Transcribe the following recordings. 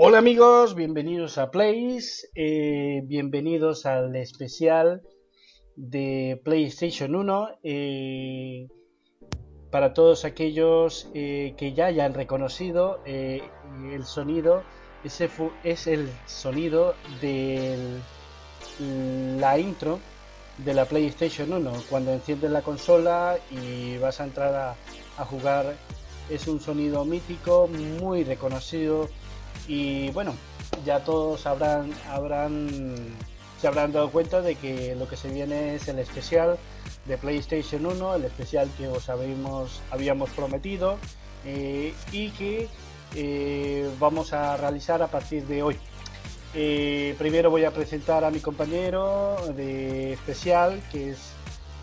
Hola amigos, bienvenidos a Plays, eh, bienvenidos al especial de PlayStation 1. eh, para todos aquellos eh, que ya hayan reconocido el sonido, ese es el sonido de la intro de la PlayStation 1. Cuando enciendes la consola y vas a entrar a jugar, es un sonido mítico, muy reconocido y bueno, ya todos habrán, habrán, se habrán dado cuenta de que lo que se viene es el especial de PlayStation 1, el especial que os habíamos, habíamos prometido eh, y que eh, vamos a realizar a partir de hoy. Eh, primero voy a presentar a mi compañero de especial, que es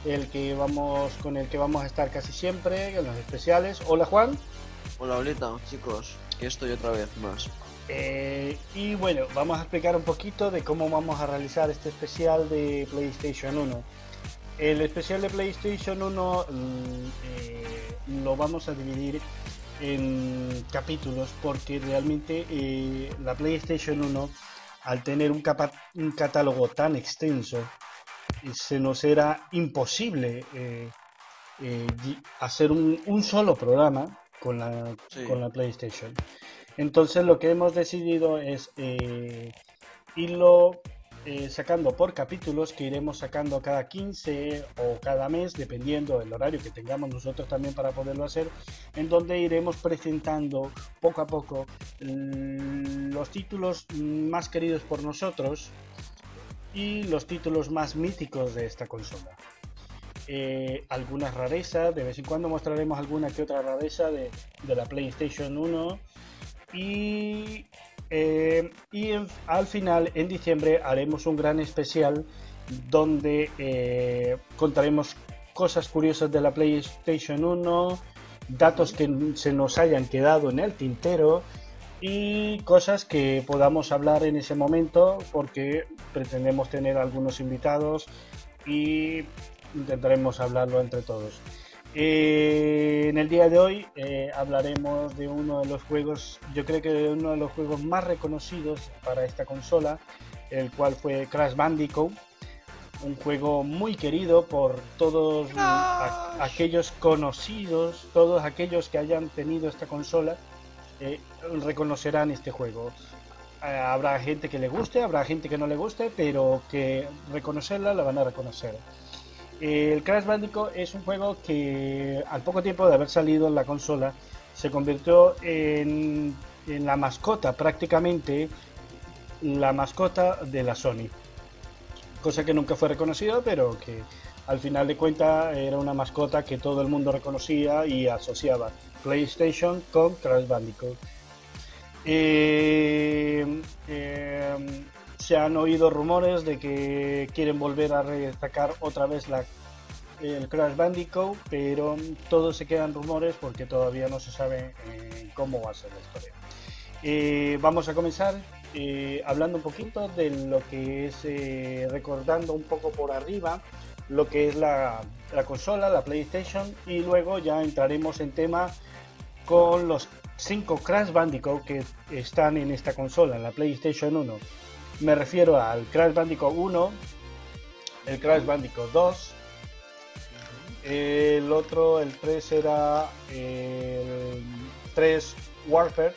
el que vamos con el que vamos a estar casi siempre en los especiales. Hola Juan. Hola, Olita, chicos, aquí estoy otra vez más. Eh, y bueno, vamos a explicar un poquito de cómo vamos a realizar este especial de PlayStation 1. El especial de PlayStation 1 mm, eh, lo vamos a dividir en capítulos porque realmente eh, la PlayStation 1 al tener un, capa- un catálogo tan extenso se nos era imposible hacer un, un solo programa con la, Sí. con la PlayStation. Entonces lo que hemos decidido es eh, irlo eh, sacando por capítulos que iremos sacando cada 15 o cada mes, dependiendo del horario que tengamos nosotros también para poderlo hacer, en donde iremos presentando poco a poco mm, los títulos más queridos por nosotros y los títulos más míticos de esta consola. Eh, algunas rarezas, de vez en cuando mostraremos alguna que otra rareza de, de la PlayStation 1 y, eh, al final, en diciembre, haremos un gran especial donde eh, contaremos cosas curiosas de la PlayStation 1, datos que se nos hayan quedado en el tintero y cosas que podamos hablar en ese momento porque pretendemos tener algunos invitados y intentaremos hablarlo entre todos. Eh, en el día de hoy eh, hablaremos de uno de los juegos, yo creo que de uno de los juegos más reconocidos para esta consola, el cual fue Crash Bandicoot, un juego muy querido por todos a- aquellos conocidos, todos aquellos que hayan tenido esta consola, eh, reconocerán este juego. Eh, habrá gente que le guste, habrá gente que no le guste, pero que reconocerla la van a reconocer. El Crash Bandicoot es un juego que al poco tiempo de haber salido en la consola se convirtió en, la mascota, prácticamente la mascota de la Sony. Cosa que nunca fue reconocida, pero que al final de cuentas era una mascota que todo el mundo reconocía y asociaba PlayStation con Crash Bandicoot. Eh, eh, se han oído rumores de que quieren volver a destacar otra vez el Crash Bandicoot, pero todo se quedan rumores porque todavía no se sabe eh, cómo va a ser la historia. Eh, vamos a comenzar eh, hablando un poquito de lo que es, recordando un poco por arriba lo que es la, la consola, la PlayStation, y luego ya entraremos en tema con los 5 Crash Bandicoot que están en esta consola, en la PlayStation 1. Me refiero al Crash Bandicoot 1, el Crash Bandicoot 2, el otro, el 3 era el 3 Warfare,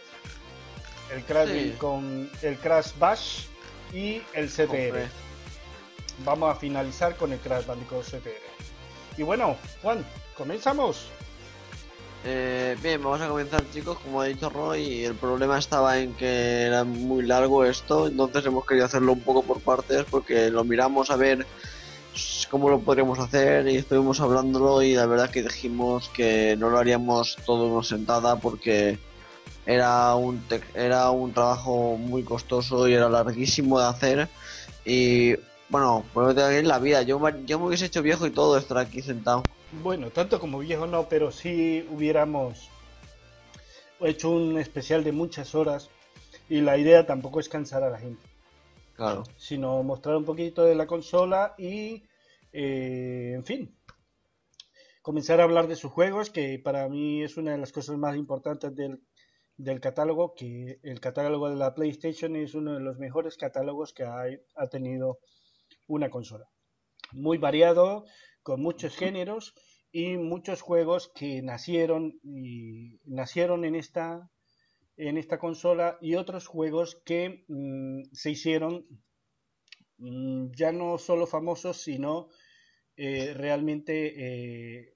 el Crash, Sí. con el Crash Bash y el CTR. Hombre, Vamos a finalizar con el Crash Bandicoot CTR. Y bueno, Juan, comenzamos. Eh, bien, vamos a comenzar, chicos. Como ha dicho Roy, el problema estaba en que era muy largo esto, entonces hemos querido hacerlo un poco por partes porque lo miramos a ver cómo lo podríamos hacer y estuvimos hablándolo y la verdad que dijimos que no lo haríamos todo una sentada porque era un era un trabajo muy costoso y era larguísimo de hacer y bueno, pues la vida, yo, yo me hubiese hecho viejo y todo estar aquí sentado. Bueno, tanto como viejo no, pero sí hubiéramos hecho un especial de muchas horas y la idea tampoco es cansar a la gente, Claro. sino mostrar un poquito de la consola y, eh, en fin, comenzar a hablar de sus juegos, que para mí es una de las cosas más importantes del, del catálogo, que el catálogo de la PlayStation es uno de los mejores catálogos que ha, ha tenido una consola. Muy variado, con muchos géneros y muchos juegos que nacieron y nacieron en esta en esta consola y otros juegos que mm, se hicieron mm, ya no solo famosos sino eh, realmente eh,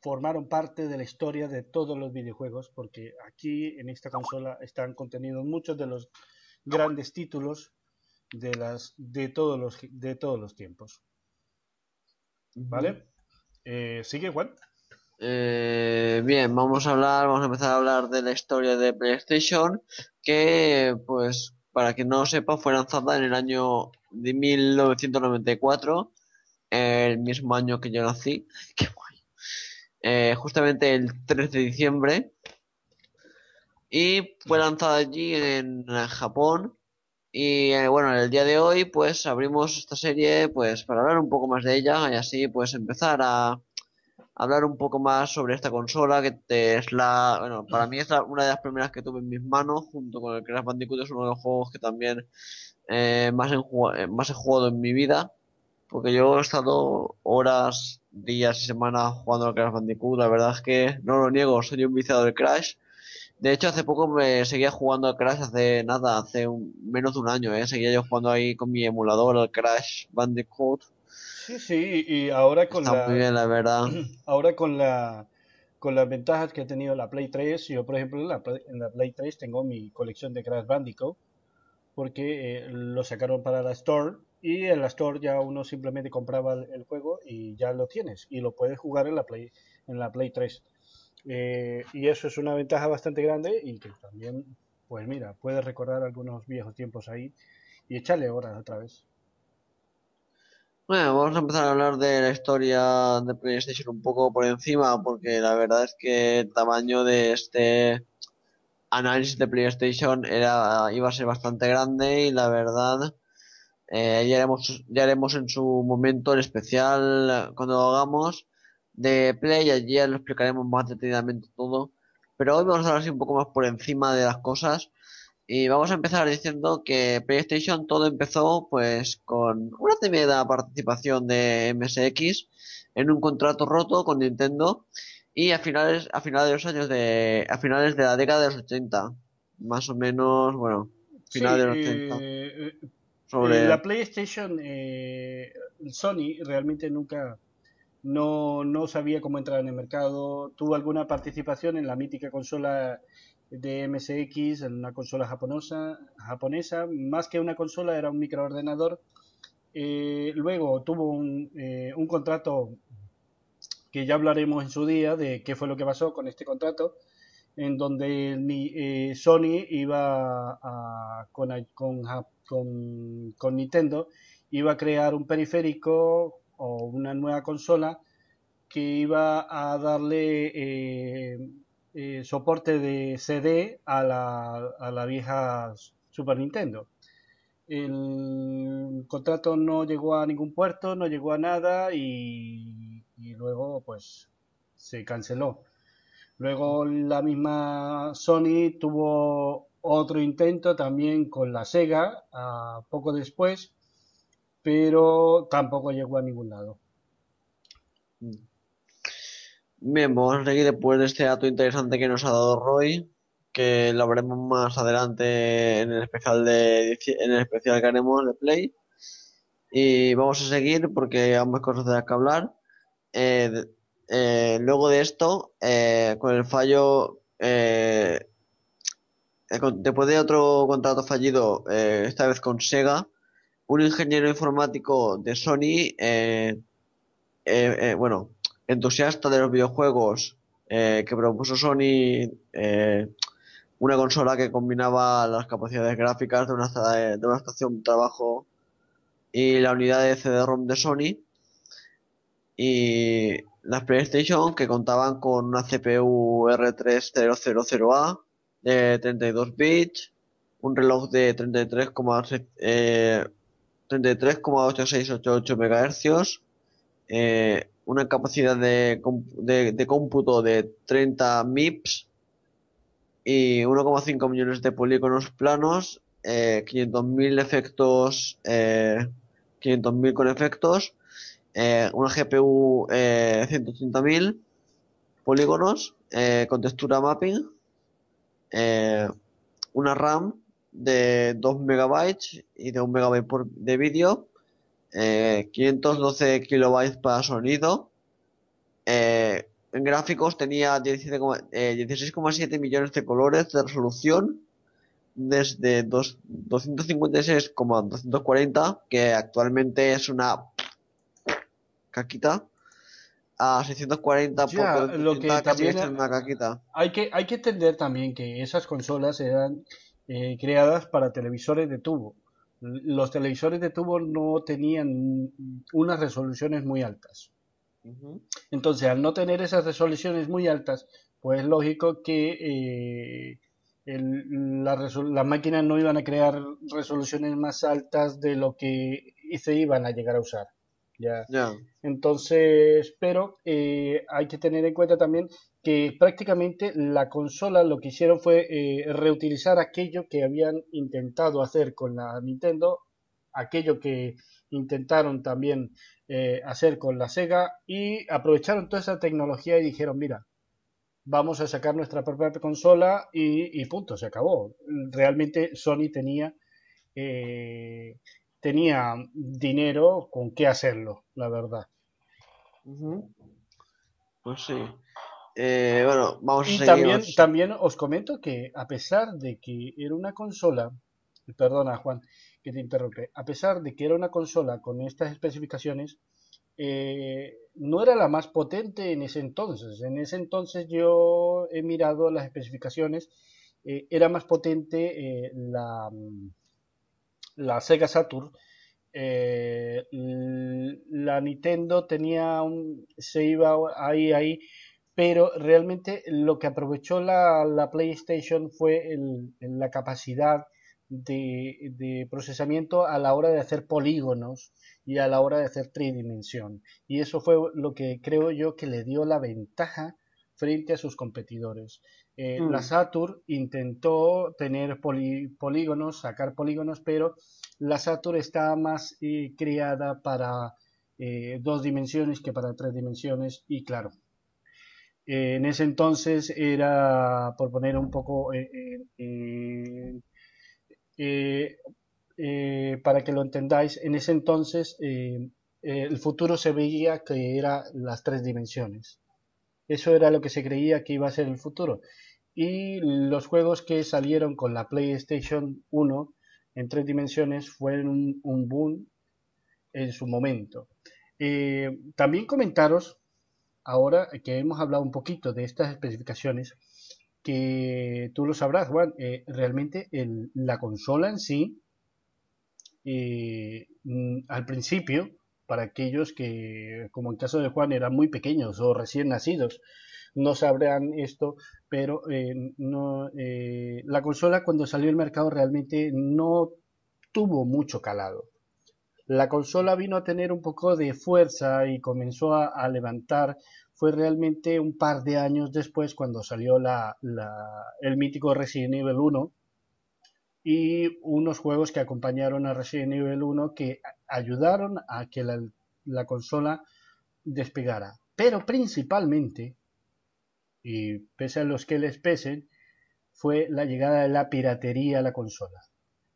formaron parte de la historia de todos los videojuegos porque aquí en esta consola están contenidos muchos de los grandes títulos de las de todos los de todos los tiempos vale eh, sigue Juan eh, bien, vamos a hablar, vamos a empezar a hablar de la historia de PlayStation, que, pues, para quien no lo sepa, fue lanzada en el año de 1994, el mismo año que yo nací. Qué guay. Eh, justamente el 3 de diciembre. Y fue lanzada allí en Japón. Y eh, bueno, en el día de hoy, pues abrimos esta serie, pues, para hablar un poco más de ella y así, pues, empezar a hablar un poco más sobre esta consola, que es la, bueno, para mí es una de las primeras que tuve en mis manos, junto con el Crash Bandicoot, es uno de los juegos que también eh, más, eh, más he jugado en mi vida, porque yo he estado horas, días y semanas jugando al Crash Bandicoot, la verdad es que no lo niego, soy un viciado del Crash. De hecho, hace poco me seguía jugando al Crash, hace nada, hace menos de un año, ¿eh? seguía yo jugando ahí con mi emulador, el Crash Bandicoot Sí, sí, y ahora con Está la, muy bien, la verdad. ahora con la con las ventajas que ha tenido la Play 3, yo por ejemplo en la, Play- en la Play 3 tengo mi colección de Crash Bandicoot porque eh, lo sacaron para la Store y en la Store ya uno simplemente compraba el, el juego y ya lo tienes y lo puedes jugar en la Play en la Play 3. Eh, y eso es una ventaja bastante grande y que también, pues mira, puedes recordar algunos viejos tiempos ahí y echarle horas otra vez. Bueno, vamos a empezar a hablar de la historia de PlayStation un poco por encima, porque la verdad es que el tamaño de este análisis de PlayStation era, iba a ser bastante grande y la verdad eh, ya haremos, ya haremos en su momento el especial cuando lo hagamos de Play, allí ya lo explicaremos más detenidamente todo, pero hoy vamos a hablar así un poco más por encima de las cosas. Y vamos a empezar diciendo que PlayStation todo empezó pues con una tímida participación de MSX en un contrato roto con Nintendo y a finales a finales de los años de a finales de la década de los 80, más o menos, bueno, Sí, finales de los 80 eh, eh, sobre la PlayStation, eh, Sony realmente nunca no, no sabía cómo entrar en el mercado. Tuvo alguna participación en la mítica consola de MSX, en una consola japonesa, japonesa. Más que una consola, era un microordenador. Eh, luego tuvo un, eh, un contrato que ya hablaremos en su día de qué fue lo que pasó con este contrato, en donde eh, Sony iba a, con, con, con- con Nintendo, iba a crear un periférico o una nueva consola que iba a darle eh, eh, soporte de CD a la, a la vieja Super Nintendo. El contrato no llegó a ningún puerto, no llegó a nada y, y luego pues se canceló. Luego la misma Sony tuvo otro intento también con la Sega poco después, pero tampoco llegó a ningún lado. Bien, vamos a seguir después de este dato interesante que nos ha dado Roy, que lo veremos más adelante en el especial de en el especial que haremos de Play. Y vamos a seguir porque hay cosas de las que hablar. Eh, eh, luego de esto, eh, con el fallo, con- después de otro contrato fallido, esta vez con Sega, un ingeniero informático de Sony, eh, eh, eh, bueno, entusiasta de los videojuegos eh, que propuso Sony eh, una consola que combinaba las capacidades gráficas de una, de una estación de trabajo y la unidad de CD-ROM de Sony. Y las PlayStation que contaban con una CPU R3000A de 32 bits, un reloj de 33,6 eh, 33,8688 MHz, eh, una capacidad de, de, cómputo de 30 MIPS y 1,5 millones de polígonos planos, eh, 500.000 efectos, eh, 500.000 con efectos, eh, una GPU eh, 180.000 polígonos eh, con textura mapping, eh, una RAM de 2 megabytes y de 1 megabyte por, de vídeo, eh, 512 kilobytes para sonido, eh, en gráficos tenía 17,- eh, 16,7 millones de colores de resolución desde dos- 256,240 que actualmente es una caquita a 640 por Ya, lo que 480 que sigue también siendo una caquita. hay que, hay que entender también que esas consolas eran eh, creadas para televisores de tubo. Los televisores de tubo no tenían unas resoluciones muy altas. Entonces, al no tener esas resoluciones muy altas, pues es lógico que eh, la las máquinas no iban a crear resoluciones más altas de lo que se iban a llegar a usar. Ya. Entonces, pero eh, hay que tener en cuenta también que prácticamente la consola lo que hicieron fue eh, reutilizar aquello que habían intentado hacer con la Nintendo, aquello que intentaron también eh, hacer con la Sega y aprovecharon toda esa tecnología y dijeron, mira, vamos a sacar nuestra propia consola y, y punto, se acabó. Realmente Sony tenía eh, tenía dinero con qué hacerlo, la verdad. Pues sí. Eh, bueno, vamos a Y seguir. también, también os comento que a pesar de que era una consola, perdona Juan que te interrumpe, a pesar de que era una consola con estas especificaciones, eh, no era la más potente en ese entonces. En ese entonces yo he mirado las especificaciones, eh, era más potente la, la Sega Saturn. eh, la Nintendo tenía un, se iba ahí, ahí, pero realmente lo que aprovechó la, la PlayStation fue el- la capacidad de, de procesamiento a la hora de hacer polígonos y a la hora de hacer tridimensión. Y eso fue lo que creo yo que le dio la ventaja frente a sus competidores. Eh, Mm. La Saturn intentó tener poli- polígonos, sacar polígonos, pero la Saturn está más eh, creada para eh, dos dimensiones que para tres dimensiones y claro, en ese entonces era, por poner un poco, para que lo entendáis, en ese entonces el futuro se veía que era las tres dimensiones. Eso era lo que se creía que iba a ser el futuro. Y los juegos que salieron con la PlayStation 1 en tres dimensiones fueron un, boom en su momento. Eh, también comentaros, ahora que hemos hablado un poquito de estas especificaciones, que tú lo sabrás, Juan, eh, realmente la consola en sí, eh, mm, al principio, para aquellos que, como en caso de Juan, eran muy pequeños o recién nacidos, no sabrán esto, pero eh, no, eh, la consola cuando salió al mercado realmente no tuvo mucho calado. La consola vino a tener un poco de fuerza y comenzó a, levantar. Fue realmente un par de años después cuando salió el mítico Resident Evil 1 y unos juegos que acompañaron a Resident Evil 1 que ayudaron a que la consola despegara. Pero principalmente, y pese a los que les pesen, fue la llegada de la piratería a la consola.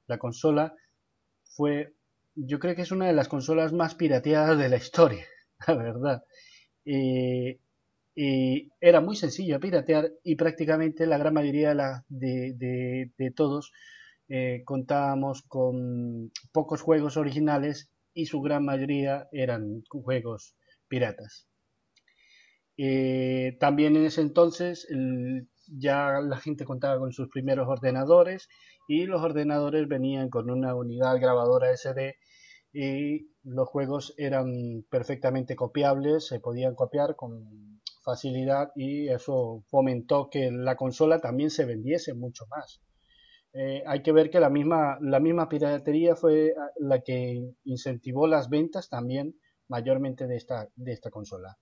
La consola fue, yo creo que es una de las consolas más pirateadas de la historia, la verdad. Y era muy sencillo piratear y prácticamente la gran mayoría de, la- de todos eh, contábamos con pocos juegos originales y su gran mayoría eran juegos piratas. Eh, también en ese entonces ya la gente contaba con sus primeros ordenadores y los ordenadores venían con una unidad grabadora SD y los juegos eran perfectamente copiables, se podían copiar con facilidad y eso fomentó que la consola también se vendiese mucho más. Eh, hay que ver que la misma, la misma piratería fue la que incentivó las ventas también mayormente de esta, de esta consola.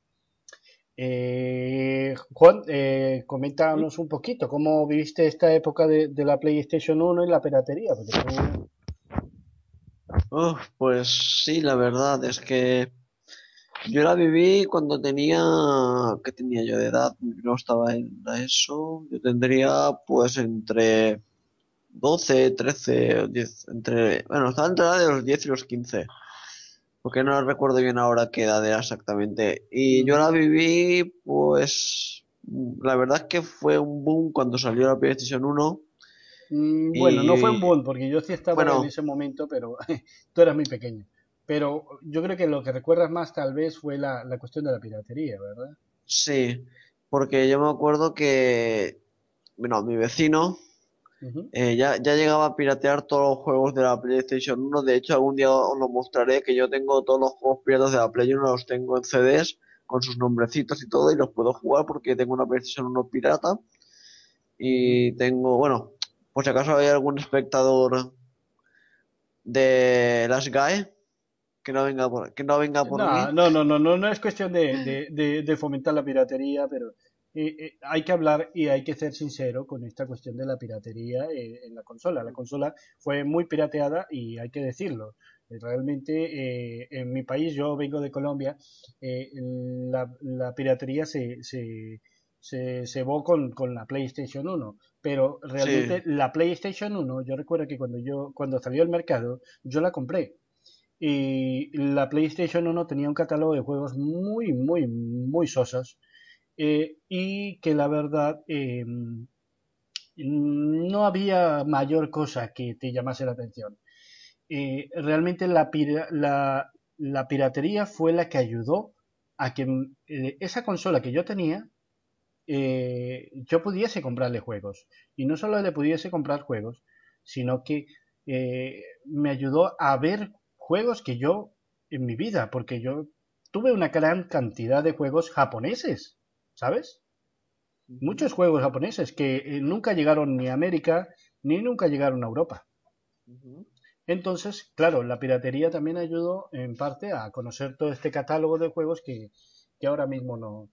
Eh, Juan, eh, coméntanos un poquito cómo viviste esta época de, de la PlayStation 1 y la piratería. Porque Uf, pues sí, la verdad es que yo la viví cuando tenía, ¿qué tenía yo de edad? No estaba en ESO, yo tendría pues entre 12, 13, o 10, entre, bueno, estaba entre la de los 10 y los 15, porque no recuerdo bien ahora qué edad era exactamente. Y yo la viví, pues, la verdad es que fue un boom cuando salió la PlayStation 1 Mm, Bueno, no fue un boom, porque yo sí estaba en ese momento, pero tú eras muy pequeño. Pero yo creo que lo que recuerdas más tal vez fue la, la cuestión de la piratería, ¿verdad? sí, porque yo me acuerdo que, bueno, mi vecino Eh, ya, ya llegaba a piratear todos los juegos de la PlayStation 1. De hecho, algún día os lo mostraré que yo tengo todos los juegos piratas de la Play 1, los tengo en CDs con sus nombrecitos y todo, y los puedo jugar porque tengo una PlayStation 1 pirata. Y tengo, bueno, por si acaso hay algún espectador de las GAE que no venga por, que no venga por No, mí. no, no, no, no, no es cuestión de, de- de- de fomentar la piratería, pero eh, eh, hay que hablar y hay que ser sincero con esta cuestión de la piratería eh, en la consola. La consola fue muy pirateada y hay que decirlo. Realmente en mi país, yo vengo de Colombia, la, la piratería se, se, se cebó con, con la PlayStation 1, pero Sí, realmente la PlayStation 1, yo recuerdo que cuando yo cuando salió al mercado, yo la compré. Y la PlayStation 1 tenía un catálogo de juegos muy, muy, muy sosos. Eh, y que la verdad eh, no había mayor cosa que te llamase la atención. Eh, realmente la, la, la piratería fue la que ayudó a que eh, esa consola que yo tenía, yo pudiese comprarle juegos. Y no solo le pudiese comprar juegos, sino que me ayudó a ver juegos que yo en mi vida, porque yo tuve una gran cantidad de juegos japoneses, ¿sabes? Muchos juegos japoneses que eh, nunca llegaron ni a América ni nunca llegaron a Europa. Entonces, claro, la piratería también ayudó en parte a conocer todo este catálogo de juegos que, que ahora mismo no,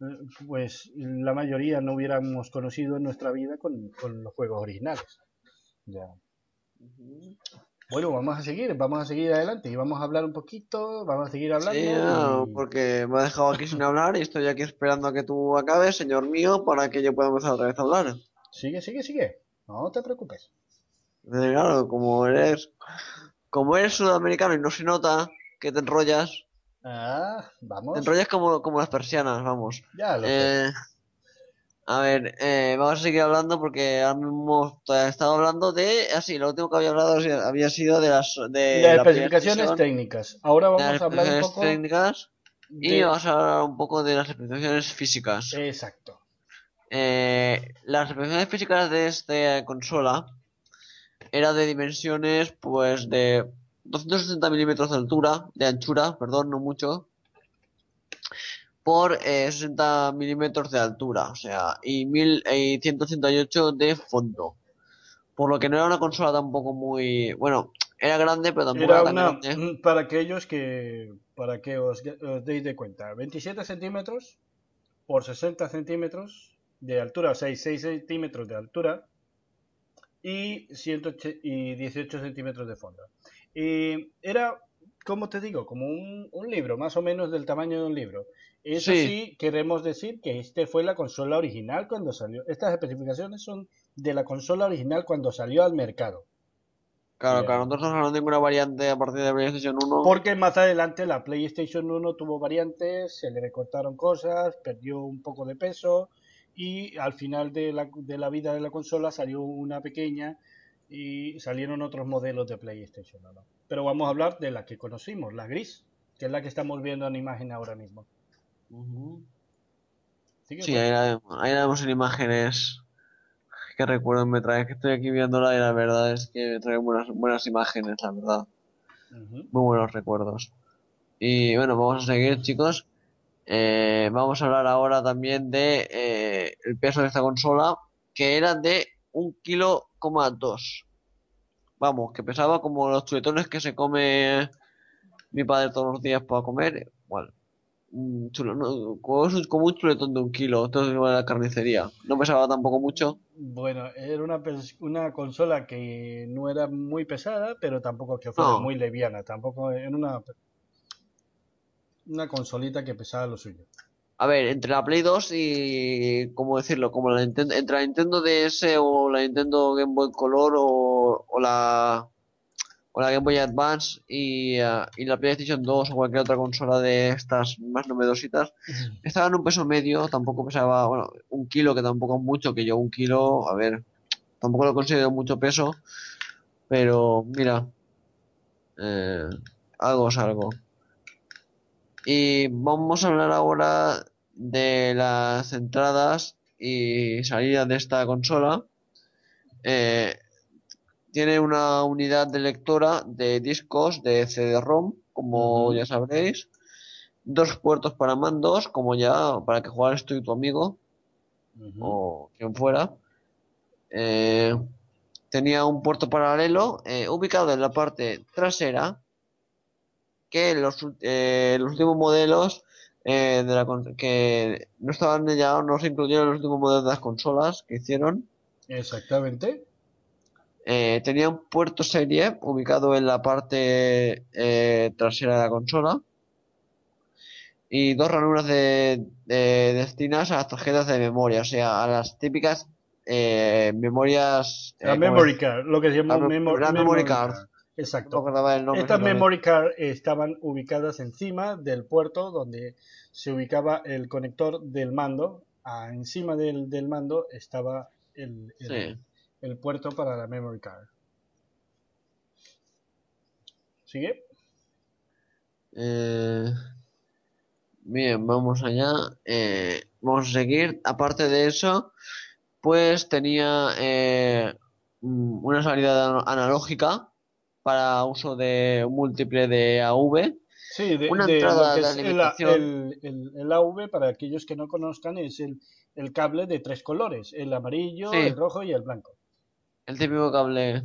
eh, pues la mayoría no hubiéramos conocido en nuestra vida con, con los juegos originales. Ya. Bueno, vamos a seguir, vamos a seguir adelante y vamos a hablar un poquito, vamos a seguir Sí, hablando ah, y porque me ha dejado aquí sin hablar y estoy aquí esperando a que tú acabes, señor mío, para que yo pueda empezar otra vez a hablar. sigue, sigue, sigue. No te preocupes. Eh, Claro, como eres, como eres sudamericano y no se nota que te enrollas, Ah, te vamos, enrollas como, como las persianas, vamos. ya lo sé. A ver, eh, vamos a seguir hablando porque ahora mismo he estado hablando de, así, lo último que había hablado había sido de las, de Las la especificaciones técnicas. Ahora vamos a hablar un poco técnicas y de... vamos a hablar un poco de las especificaciones físicas. Exacto. Eh, las especificaciones físicas de esta consola era de dimensiones, pues, de 260 milímetros de altura, de anchura, perdón, no mucho, por eh, 60 milímetros de altura, o sea, y, mil, y 188 de fondo. Por lo que no era una consola tampoco muy, bueno, era grande, pero tampoco Era era tan una, grande. para aquellos que, para que os, os deis de cuenta, 27 centímetros por 60 centímetros de altura, o sea, 6 centímetros de altura y, 108 y 18 centímetros de fondo. Y era, como te digo, como un, un libro, más o menos del tamaño de un libro. Eso Sí, sí, queremos decir que este fue la consola original cuando salió. Estas especificaciones son de la consola original cuando salió al mercado. claro, claro, nosotros no ninguna variante a partir de PlayStation 1. Porque más adelante la PlayStation 1 tuvo variantes, se le recortaron cosas, perdió un poco de peso y al final de la, de la vida de la consola salió una pequeña y salieron otros modelos de PlayStation 1. Pero vamos a hablar de la que conocimos, la gris, que es la que estamos viendo en imagen ahora mismo. Sí, ahí la, ahí la vemos en imágenes. Qué recuerdo me trae, que estoy aquí viéndola y la verdad es que me trae buenas, buenas imágenes, la verdad. Muy buenos recuerdos. Y bueno, vamos a seguir, chicos. Eh, vamos a hablar ahora también de eh, el peso de esta consola, que era de un kilo coma dos. Vamos, que pesaba como los chuletones que se come mi padre todos los días para comer. Igual. mm, chulo, no, como, es un- un chuletón de un kilo, todo igual a la carnicería. No pesaba tampoco mucho. Bueno, era una, una consola que no era muy pesada, pero tampoco que fuera No, muy leviana. Tampoco era una, una consolita que pesaba lo suyo. a ver, entre la Play 2 y, ¿cómo decirlo? Como la Nintendo, entre la Nintendo DS o la Nintendo Game Boy Color o, o la, o la Game Boy Advance y, y la PlayStation 2 o cualquier otra consola de estas más novedositas, estaba en un peso medio, tampoco pesaba, bueno, un kilo, que tampoco es mucho, que yo un kilo, a ver, tampoco lo considero mucho peso, pero mira, eh, algo es algo. Y vamos a hablar ahora de las entradas y salidas de esta consola. Eh, tiene una unidad de lectora de discos de CD-ROM, como ya sabréis. Dos puertos para mandos, como ya para que jugaras tú y tu amigo, o quien fuera. Eh, tenía un puerto paralelo eh, ubicado en la parte trasera, que los, eh, los últimos modelos eh, de la que no estaban ya, no se incluyeron los últimos modelos de las consolas que hicieron. Exactamente. Eh, tenía un puerto serie ubicado en la parte eh, trasera de la consola y dos ranuras de, de- destinadas a las tarjetas de memoria, o sea, a las típicas eh, memorias, La eh, ¿cómo memory card, lo que se La, llama me- memo- la memory memory card, card. no Exacto. nombre Estas memory card estaban ubicadas encima del puerto donde se ubicaba el conector del mando. Ah, encima del, del mando estaba el, Sí. El- puerto para la memory card. ¿Sigue? Eh, bien, vamos allá. Eh, vamos a seguir. Aparte de eso, pues tenía eh, mm, una salida ana- analógica para uso de múltiple de AV, Sí, de, una de entrada de el, alimentación, el, el, el AV, para aquellos que no conozcan, es el, el cable de tres colores, el amarillo, el rojo y el blanco. El típico cable,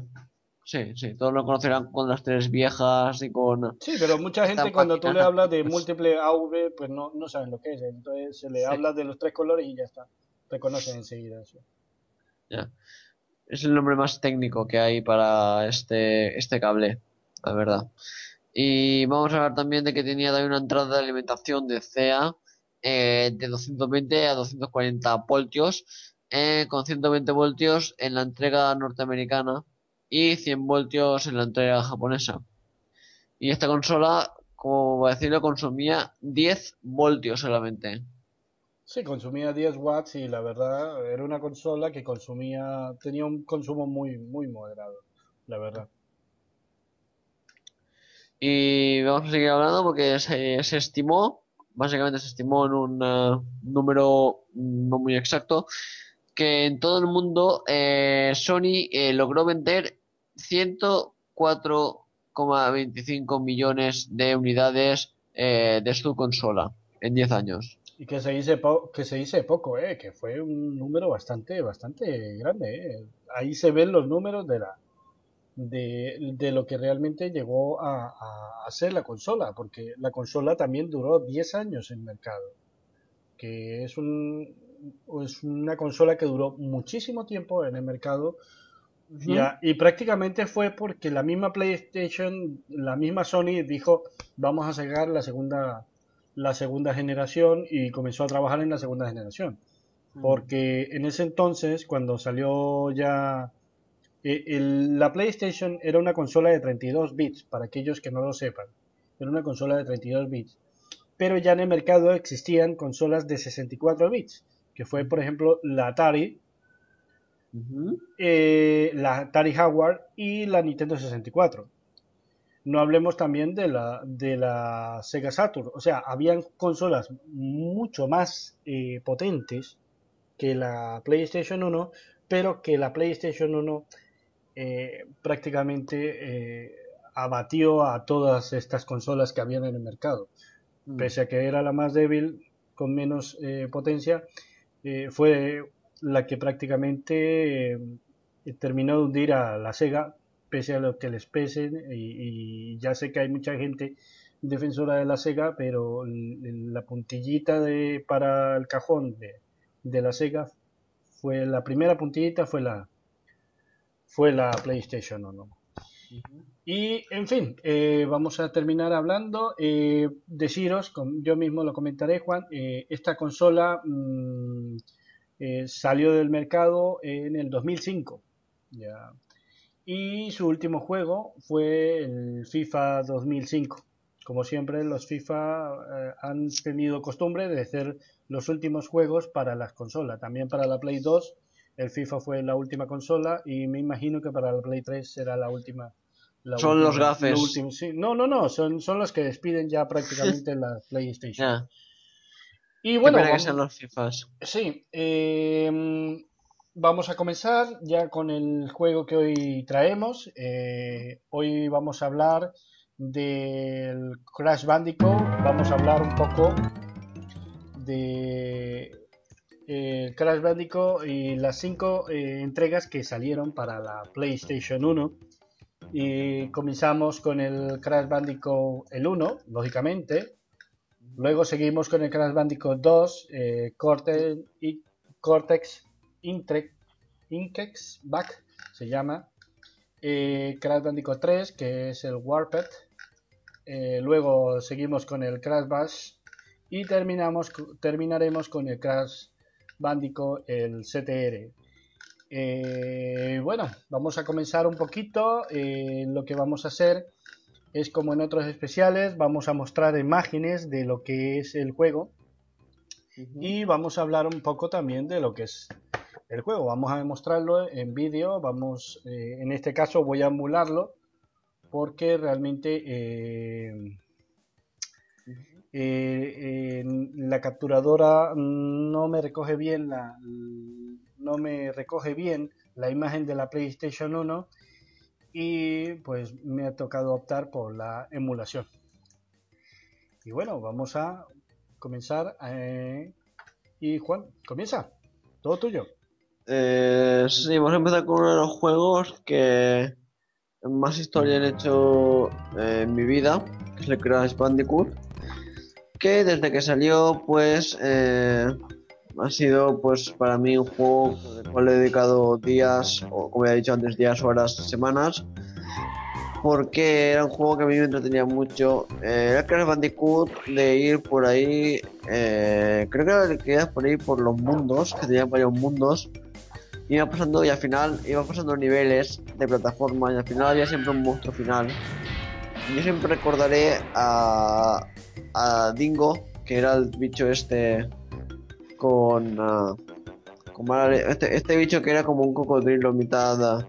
sí, sí, todos lo conocerán con las tres viejas y con Sí, pero mucha gente cuando tú le hablas de antiguas. múltiple AV, pues no, no saben lo que es. Entonces se le Sí, habla de los tres colores y ya está. Reconocen enseguida eso. ya. Es el nombre más técnico que hay para este, este cable, la verdad. Y vamos a hablar también de que tenía también una entrada de alimentación de CA eh, de 220 a 240 voltios, eh, con 120 voltios en la entrega norteamericana y 100 voltios en la entrega japonesa. Y esta consola, como decirlo, consumía 10 voltios solamente. Sí, consumía 10 watts y la verdad era una consola que consumía, tenía un consumo muy, muy moderado, la verdad. Y vamos a seguir hablando porque se, se estimó, básicamente se estimó en un eh, número no muy exacto, que en todo el mundo eh, Sony eh, logró vender 104,25 millones de unidades eh, de su consola en 10 años. Y que se dice, po- que se dice poco, eh, que fue un número bastante, bastante grande, eh. Ahí se ven los números de la, de, de lo que realmente llegó a, a, ser la consola, porque la consola también duró 10 años en mercado, que es un, es una consola que duró muchísimo tiempo en el mercado y, Ujú. a- y prácticamente fue porque la misma PlayStation, la misma Sony dijo, vamos a sacar la segunda, la segunda generación y comenzó a trabajar en la segunda generación. Porque en ese entonces, cuando salió ya eh, el- la PlayStation era una consola de 32 bits, para aquellos que no lo sepan. Era una consola de 32 bits. Pero ya en el mercado existían consolas de 64 bits, que fue, por ejemplo, la Atari, eh, la Atari Jaguar y la Nintendo 64. No hablemos también de la, de la Sega Saturn. O sea, habían consolas mucho más eh, potentes que la PlayStation 1, pero que la PlayStation 1 eh, prácticamente eh, abatió a todas estas consolas que habían en el mercado. Mm. Pese a que era la más débil, con menos eh, potencia, eh, fue la que prácticamente eh, terminó de hundir a la Sega, pese a lo que les pesen. Y, ya sé que hay mucha gente defensora de la Sega, pero la puntillita de, para el cajón de, de la Sega fue la primera puntillita fue la fue la PlayStation 1. Y en fin, eh, vamos a terminar hablando. Eh, deciros, yo mismo lo comentaré, Juan, eh, esta consola mm, eh, salió del mercado en el 2005. Ya. Y su último juego fue el FIFA 2005. Como siempre, los FIFA han tenido costumbre de hacer los últimos juegos para las consolas. También para la Play 2, el FIFA fue la última consola y me imagino que para la Play 3 será la última. Son los gafes. No, no, no, son, son los que despiden ya prácticamente la PlayStation. Y bueno, vamos, que sean los FIFAs. Sí, eh, vamos a comenzar ya con el juego que hoy traemos. Eh, hoy vamos a hablar del Crash Bandicoot. Vamos a hablar un poco de eh, Crash Bandicoot y las cinco entregas que salieron para la PlayStation 1. Y comenzamos con el Crash Bandicoot el 1, lógicamente. Luego seguimos con el Crash Bandicoot 2, eh, Cortex, y Back se llama. Crash Bandicoot 3, que es el Warped. luego seguimos con el Crash Bash y terminamos, terminaremos con el Crash Bandicoot, el CTR. Eh, bueno, vamos a comenzar un poquito. Eh, lo que vamos a hacer es como en otros especiales, vamos a mostrar imágenes de lo que es el juego y vamos a hablar un poco también de lo que es el juego. Vamos a demostrarlo en vídeo, vamos, eh, en este caso voy a emularlo porque realmente la capturadora no me recoge bien la no me recoge bien la imagen de la PlayStation 1 y pues me ha tocado optar por la emulación. Y bueno vamos a comenzar eh, y Juan comienza. Todo tuyo. Eh, sí vamos a empezar con uno de los juegos que más historia han hecho eh, en mi vida que es el Crash Bandicoot que desde que salió pues ha sido pues para mí un juego al cual he dedicado días o como he dicho antes días, horas, semanas porque era un juego que a mí me entretenía mucho. Eh, era Crash Bandicoot de ir por ahí eh, creo que era por ahí por los mundos que tenían varios mundos. Iba pasando y al final iba pasando niveles de plataforma y al final había siempre un monstruo final. Yo siempre recordaré a, a Dingo, que era el bicho este con... Uh, este, este, bicho que era como un cocodrilo, mitad,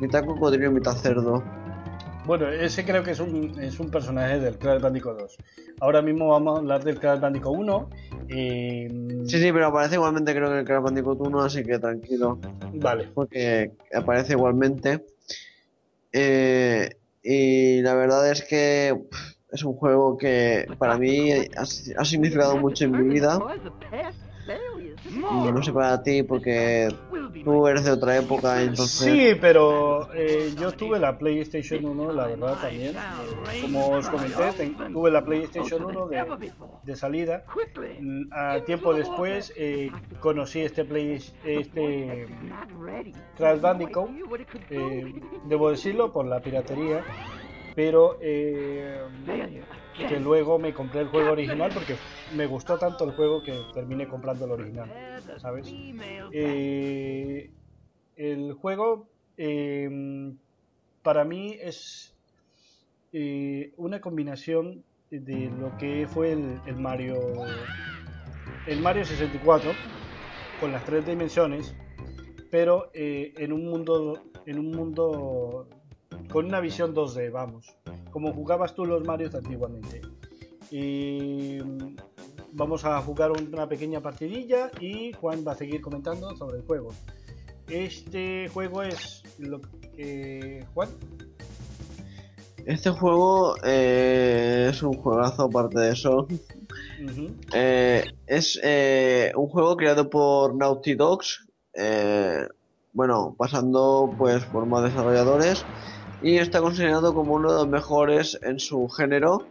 mitad cocodrilo, mitad cerdo. Bueno, ese creo que es un, es un personaje del Crash Bandicoot 2. Ahora mismo vamos a hablar del Crash Bandicoot 1. Sí, sí, pero aparece igualmente creo que el Crash Bandicoot 1, así que tranquilo. Vale. Porque aparece igualmente. Eh, y la verdad es que es un juego que para mí ha, significado mucho en mi vida. Y no sé para ti porque tú eres de otra época, entonces... Sí, pero eh, yo tuve la PlayStation 1, la verdad, también. Eh, como os comenté, tuve la PlayStation 1 de, salida. A tiempo después eh, conocí este Play, este Crash Bandicoot, debo decirlo, por la piratería pero eh, que luego me compré el juego original porque me gustó tanto el juego que terminé comprando el original, ¿sabes? Eh, el juego eh, para mí es una combinación de lo que fue el, el, Mario el Mario 64 con las tres dimensiones pero en un mundo en un mundo con una visión 2D, vamos, como jugabas tú los Marios antiguamente. Y mm, vamos a jugar una pequeña partidilla y Juan va a seguir comentando sobre el juego. Este juego es lo que Juan. Este juego eh, es un juegazo aparte de eso. Eh, es eh, un juego creado por Naughty Dogs. Bueno, pasando pues por más desarrolladores y está considerado como uno de los mejores en su género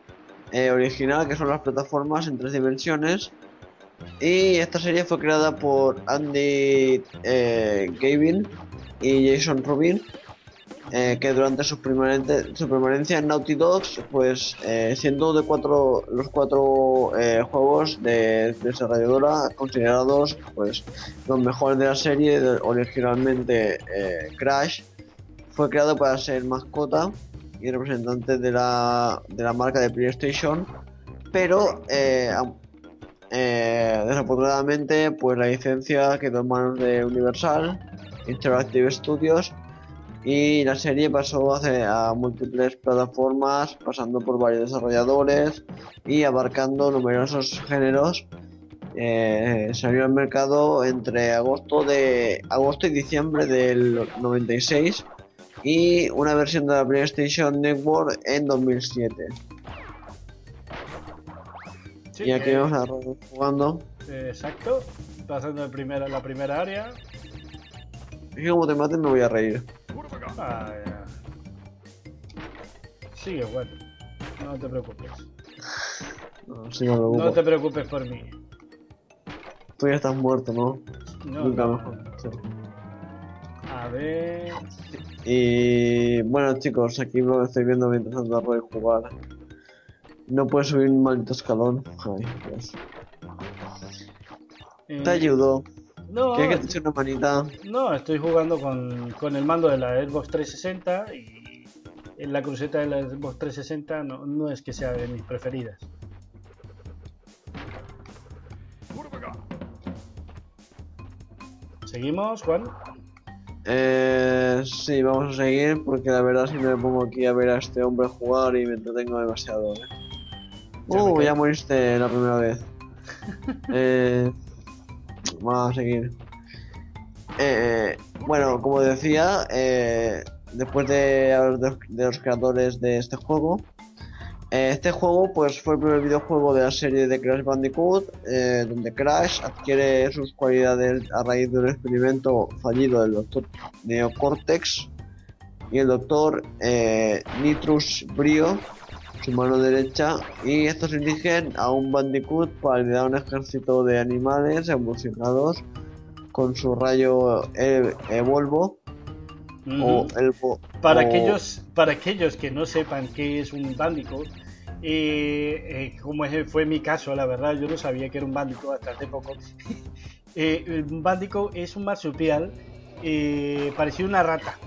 eh, original, que son las plataformas en tres dimensiones. Y esta serie fue creada por Andy eh, Gavin y Jason Rubin, eh, que durante su, permanencia en Naughty Dogs, pues eh, siendo de los cuatro eh, juegos de desarrolladora considerados pues los mejores de la serie, originalmente Crash, fue creado para ser mascota y representante de la, de la marca de PlayStation, pero am- desafortunadamente pues la licencia quedó en manos de Universal Interactive Studios y la serie pasó a, a múltiples plataformas pasando por varios desarrolladores y abarcando numerosos géneros Eh, salió al mercado entre agosto de agosto y diciembre del 96 y una versión de la PlayStation Network en 2007 Sí, y aquí eh, vamos a jugando eh, exacto. Pasando el la primera área. Es que como te maten me voy a reír Ah, ya. Sigue, bueno. No te preocupes. no, sí, me preocupo. No te preocupes por mí. tú ya estás muerto ¿no? No, nunca no. mejor sí. A ver. Y bueno chicos, aquí lo estoy viendo mientras ando a jugar. No puede subir un maldito escalón. Ay, Dios. eh, Te ayudo. No, ¿Quieres que te eche una manita? no, estoy jugando con, con el mando de la Xbox 360 y en la cruceta de la Xbox 360 no, no es que sea de mis preferidas. ¿Seguimos, Juan? Eh, sí, vamos a seguir porque la verdad si me pongo aquí a ver a este hombre jugar y me entretengo demasiado. ¿eh? Ya Uh, ya moriste la primera vez. eh, a seguir. Eh, bueno, como decía, eh, después de hablar de, los creadores de este juego, eh, este juego pues fue el primer videojuego de la serie de Crash Bandicoot, donde Crash adquiere sus cualidades a raíz de un experimento fallido del doctor Neocortex y el doctor Nitrus Brio, su mano derecha, y estos eligen a un Bandicoot para liderar un ejército de animales evolucionados con su rayo Evolvo o Ujú. Elvo. Para o- aquellos, para aquellos que no sepan qué es un Bandicoot, eh, eh, como fue mi caso, la verdad, yo no sabía que era un Bandicoot hasta hace poco. Eh, un Bandicoot es un marsupial eh, parecido a una rata.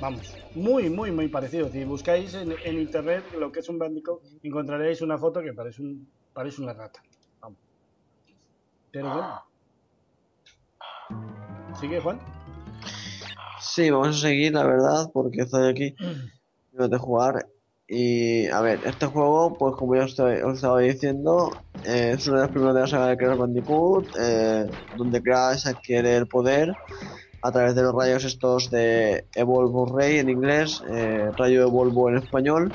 Vamos, muy, muy, muy parecido. Si buscáis en, en internet lo que es un Bandicoot, encontraréis una foto que parece, un, parece una rata. Vamos. Pero bueno. ¿Sigue, Juan? Sí, vamos a seguir, la verdad, porque estoy aquí de jugar. Y a ver, este juego, pues como ya os, estoy- os estaba diciendo, eh, es una de las primeras de la saga de Crash Bandicoot, eh, donde Crash adquiere el poder a través de los rayos estos de Evolvo Ray en inglés, eh, rayo Evolvo en español,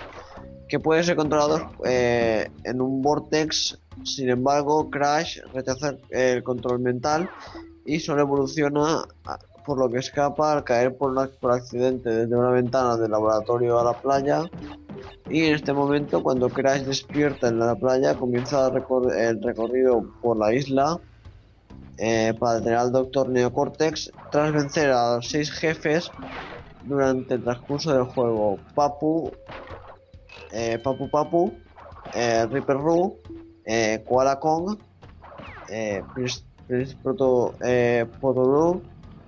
que pueden ser controlados eh, en un vortex. Sin embargo, Crash rechaza el control mental y solo evoluciona a- por lo que escapa al caer por, por accidente desde una ventana del laboratorio a la playa. Y en este momento, cuando Crash despierta en la playa, comienza recor- el recorrido por la isla eh, para detener al Doctor Neocortex tras vencer a los seis jefes durante el transcurso del juego. Papu, eh, Papu Papu, eh, Reaper Roo, eh, Koala Kong, eh, Prince, Proto, eh,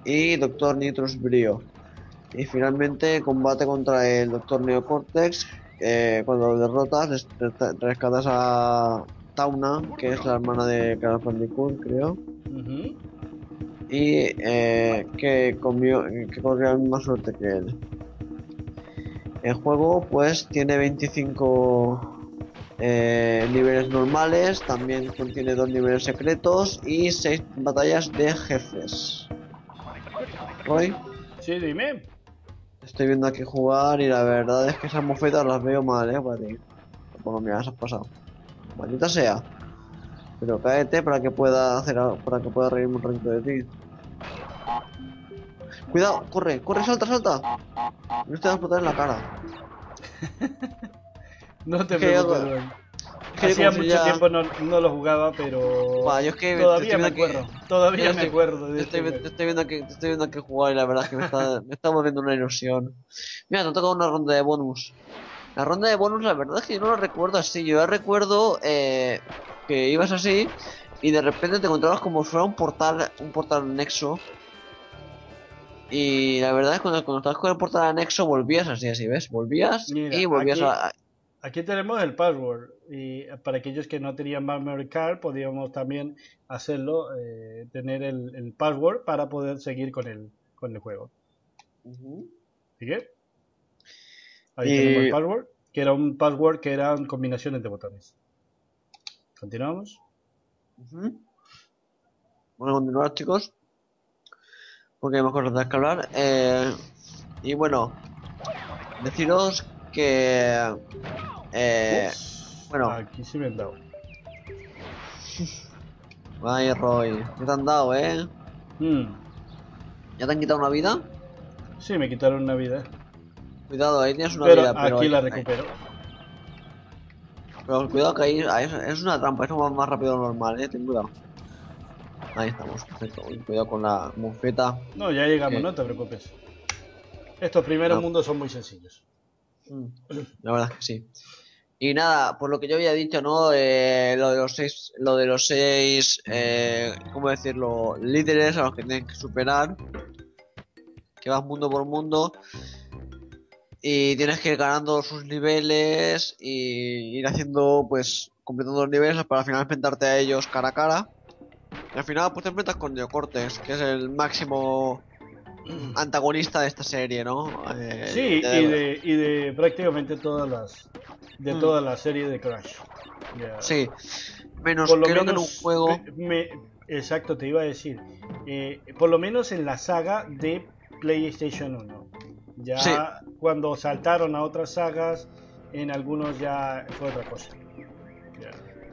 y Doctor Nitrus Brio. Y finalmente combate contra el Doctor Neocortex. eh, cuando lo derrotas, res- res- rescatas a Tauna, que es la hermana de Crash Bandicoot, Y eh, que, comió, que corrió la misma suerte que él. El juego, pues, tiene 25 eh, niveles normales, también contiene dos niveles secretos y 6 batallas de jefes. Roy, Sí, dime. estoy viendo aquí jugar y la verdad es que esas mofetas las veo mal, eh, para ti. Bueno, mira, las has pasado. Maldita sea. Pero cáete para que pueda hacer para que pueda reírme un ratito de ti. Cuidado, corre, corre, salta, salta. No te vas a explotar en la cara. No te preocupes, que hacía mucho ya- tiempo no, no lo jugaba, pero Buah, yo es que todavía estoy me que- acuerdo. Todavía me estoy- acuerdo de Te este estoy, estoy viendo que estoy viendo que jugar y la verdad es que me está, me está volviendo una ilusión. Mira, te toca una ronda de bonus. La ronda de bonus, la verdad es que yo no la recuerdo así. Yo la recuerdo eh, que ibas así y de repente te encontrabas como si fuera un portal, un portal nexo. Y la verdad es que cuando, cuando estabas con el portal anexo volvías así, así, ¿ves? Volvías Mira, y volvías aquí- a... Aquí tenemos el password y para aquellos que no tenían memory card podíamos también hacerlo, eh, tener el, el password para poder seguir con el, con el juego. Ujú. ¿Sigue? Ahí Y- tenemos el password, que era un password que eran combinaciones de botones. Continuamos. Ujú. Vamos a continuar, chicos. Porque hay más cosas que hablar. Eh, y bueno, deciros que. Eh, bueno. Aquí sí me han dado. vaya Roy, ¿qué te han dado, eh? Mm, ¿Ya te han quitado una vida? sí, me quitaron una vida. Cuidado, ahí tienes una Pero vida, pero. aquí la ahí- recupero. Pero cuidado que ahí, ahí es, es una trampa, eso va más rápido de lo normal, eh, ten cuidado. Ahí estamos, perfecto. Cuidado con la mofeta. No, ya llegamos, ¿Qué? no te preocupes. Estos primeros No. mundos son muy sencillos. Mm, La verdad es que sí. Y nada, por lo que yo había dicho, ¿no? Eh, lo de los seis, lo de los seis, eh, ¿cómo decirlo? Líderes a los que tienen que superar. Que vas mundo por mundo. Y tienes que ir ganando sus niveles y ir haciendo, pues, completando los niveles para al final enfrentarte a ellos cara a cara. Y al final, pues te enfrentas con Neocortex, que es el máximo antagonista de esta serie, ¿no? Eh, Sí, y de, y de prácticamente todas las de Mm. toda la serie de Crash. Sí, menos creo que en un menos, juego. me- exacto, te iba a decir. eh, por lo menos en la saga de PlayStation 1. Ya Sí. cuando saltaron a otras sagas, en algunos ya fue otra cosa.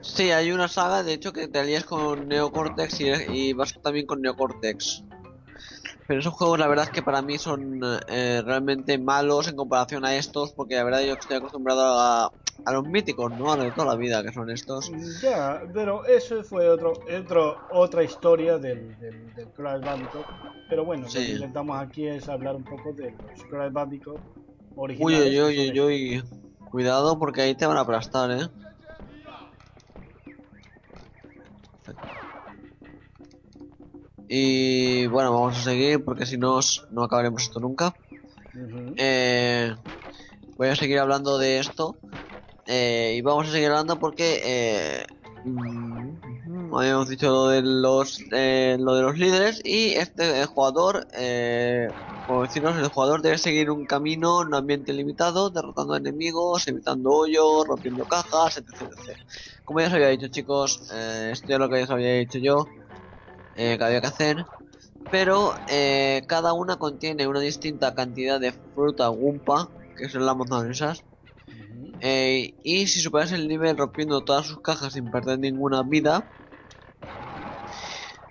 Sí, hay una saga, de hecho, que te alías con Neocortex y, y vas también con Neocortex. Pero esos juegos, la verdad es que para mí son eh, realmente malos en comparación a estos, porque la verdad yo estoy acostumbrado a, a los míticos, ¿no? A los de toda la vida, que son estos. Ya, pero eso fue otro, otro, otra historia del, del, del Crash Bandicoot. Pero bueno, lo que intentamos aquí es hablar un poco de los Crash Bandicoot Uy, originales. uy, uy, uy, son uy. Cuidado, porque ahí te van a aplastar, ¿eh? Y bueno, vamos a seguir porque si no, no acabaremos esto nunca. Eh, voy a seguir hablando de esto. Eh, y vamos a seguir hablando porque eh, mm, habíamos dicho lo de los eh, lo de los líderes y este el jugador eh, como decirnos el jugador debe seguir un camino en un ambiente limitado derrotando enemigos evitando hoyos rompiendo cajas etc, como ya os había dicho chicos eh, esto es lo que ya os había dicho yo que había que hacer. Pero cada una contiene una distinta cantidad de fruta Wumpa, que son las montañesas, Ujú. Eh, y si superas el nivel rompiendo todas sus cajas sin perder ninguna vida,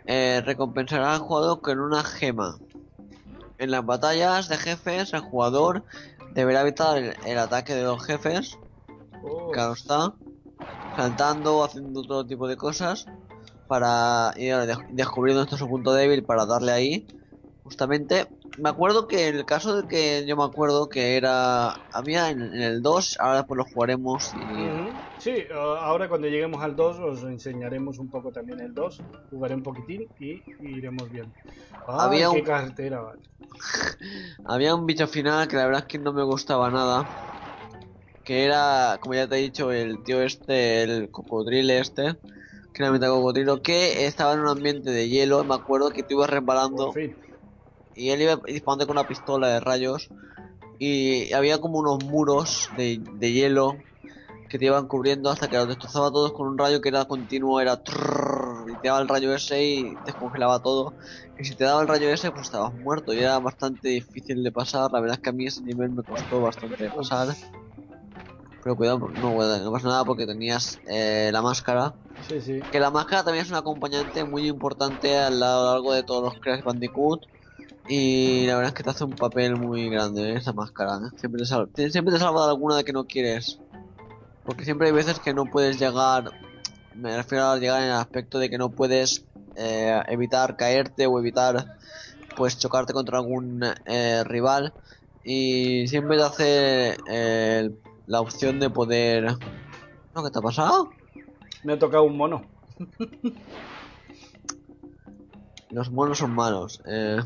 eh, recompensará al jugador con una gema. En las batallas de jefes, el jugador deberá evitar el, el ataque de los jefes, Oh, claro está, saltando, haciendo todo tipo de cosas para ir de- descubriendo su punto débil para darle ahí. Justamente, me acuerdo que el caso de que yo me acuerdo que era había en, en el 2, ahora después lo jugaremos y. Sí, uh, ahora cuando lleguemos al 2 os enseñaremos un poco también el 2, jugaré un poquitín y, y iremos viendo. Ay, Había qué un- cartera, vale. había un bicho final que la verdad es que no me gustaba nada. Que era, como ya te he dicho, el tío este, el cocodrilo este, que era mitad cocodrilo, que estaba en un ambiente de hielo, me acuerdo que tú ibas resbalando. Por fin. Y él iba disparando con una pistola de rayos y había como unos muros de, de hielo que te iban cubriendo hasta que los destrozaba todos con un rayo que era continuo, era trrrr, y te daba el rayo ese y descongelaba todo. Y si te daba el rayo ese, pues estabas muerto y era bastante difícil de pasar. La verdad es que a mí ese nivel me costó bastante pasar. Pero cuidado, no, no pasa nada porque tenías eh, la máscara. Sí, sí. Que la máscara también es un acompañante muy importante a lo largo de todos los Crash Bandicoot. Y la verdad es que te hace un papel muy grande ¿eh? esa máscara. ¿eh? Siempre, te salva, siempre te salva de alguna de que no quieres. Porque siempre hay veces que no puedes llegar, me refiero a llegar en el aspecto de que no puedes eh, evitar caerte o evitar pues chocarte contra algún eh, rival y siempre te hace eh, la opción de poder... ¿No? ¿Qué te ha pasado? Me ha tocado un mono. Los monos son malos. Eh...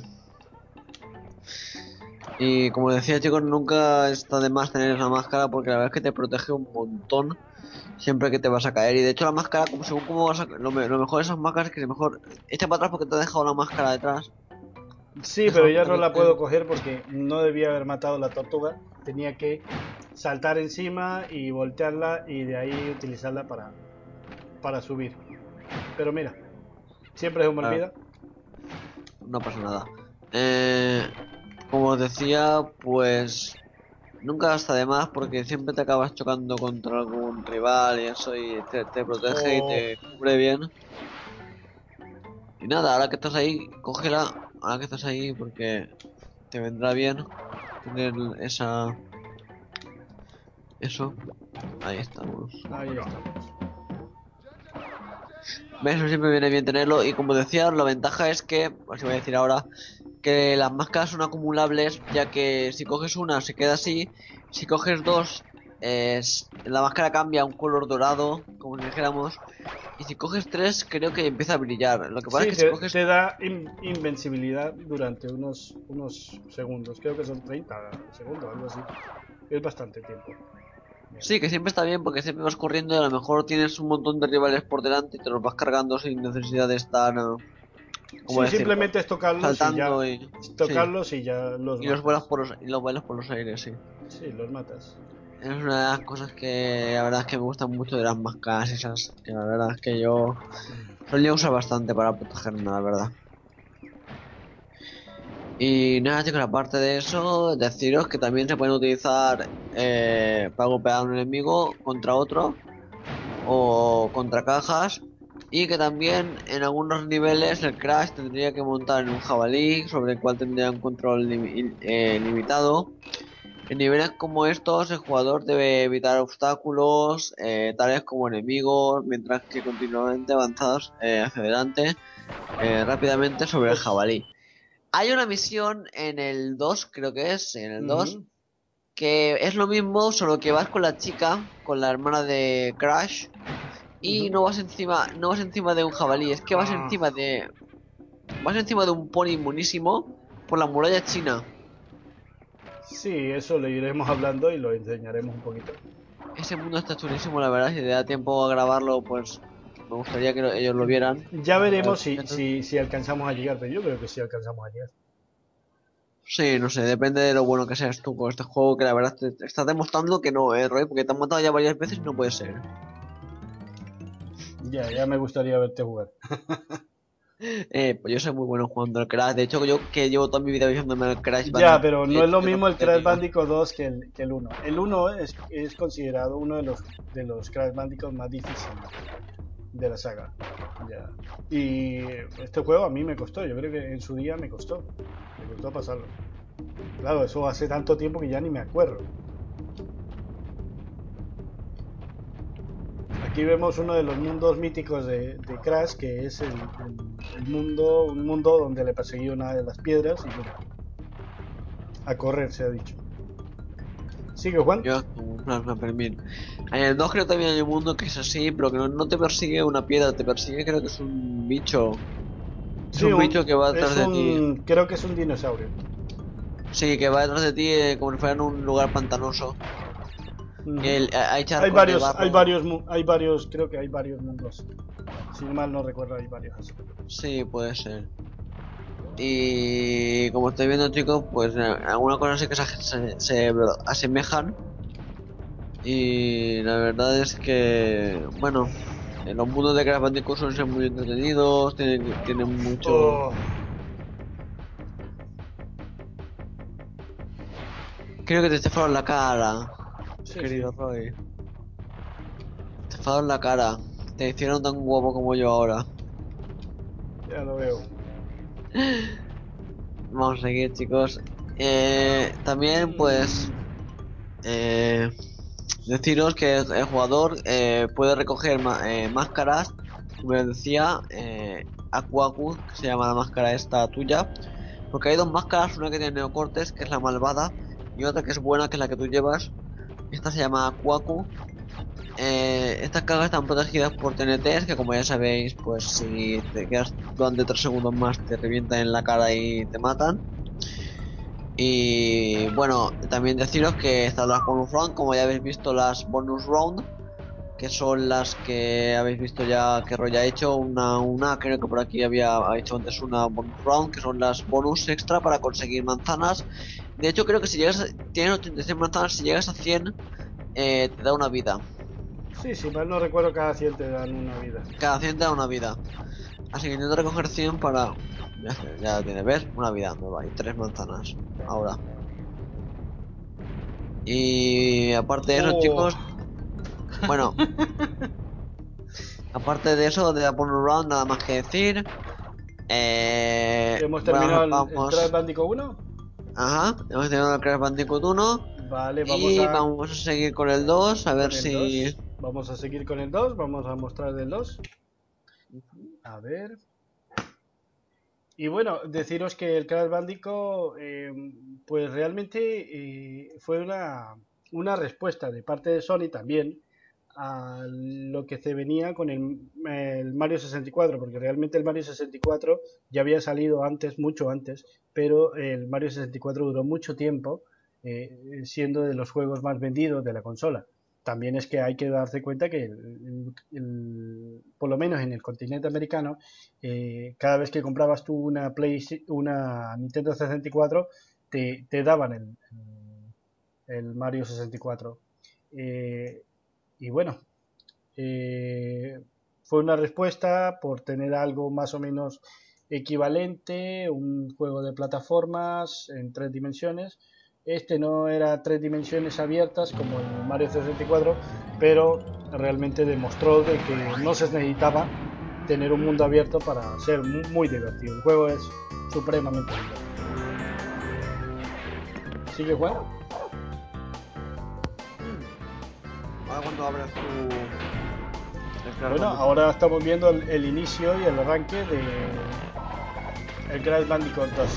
Y como decía chicos, nunca está de más tener esa máscara porque la verdad es que te protege un montón siempre que te vas a caer. Y de hecho la máscara, como según cómo vas a... Lo, me- lo mejor de esas máscaras es que mejor echa para atrás porque te ha dejado la máscara detrás. Sí, pero ya no la puedo coger porque no debía haber matado la tortuga. Tenía que saltar encima y voltearla y de ahí utilizarla para, para subir. Pero mira, siempre me Ah. olvida. No pasa nada. Eh, como os decía, pues nunca está de más porque siempre te acabas chocando contra algún rival y eso y te, te protege Oh. y te cubre bien. Y nada, ahora que estás ahí, cógela. Ahora que estás ahí porque te vendrá bien tener esa... Eso. Ahí estamos. Ahí estamos. Eso siempre viene bien tenerlo. Y como decía, la ventaja es que, os voy a decir ahora, que las máscaras son acumulables, ya que si coges una se queda así, si coges dos, la máscara cambia a un color dorado, como si dijéramos, y si coges tres, creo que empieza a brillar. Lo que pasa Sí, es que te, si coges... te da in- invencibilidad durante unos, unos segundos. Creo que son 30 segundos, algo así. Es bastante tiempo. Sí, que siempre está bien porque siempre vas corriendo y a lo mejor tienes un montón de rivales por delante y te los vas cargando sin necesidad de estar... eh, ¿cómo Sí, decirlo? simplemente es tocarlos saltando y y, ya. Tocarlos y ya los y los vuelas por los, y los vuelas por los aires, sí. Sí, los matas. Es una de las cosas que la verdad es que me gustan mucho de las máscaras esas, que la verdad es que yo solía usar bastante para protegerme, la verdad. Y nada chicos, aparte de eso, deciros que también se pueden utilizar eh, para golpear a un enemigo contra otro o contra cajas y que también en algunos niveles el Crash tendría que montar en un jabalí sobre el cual tendría un control eh, limitado. En niveles como estos, el jugador debe evitar obstáculos, eh, tales como enemigos, mientras que continuamente avanzados eh, hacia adelante rápidamente sobre el jabalí. Hay una misión en el 2, creo que es, en el 2, Ujú. que es lo mismo, solo que vas con la chica, con la hermana de Crash, y no vas encima, no vas encima de un jabalí, es que vas Ah. encima de, vas encima de un pony monísimo por la muralla china. Sí, eso lo iremos hablando y lo enseñaremos un poquito. Ese mundo está chulísimo, la verdad. Si te da tiempo a grabarlo, pues me gustaría que lo- ellos lo vieran. Ya veremos si, si, si alcanzamos a llegar, pero yo creo que sí alcanzamos a llegar. Sí, no sé, depende de lo bueno que seas tú con este juego, que la verdad te, te estás demostrando que no, eh, Roy, porque te han matado ya varias veces y no puede ser. Ya, ya me gustaría verte jugar. Eh, pues yo soy muy bueno jugando al Crash. De hecho, yo que llevo toda mi vida viéndome al Crash Ya, Bandicoot, pero no eh, es lo mismo el Crash. Bandicoot 2 que el, que el 1. El 1 es, es considerado uno de los, de los Crash Bandicoot más difíciles de la saga. Ya. Y este juego a mí me costó, yo creo que en su día me costó. Me costó pasarlo. Claro, eso hace tanto tiempo que ya ni me acuerdo. Aquí vemos uno de los mundos míticos de, de Crash, que es el, el- el mundo, un mundo donde le perseguía una de las piedras y mira, a correr se ha dicho. Sigue Juan. Yo, como Plasma Permit. En el 2 creo también hay un mundo que es así, pero que no, no te persigue una piedra, te persigue creo que es un bicho. Es Sí, un bicho que va detrás de ti. Creo que es un dinosaurio. Sí, que va detrás de ti eh, como si fuera en un lugar pantanoso. El- eh, hay varios, hay varios, hay varios, creo que hay varios mundos. Si mal no recuerdo, hay varios. Sí, puede ser. Y como estáis viendo chicos, pues eh, algunas cosas sí que se, se- se asemejan. Y la verdad es que, bueno, en los mundos de Crash Bandicoot suelen ser muy entretenidos, tienen, tienen mucho... Oh, Creo que te estafaron la cara, sí, querido sí. Roy. Te estafaron la cara. Te hicieron tan guapo como yo ahora. Ya lo veo. Vamos a seguir, chicos. Eh, también, pues. Eh, deciros que el jugador eh, puede recoger eh, máscaras, como les decía, eh, Aquacu, que se llama la máscara esta tuya, porque hay dos máscaras, una que tiene neocortes, que es la malvada, y otra que es buena, que es la que tú llevas. Esta se llama Aquacu. estas cargas están protegidas por TNTs, que como ya sabéis, pues si te quedas durante 3 segundos más te revientan en la cara y te matan. Y bueno, también deciros que están las bonus round, como ya habéis visto las bonus round, que son las que habéis visto ya que Roy ha hecho, una, una, creo que por aquí había hecho antes una bonus round, que son las bonus extra para conseguir manzanas. De hecho creo que si llegas, a, tienes 86 manzanas, si llegas a 100, eh, te da una vida. Sí, sí, mal no recuerdo cada 100 te dan una vida. Cada 100 te da una vida. Así que intento recoger 100 para ya, tiene, ¿ves? Una vida nueva y tres manzanas. Ahora. Y aparte de eso, oh. chicos. Bueno. aparte de eso, de bonus round, nada más que decir. Eh, ¿Hemos terminado el, Crash Bandicoot 1? Ajá, hemos terminado el Crash Bandicoot 1. Vale, vamos y a... vamos a seguir con el 2, a ver si... Vamos a seguir con el 2, vamos a mostrar el 2. A ver... Y bueno, deciros que el Crash Bandicoot, eh, pues realmente eh, fue una, una, respuesta de parte de Sony también a lo que se venía con el, Mario 64, porque realmente el Mario 64 ya había salido antes, mucho antes, pero el Mario 64 duró mucho tiempo eh, siendo de los juegos más vendidos de la consola también es que hay que darse cuenta que, por lo menos en el continente americano, eh, cada vez que comprabas tú una, una Nintendo 64, te, daban el, Mario 64. Eh, y bueno, eh, fue una respuesta por tener algo más o menos equivalente, un juego de plataformas en tres dimensiones este no era tres dimensiones abiertas como el Mario 64, pero realmente demostró de que no se necesitaba tener un mundo abierto para ser muy, divertido. El juego es supremamente divertido. ¿Sigue jugando? Cuando abres tu... Bueno, ahora estamos viendo el, el, inicio y el arranque de el Crash Bandicoot 2.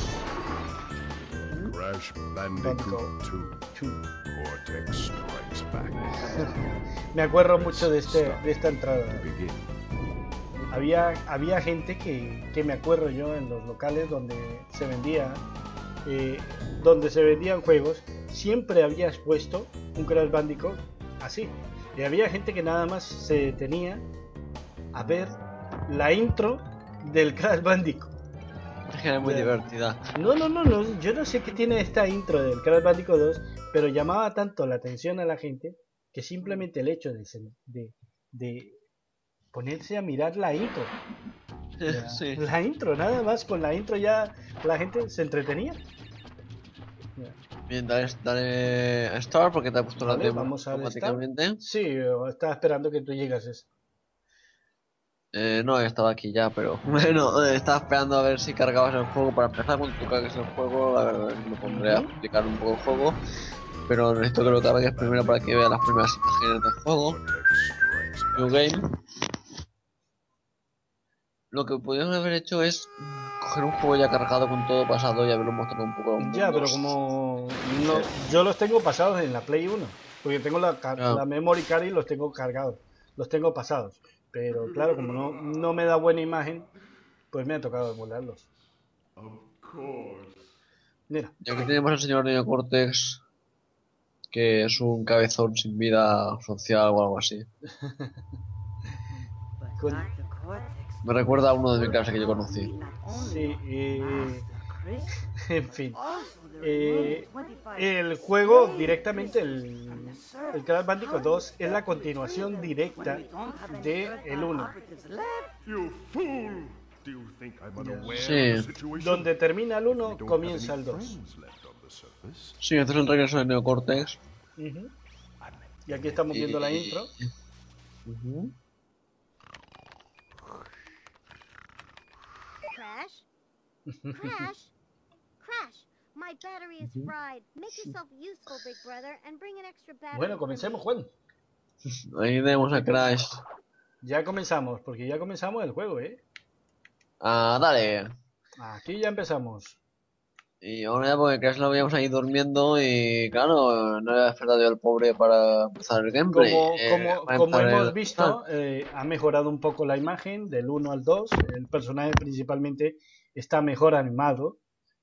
Crash Bandicoot 2. Cortex Strikes Back. Me acuerdo mucho de, este, de esta entrada. Había, había gente que, que me acuerdo yo en los locales donde se vendía eh, donde se vendían juegos, siempre había expuesto un Crash Bandicoot así. Y había gente que nada más se detenía a ver la intro del Crash Bandicoot. Es que era muy divertida. No, no, no, no, yo no sé qué tiene esta intro del Crash Bandicoot 2, pero llamaba tanto la atención a la gente que simplemente el hecho de, de, de ponerse a mirar la intro. La, intro, nada más con la intro ya la gente se entretenía. Bien, dale, dale a Star porque te ha puesto la demo automáticamente. Sí, estaba esperando que tú llegases. Eh, no, estaba aquí ya, pero bueno, estaba esperando a ver si cargabas el juego para empezar. Cuando tú cargues el juego, la verdad me pondré a explicar un poco el juego. Pero necesito que lo cargues primero para que veas las primeras imágenes del juego. New Game. Lo que podríamos haber hecho es coger un juego ya cargado con todo pasado y haberlo mostrado un poco. Ya, pero como no, yo los tengo pasados en la Play 1, porque tengo la, la memory card y los tengo cargados, los tengo pasados. Pero claro, como no, no me da buena imagen, pues me ha tocado emularlos. Mira. Y aquí tenemos al señor Neo Cortex, que es un cabezón sin vida social o algo así. Me recuerda a uno de mi clase que yo conocí. Sí, eh, en fin. Eh, el juego directamente, el, el Crash Bandicoot 2 es la continuación directa de el 1. Sí. Donde termina el 1, comienza el 2. Sí, este es el regreso de Neocortex. Y aquí estamos viendo la intro. Crash. Crash. Crash. My battery is fried. Make yourself useful, big brother, and bring an extra battery. Bueno, comencemos, me. Juan. Ahí tenemos a Crash. Ya comenzamos, porque ya comenzamos el juego, ¿eh? Ah, dale. Aquí ya empezamos. Y ahora ya porque Crash lo veíamos ahí durmiendo y claro, no había despertado yo el pobre para empezar el gameplay. Como, Eh, como, como hemos el- visto, eh, ha mejorado un poco la imagen del 1 al 2. El personaje principalmente está mejor animado,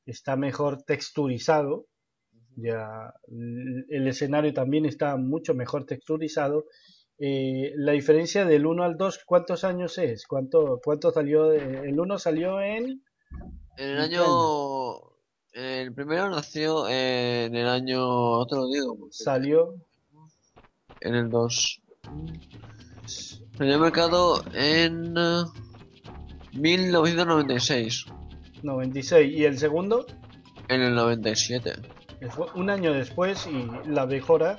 está mejor texturizado. Ya, el escenario también está mucho mejor texturizado. Eh, la diferencia del 1 al 2, ¿cuántos años es? ¿Cuánto, cuánto salió? de- el 1 salió en... En el ¿En qué año... El primero nació en el año... Lo digo. Salió... En el 2. Salió al mercado en... eh, 1996. 96. ¿Y el segundo? En el 97. Fue un año después y la mejora,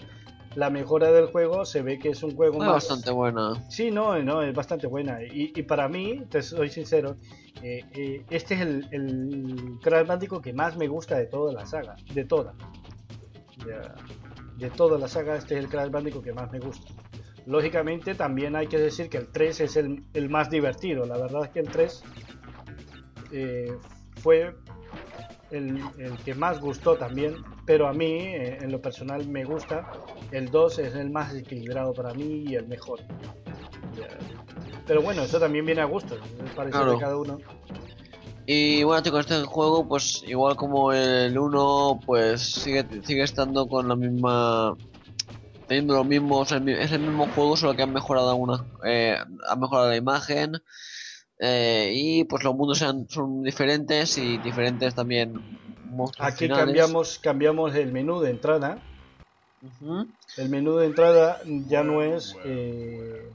la mejora del juego se ve que es un juego más... bastante buena. Sí, no, no, es bastante buena. Y, y para mí, te soy sincero, eh, eh, este es el, el Crash que más me gusta de toda la saga, de toda. Ya, de toda la saga, este es el Crash Bandicoot que más me gusta. Lógicamente, también hay que decir que el 3 es el, el más divertido. La verdad es que el 3 eh, fue el, el que más gustó también, pero a mí, eh, en lo personal, me gusta. El 2 es el más equilibrado para mí y el mejor. Pero bueno, eso también viene a gusto, Claro. de cada uno. Y bueno chicos, este juego pues igual como el 1 pues sigue, sigue estando con la misma... Teniendo los mismos, es el mismo juego solo que han mejorado algunas, eh, han mejorado la imagen eh, y pues los mundos sean- son diferentes y diferentes también monstruos Aquí finales. cambiamos, cambiamos el menú de entrada. El menú de entrada ya no es... eh,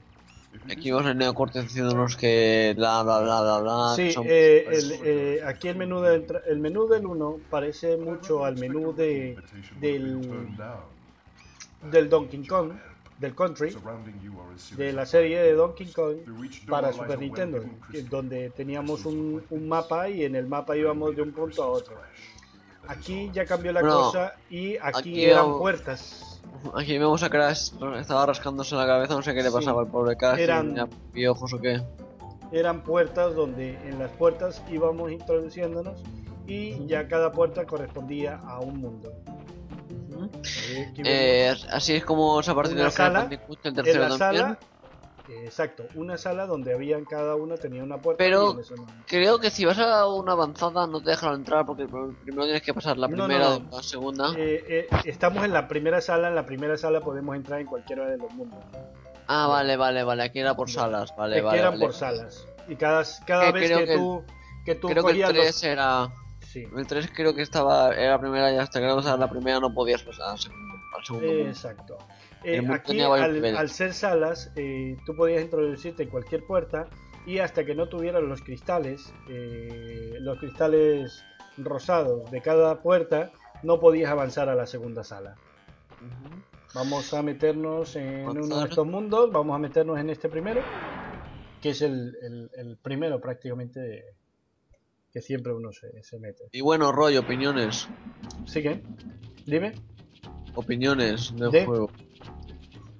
Aquí vemos el neocorte diciéndonos que bla bla bla bla bla. Sí, son- eh, el, eh, aquí el menú, de el menú del 1 parece mucho al menú de, del, del Donkey Kong, del Country, de la serie de Donkey Kong para Super Nintendo, donde teníamos un, un mapa y en el mapa íbamos de un punto a otro. Aquí ya cambió la Bueno, cosa y aquí, aquí eran vamos- puertas. Aquí vemos a Crash, estaba rascándose la cabeza, no sé qué le Sí. pasaba al pobre Crash, Eran- tenía piojos o qué. Eran puertas donde en las puertas íbamos introduciéndonos y ya cada puerta correspondía a un mundo. Eh, aquí Eh, así es como se ha partido el sala, el en tercero la también. sala, eh, exacto, una sala donde habían cada uno tenía una puerta. Pero- en no- Creo que si vas a una avanzada no te dejan entrar porque pr- primero tienes que pasar la No, no, primera no. o la segunda. Eh, eh, estamos en la primera sala, en la primera sala podemos entrar en cualquiera de los mundos. Ah, vale, vale, vale, aquí era por salas, vale, que vale. eran vale. por salas. Y cada, cada Que vez que, que tú, que tú Creo que el cogías 3 los- era... Sí, El 3 creo que estaba, era la primera y hasta que no pasaba la primera no podías pasar al segundo, al segundo exacto. Eh, aquí, al, ser salas, eh, tú podías introducirte en cualquier puerta y hasta que no tuvieran los cristales, eh, los cristales rosados de cada puerta, no podías avanzar a la segunda sala. Vamos a meternos en uno de estos mundos, vamos a meternos en este primero, que es el, el- el primero prácticamente de- que siempre uno se, se mete. Y bueno, Roy, opiniones. Sigue, dime. Opiniones del De- juego.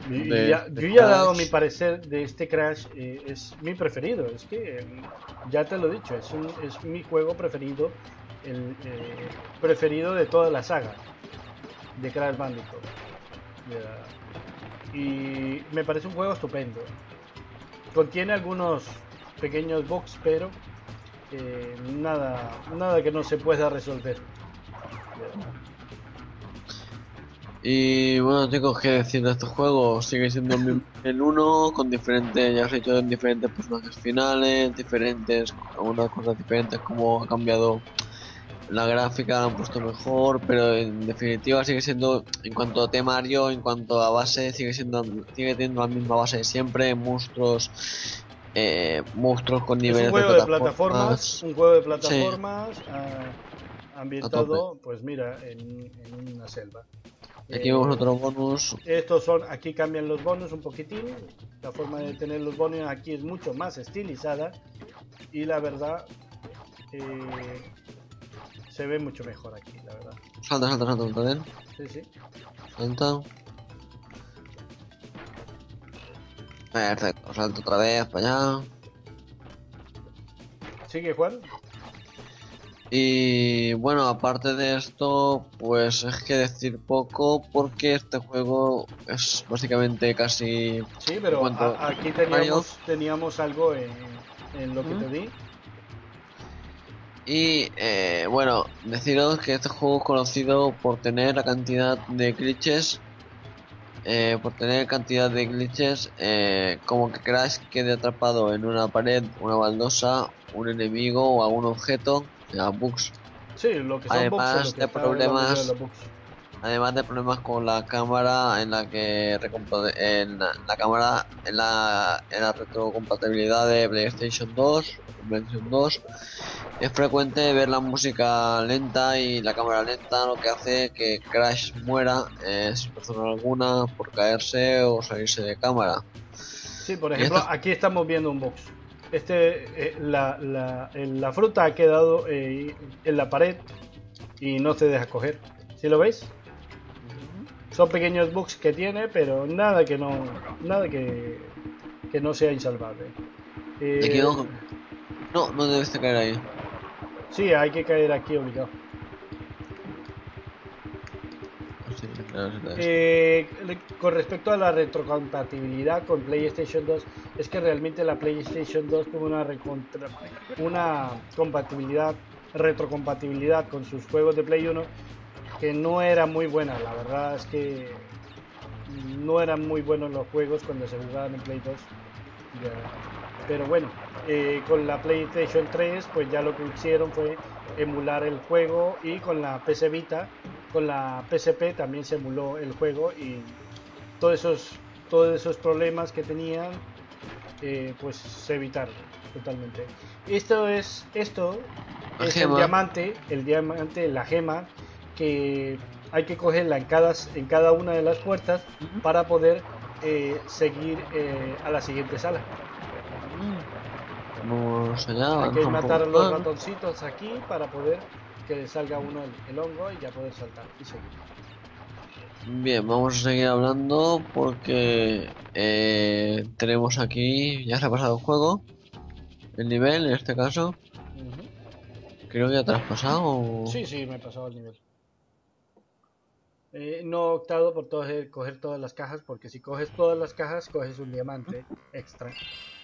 Y- de- ya- de yo ya he dado mi parecer de este Crash, eh, es mi preferido, es que eh, ya te lo he dicho, es, un- es mi juego preferido, el eh, preferido de toda la saga de Crash Bandicoot. Y me parece un juego estupendo. Contiene algunos pequeños bugs, pero eh, nada, nada que no se pueda resolver. Y bueno, chicos, ¿qué decir de este juego? Sigue siendo el 1, con diferentes, ya os he dicho, en diferentes personajes finales, diferentes, algunas cosas diferentes, como ha cambiado la gráfica, han puesto mejor, pero en definitiva sigue siendo, en cuanto a temario, en cuanto a base, sigue siendo, sigue teniendo la misma base de siempre, monstruos, eh, monstruos con Es niveles un juego de plataformas. plataformas, un juego de plataformas ah, ambientado, pues mira, en, en una selva. Aquí Eh, vemos otro bonus. Estos son, aquí cambian los bonos un poquitín. La forma de tener los bonos aquí es mucho más estilizada. Y la verdad, eh, se ve mucho mejor aquí, la verdad. Salta, salta, salta. Sí, sí. Salta. Perfecto, salto otra vez para allá. ¿Sigue Juan? Y bueno, aparte de esto, pues es que decir poco porque este juego es básicamente casi... Sí, pero a- aquí teníamos, teníamos algo en, en lo que te di. Y eh, bueno, deciros que este juego es conocido por tener la cantidad de glitches, eh, por tener cantidad de glitches eh, como que Crash quede atrapado en una pared, una baldosa, un enemigo o algún objeto, ya, bugs. Sí, lo que son Además bugs, lo que de problemas- Además de problemas con la cámara en la que en la, la cámara en la, en la retrocompatibilidad de PlayStation 2, PlayStation 2 es frecuente ver la música lenta y la cámara lenta lo que hace que Crash muera eh, sin razón alguna por caerse o salirse de cámara. Sí, por ejemplo, aquí estamos viendo un box. Este, eh, la, la, la fruta ha quedado eh, en la pared y no se deja coger. ¿Sí lo veis? Son pequeños bugs que tiene, pero nada que no, nada que, que no sea insalvable. Eh, no, no, no debes de caer ahí. sí, hay que caer aquí obligado. Sí, claro. Eh, con respecto a la retrocompatibilidad con PlayStation 2, es que realmente la PlayStation 2 tuvo una, una compatibilidad, retrocompatibilidad con sus juegos de Play 1 que no era muy buena. La verdad es que no eran muy buenos los juegos cuando se jugaban en Play 2. Ya. Pero bueno, eh, con la PlayStation 3 pues ya lo que hicieron fue emular el juego y con la PS Vita, con la PSP también se emuló el juego y todos esos, todos esos problemas que tenían eh, pues se evitaron totalmente. Esto es esto La es el diamante, el diamante, la gema que hay que cogerla en cada, en cada una de las puertas para poder eh, seguir eh, a la siguiente sala. Vamos allá. Hay que matar los más. ratoncitos aquí para poder que le salga uno el, el hongo y ya poder saltar y seguir. Bien, vamos a seguir hablando porque eh, tenemos aquí, ya se ha pasado el juego, el nivel en este caso, creo que ya te lo has pasado. o- Sí, sí, me he pasado el nivel. Eh, no he optado por todo- coger todas las cajas porque si coges todas las cajas coges un diamante extra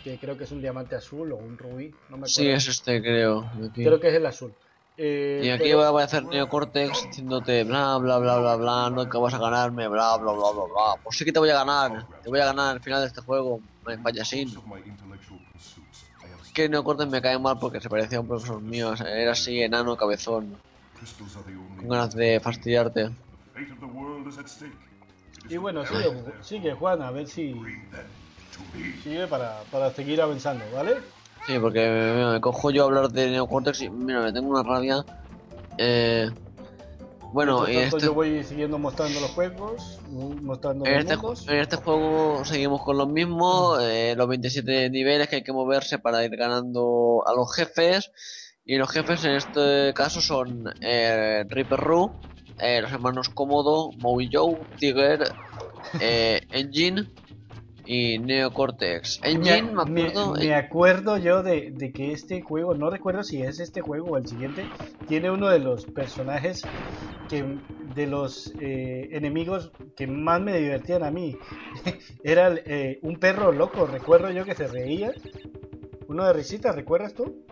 que creo que es un diamante azul o un rubí, no me acuerdo. Sí, es este, creo. aquí. Creo que es el azul. Eh, Y aquí pero- va a aparecer Neocortex diciéndote bla bla bla bla bla, nunca vas a ganarme, bla bla bla bla bla. Pues sí que te voy a ganar, te voy a ganar al final de este juego, payasín. Que Neocortex me cae mal porque se parecía a un profesor mío, era así, enano, cabezón, con ganas de fastidiarte. Y bueno, sigue, sigue Juan, a ver si sigue para, para seguir avanzando, ¿vale? Sí, porque mira, me cojo yo a hablar de Neocortex y mira, me tengo una rabia. Eh, bueno, tanto, este, yo voy siguiendo mostrando los juegos, mostrando en, los este, en este juego seguimos con mismo, eh, los 27 niveles que hay que moverse para ir ganando a los jefes. Y los jefes en este caso son eh, Reaper Roo, eh, los hermanos Komodo, Moe Joe, Tiger, eh, Engine y Neocortex. Engine, me acuerdo. me acuerdo yo de, de que este juego, no recuerdo si es este juego o el siguiente, tiene uno de los personajes que de los eh, enemigos que más me divertían a mí. Era eh, un perro loco, recuerdo yo que se reía. Uno de risita, ¿recuerdas tú?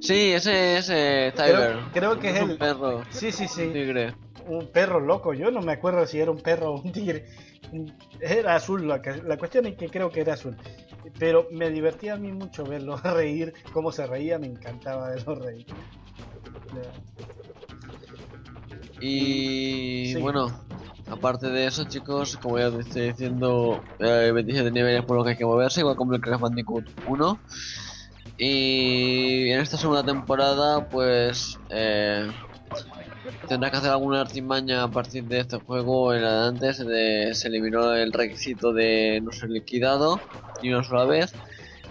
Sí, ese es eh, Creo, que es un el... perro. Sí, sí, sí. Tigre. un perro loco. Yo no me acuerdo si era un perro o un tigre. Era azul, la, la cuestión es que creo que era azul. Pero me divertía a mí mucho verlo reír, cómo se reía, me encantaba verlo reír. Y Sí. bueno, aparte de eso, chicos, como ya te estoy diciendo, eh, 27 niveles por lo que hay que moverse, igual como el Crash Bandicoot 1. Y en esta segunda temporada, pues eh, tendrás que hacer alguna artimaña a partir de este juego. En adelante se, de- se eliminó el requisito de no ser liquidado ni una sola vez.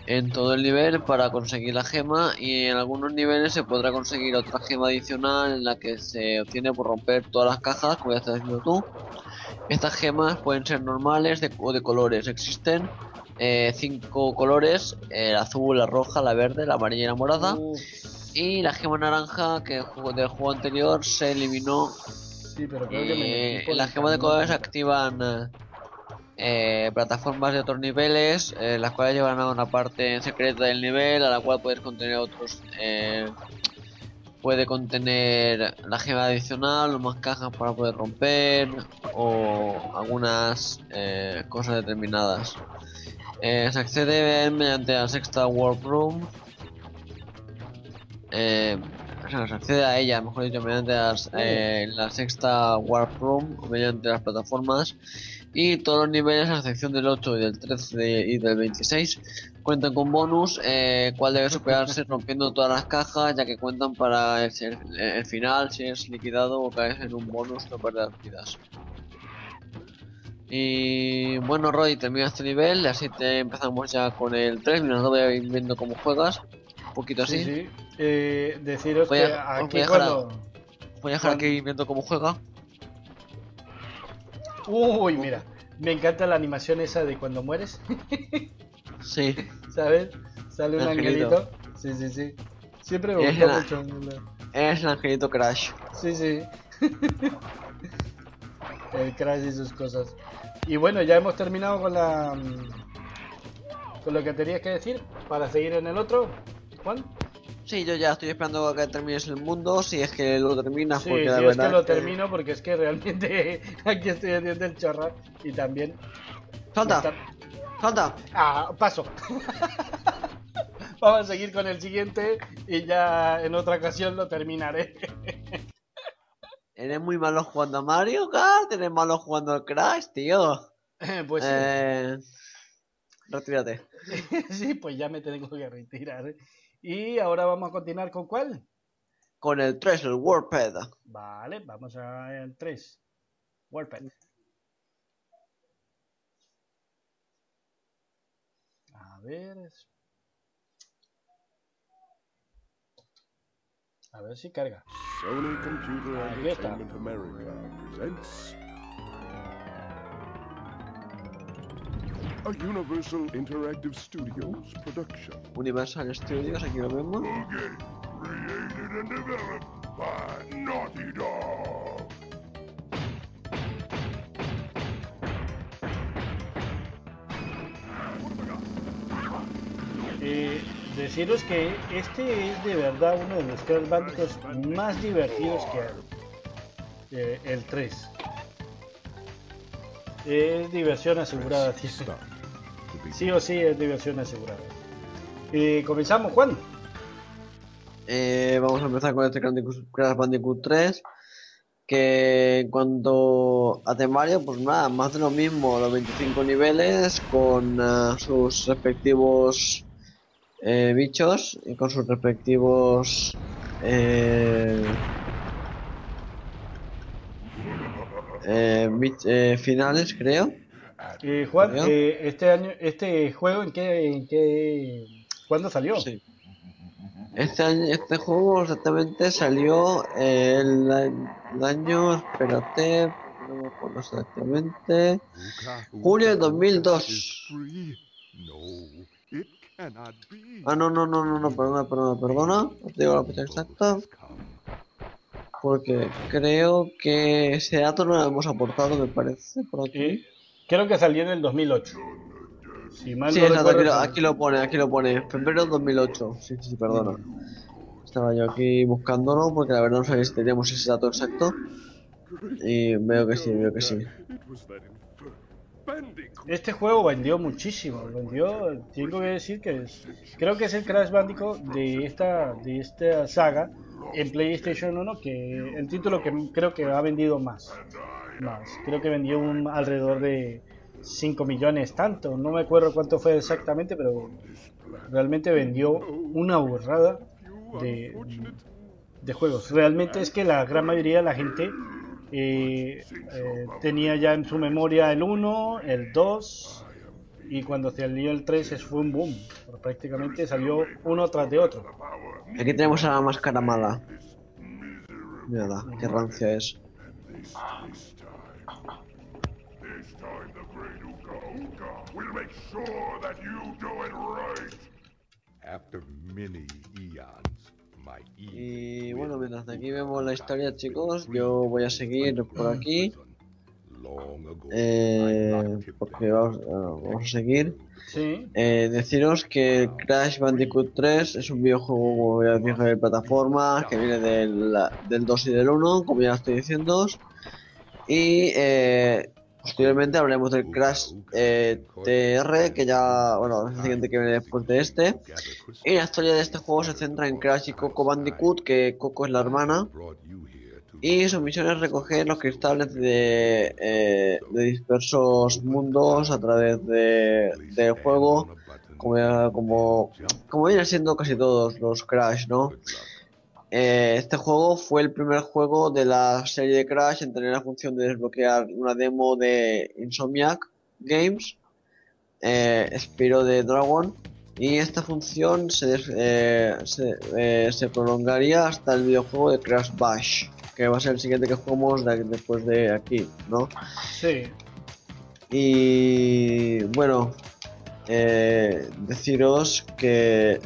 en todo el nivel para conseguir la gema y en algunos niveles se podrá conseguir otra gema adicional en la que se obtiene por romper todas las cajas, como ya estás diciendo tú. Estas gemas pueden ser normales de, o de colores. Existen eh, cinco colores, el azul, la roja, la verde, la amarilla y la morada. Uf, Y la gema naranja que del juego anterior se eliminó sí, pero creo que me por las gemas de colores activan eh, eh, plataformas de otros niveles, eh, las cuales llevan a una parte secreta del nivel, a la cual puedes contener otros. eh, puede contener la gema adicional o más cajas para poder romper o algunas eh, cosas determinadas. Eh, se accede mediante la sexta Warp Room. Eh, o sea, se accede a ella, mejor dicho, mediante las, eh, la sexta Warp Room mediante las plataformas. Y todos los niveles, a excepción del 8 y del 13 y del 26, cuentan con bonus, eh, cual debe superarse rompiendo todas las cajas, ya que cuentan para el, el- el final, si es liquidado o caes en un bonus no perder vidas. Y bueno, Roy, termina este nivel, así te empezamos ya con el 3, mientras no voy a ir viendo cómo juegas, un poquito así. Sí, sí. Eh, deciros Voy que a- aquí voy a dejar a- cuando... Voy a dejar aquí viendo cómo juega. Uy, mira, me encanta la animación esa de cuando mueres, Sí, ¿sabes? Sale un Angelito. angelito. Sí, sí, sí. Siempre me la- mucho. es el angelito Crash. Sí, sí. El crash y sus cosas. Y bueno, ya hemos terminado con la... mm, Con lo que tenías que decir para seguir en el otro, Juan. Sí, yo ya estoy esperando a que termines el mundo, si es que lo terminas, Sí, porque sí, la es verdad que lo es que- termino porque es que realmente aquí estoy haciendo el chorra y también... ¡Salta! está- ¡Salta! Ah, paso. Vamos a seguir con el siguiente y ya en otra ocasión lo terminaré. Eres muy malo jugando a Mario Kart, eres malo jugando al Crash, tío. pues sí. Eh... Retírate. sí, pues ya me tengo que retirar. Y ahora vamos a continuar con cuál. Con el 3, el Warped. Vale, vamos al 3. Warped. A ver. A ver si carga. Sony Computer Ahí está. Entertainment America presents a Universal Interactive Studios production. Universal Studios, aquí lo vemos. Okay, created and developed by Naughty Dog. Eh, deciros que este es de verdad uno de los Crash Bandicoots más divertidos que hay. Eh, el 3. Es diversión asegurada, tío. Sí o sí es diversión asegurada. Eh, Comenzamos, Juan. Eh, vamos a empezar con este Crash Bandicoot- Crash Bandicoot 3. Que en cuanto a temario, pues nada, más de lo mismo, los 25 niveles con ah, sus respectivos eh, bichos y con sus respectivos eh, eh, bich- eh, finales, creo. Eh, Juan, eh, este año, este juego, ¿en qué, en qué, cuándo salió? Sí. Este año, este juego exactamente salió el, el año, espérate, no me acuerdo exactamente. Julio de 2002. Ah, no, no, no, no, no, perdona, perdona, perdona. No te digo la fecha exacta porque creo que ese dato no lo hemos aportado, me parece, por aquí. Creo que salió en el 2008. Si mal Sí, no exacto, aquí lo, aquí lo pone, aquí lo pone. Febrero de 2008. Sí, sí, sí, perdona. Estaba yo aquí buscándolo porque la verdad no sabía si teníamos ese dato exacto. Y veo que sí, veo que sí. Este juego vendió muchísimo, vendió, tengo que decir que es, creo que es el Crash Bandicoot de esta, de esta saga en PlayStation 1 que el título que creo que ha vendido más, más, creo que vendió un, alrededor de 5 millones tanto, no me acuerdo cuánto fue exactamente, pero realmente vendió una burrada de, de juegos. Realmente es que la gran mayoría de la gente eh, eh, tenía ya en su memoria el 1, el 2 y cuando salió el 3 es- fue un boom. Prácticamente salió uno tras de otro. Aquí tenemos a la máscara mala. Mírala, qué rancia es. This time the great Uka Uka will make sure that you do it right. After many eons, Y bueno, mientras aquí vemos la historia, chicos, yo voy a seguir por aquí. Eh, porque vamos, bueno, vamos a seguir. Sí, Eh, deciros que Crash Bandicoot 3 es un videojuego, como ya dije, de plataforma que viene del, del 2 y del 1, como ya estoy diciendo. Y eh, posteriormente hablaremos del Crash eh, TR, que ya, bueno, es el siguiente que viene después de este. Y la historia de este juego se centra en Crash y Coco Bandicoot, que Coco es la hermana. Y su misión es recoger los cristales de, eh, de dispersos mundos a través de, del juego, como, como, como vienen siendo casi todos los Crash, ¿no? Eh, este juego fue el primer juego de la serie de Crash en tener la función de desbloquear una demo de Insomniac Games, eh, Spiro de Dragon, y esta función se, eh, se, eh, se prolongaría hasta el videojuego de Crash Bash, que va a ser el siguiente que jugamos de- después de aquí, ¿no? sí. Y bueno, deciros que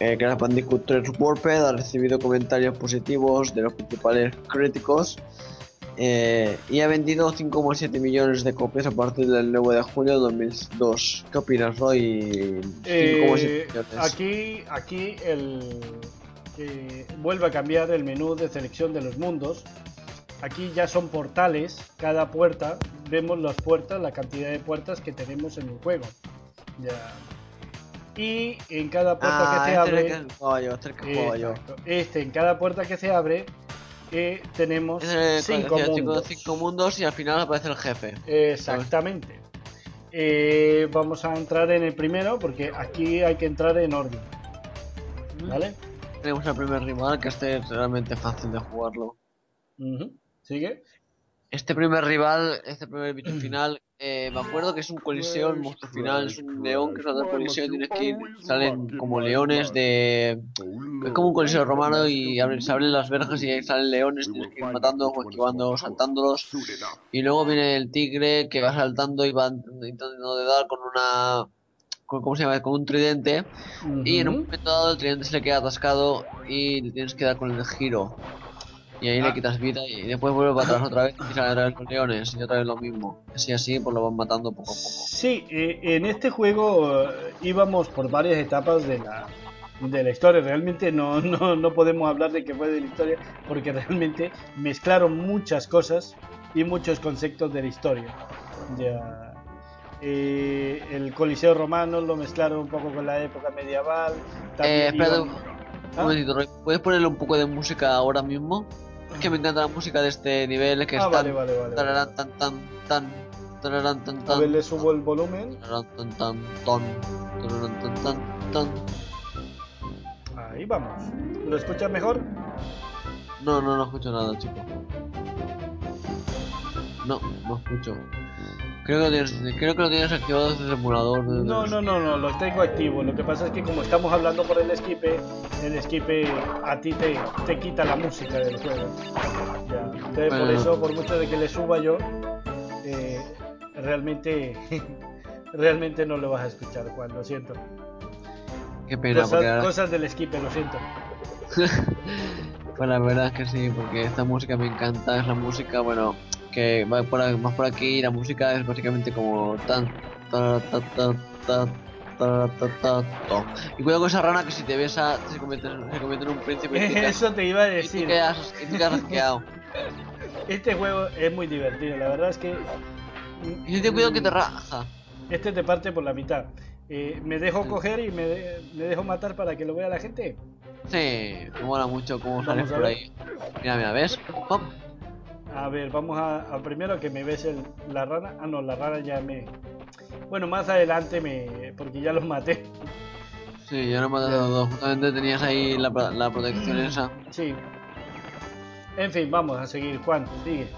eh, Crash Bandicoot 3 Warped ha recibido comentarios positivos de los principales críticos eh, y ha vendido 5,7 millones de copias a partir del 9 de julio de 2002. ¿Qué opinas, Roy? 5,7 Eh, aquí aquí el, eh, vuelve a cambiar el menú de selección de los mundos. Aquí ya son portales, cada puerta, vemos las puertas, la cantidad de puertas que tenemos en el juego. Ya. Y en cada puerta Ah, que se este abre, es el este es el. Este, en cada puerta que se abre, eh, tenemos Es el- cinco decía, mundos. cinco mundos y al final aparece el jefe. Exactamente. Eh, vamos a entrar en el primero porque aquí hay que entrar en orden. ¿Vale? Tenemos al primer rival, que este es realmente fácil de jugarlo. Ujú. ¿Sigue? Este primer rival, este primer bicho final, eh, me acuerdo que es un coliseo, el monstruo final es un león que sale del coliseo y tienes que ir, salen como leones de... Es como un coliseo romano y abren, se abren las verjas y ahí salen leones, tienes que ir matando, o esquivando, saltándolos. Y luego viene el tigre que va saltando y va intentando de dar con una... con- ¿Cómo se llama? Con un tridente. Y en un momento dado el tridente se le queda atascado y le tienes que dar con el giro. Y ahí Ah. le quitas vida y después vuelve para atrás otra vez y sale otra vez con leones y otra vez lo mismo. Así así pues lo van matando poco a poco. Sí, eh, en este juego eh, íbamos por varias etapas de la, de la historia. Realmente no, no, no podemos hablar de que fue de la historia porque realmente mezclaron muchas cosas y muchos conceptos de la historia. Ya, eh, el Coliseo Romano lo mezclaron un poco con la época medieval. Eh, espérate iban- un ¿Ah? momentito. ¿Puedes ponerle un poco de música ahora mismo? Que me encanta la música de este nivel que Ah, es tan... vale, vale, vale. tararán, tan tan tan tararán, tan A tan ver, le subo el volumen. tararán, tan tan tan tan tan. Ahí vamos. ¿Lo escuchas mejor? No, no, no escucho nada, chico. No, no escucho. Creo que tienes, creo que lo tienes activado desde el emulador. desde No, no, no, no, lo tengo activo. Lo que pasa es que como estamos hablando por el esquipe, el esquipe a ti te, te quita la música del juego. Ya. Entonces, por eso, por mucho de que le suba yo, eh, realmente, realmente no lo vas a escuchar, Juan, lo siento. Qué pena, Cosas, ahora- cosas del esquipe, lo siento. pues la verdad es que sí, porque esta música me encanta, es la música, bueno, que más por aquí la música es básicamente como tan y cuidado con esa rana que si te besa se convierte, se convierte en un príncipe eso te iba a decir. y te quedas, rasqueado este juego es muy divertido la verdad es que mm, y te cuidado que te mm, raja. este te parte por la mitad. Eh, me dejo coger y me, me, dejo matar para que lo vea la gente sí me mola mucho cómo Vamos por ahí. Mira mira ves a ver, vamos a, a primero que me ves el- la rana. Ah, no, la rana ya me. Bueno, más adelante me. Porque ya los maté. Sí, yo no me he matado a los dos. Justamente tenías ahí la, la protección esa. Sí. En fin, vamos a seguir. Juan, sigue.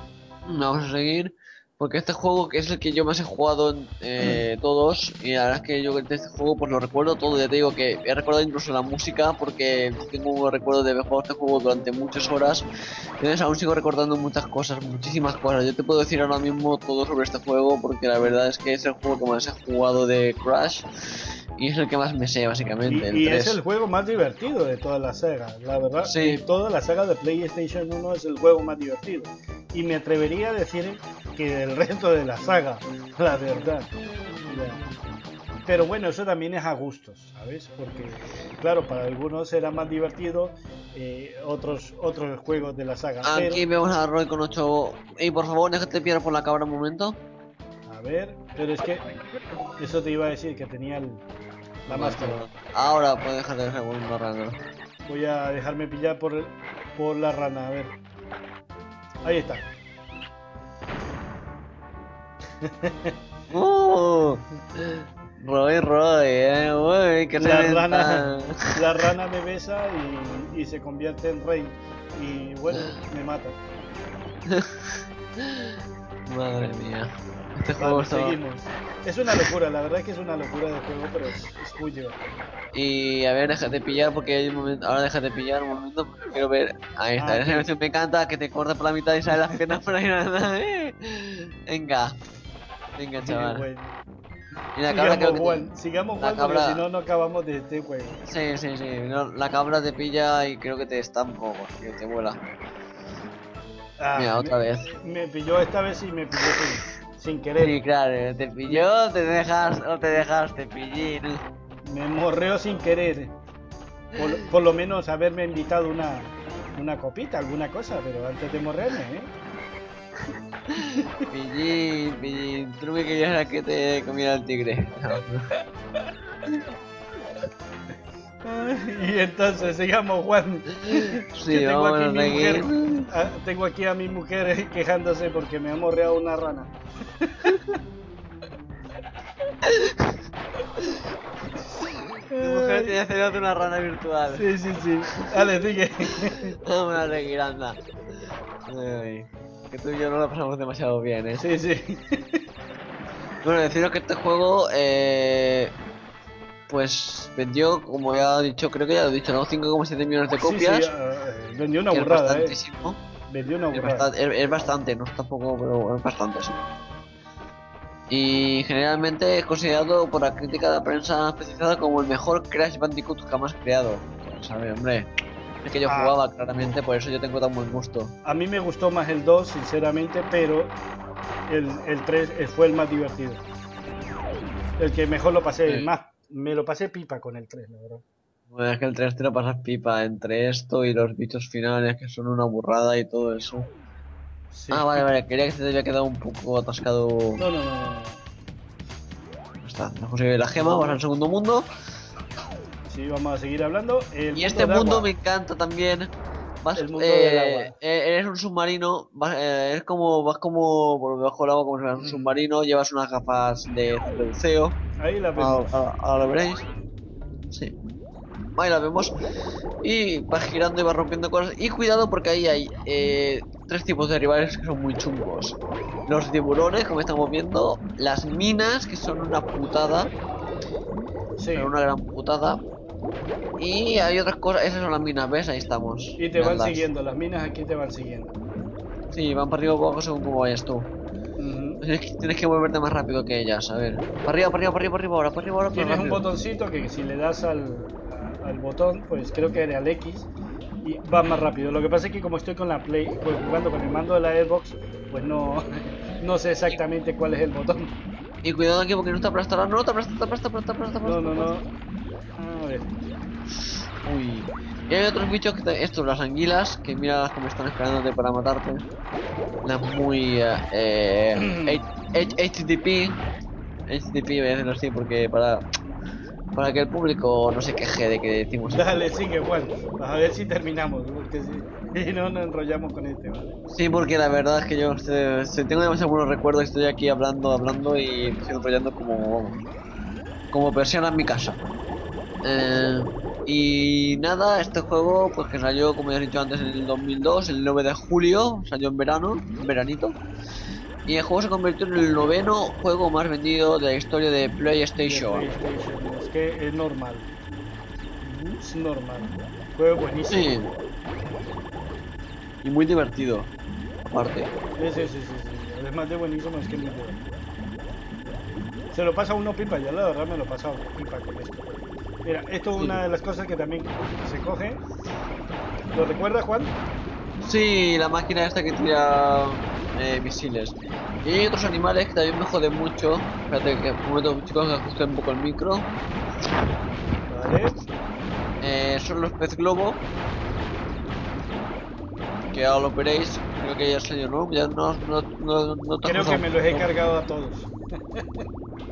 Vamos a seguir. Porque este juego que es el que yo más he jugado en eh, todos, y la verdad es que yo de este juego pues lo recuerdo todo, ya te digo que he recordado incluso la música porque tengo un recuerdo de haber jugado este juego durante muchas horas, entonces aún sigo recordando muchas cosas, muchísimas cosas. Yo te puedo decir ahora mismo todo sobre este juego porque la verdad es que es el juego que más he jugado de Crash y es el que más me sé básicamente. Y, y es 3. el juego más divertido de toda la saga, la verdad. Sí. de Toda la saga de PlayStation 1 es el juego más divertido. Y me atrevería a decir que el resto de la saga, la verdad. Pero bueno, eso también es a gustos, ¿sabes? Porque, claro, para algunos será más divertido eh, otros otros juegos de la saga. Pero, Aquí vemos a Roy con 8. Y por favor, déjate pillar por la cabra un momento. a ver, pero es que eso te iba a decir que tenía el- la máscara. Ahora puedes dejar de dejar una rana. Voy a dejarme pillar por, el- por la rana, a ver. Ahí está. ¡Uh! Roy, Roy, eh, uy, se La rana, la rana me besa y, y se convierte en rey. Y bueno, me mata. Madre mía. Este juego Vale, seguimos. Es una locura, la verdad es que es una locura de juego, pero es, es muy divertido. Y a ver, déjate pillar porque hay un momento. Ahora déjate pillar un momento porque quiero ver. Ahí está, Ah, esa ok. versión me encanta que te corta por la mitad y sale las piernas por ahí nada. Venga. Venga, chaval. bueno. Y la cabra creo Sigamos que te- jugando, sigamos la jugando, cabra- si no, no acabamos de este juego. Sí, sí, sí. no, la cabra te pilla y creo que te estampa o que te vuela. Ah, Mira, otra me, vez. Me pilló esta vez y me pilló sin, sin querer. Sí, claro, te pilló, te dejas o te dejaste pillín. Me morreo sin querer. Por, por lo menos haberme invitado una, una copita, alguna cosa, pero antes de morrerme, ¿eh? Pillín, pillín. Tú que querías era que te comiera el tigre. Y entonces sigamos jugando. Sí, Que tengo, aquí a mi seguir. mujer, ah, tengo aquí a mi mujer quejándose porque me ha morreado una rana. Tu mujer tiene celos de una rana virtual. Sí, sí, sí. Dale, sigue. Vamos a seguir, anda. Ay, que tú y yo no lo pasamos demasiado bien, ¿eh? Sí, sí. Bueno, deciros que este juego, eh, pues vendió, como ya he dicho, creo que ya lo he dicho, ¿no? 5,7 millones de copias. sí, vendió una burrada, eh. Vendió una Es, burrada. bastante, es, es bastante, no es tampoco, pero es bastante, sí. Y generalmente es considerado por la crítica de la prensa especializada como el mejor Crash Bandicoot jamás creado. Pues, a ver, hombre, es que yo Ah. jugaba claramente, por eso yo tengo tan buen gusto. A mí me gustó más el 2, sinceramente, pero el, el 3 eh, fue el más divertido. El que mejor lo pasé, Sí. más me lo pasé pipa con el 3, la verdad. Bueno, es que el 3 te lo pasas pipa entre esto y los bichos finales que son una burrada y todo eso. Sí. Ah, vale, vale, quería que se te había quedado un poco atascado. No, no, no, no. Está, no conseguí la gema, vamos al segundo mundo. Sí, vamos a seguir hablando. El Y este mundo agua. me encanta también. Vas, El mundo eh, del agua. eh, eres un submarino, vas, eh, eres como, vas como por debajo del agua como si fueras un Mm. submarino, llevas unas gafas de, buceo. Ahí la vemos. ahora- ahora lo veréis. Sí. Ahí la vemos. Y vas girando y vas rompiendo cosas. Y cuidado porque ahí hay eh, tres tipos de rivales que son muy chungos. Los tiburones, como estamos viendo. Las minas, que son una putada. Sí. Pero una gran putada. Y hay otras cosas. Esas son las minas, ¿ves? Ahí estamos. Y te van Miradlas. siguiendo, las minas aquí te van siguiendo. Sí, van para arriba o para abajo según cómo vayas tú. Tienes que, tienes que moverte más rápido que ellas, a ver. Para arriba, para arriba, para arriba, para arriba, ahora, para arriba, ahora, pero Tienes un botoncito que si le das al, a- al botón, pues creo que era al X y va más rápido. Lo que pasa es que como estoy con la Play, pues jugando con el mando de la Xbox, pues no, no sé exactamente cuál es el botón. Y cuidado aquí porque no te aplasta ahora. No, te aplasta, te aplasta, te aplasta, te aplasta, te No, aplasta, no, no. A ver. Uy. Y hay otros bichos que te- estos, las anguilas, que mira cómo están esperándote para matarte. Las muy eh, eh, H- H- HTTP. HTTP voy a decirlo así porque para para que el público no se queje de que decimos Dale, sigue Juan. A ver si terminamos, porque si no nos enrollamos con este, ¿vale? Sí, porque la verdad es que yo este, se- tengo demasiados buenos recuerdos. Estoy aquí hablando, hablando y estoy enrollando como como persiana en mi casa. Eh, y nada, este juego, pues que salió, como ya he dicho antes, en el 2002, el 9 de julio, salió en verano, en veranito. Y el juego se convirtió en el noveno juego más vendido de la historia de de PlayStation. PlayStation. Es que es normal. Es normal. Juego buenísimo. Sí. Y muy divertido. Aparte. Sí, sí, sí, sí, sí. Además de buenísimo, es que es muy bueno. Se lo pasa uno pipa, yo la verdad me lo he pasado pipa con esto. Mira, esto es una de las cosas que también se coge. ¿Lo recuerdas, Juan? Sí, la máquina esta que tira eh, misiles. Y hay otros animales que también me joden mucho. Espérate que un momento, chicos, que ajuste un poco el micro. Vale. Eh, son los pez globo. Que ahora lo veréis. Creo que ya salió, ¿no? Ya no, no, no, no Creo que me los he cargado a todos.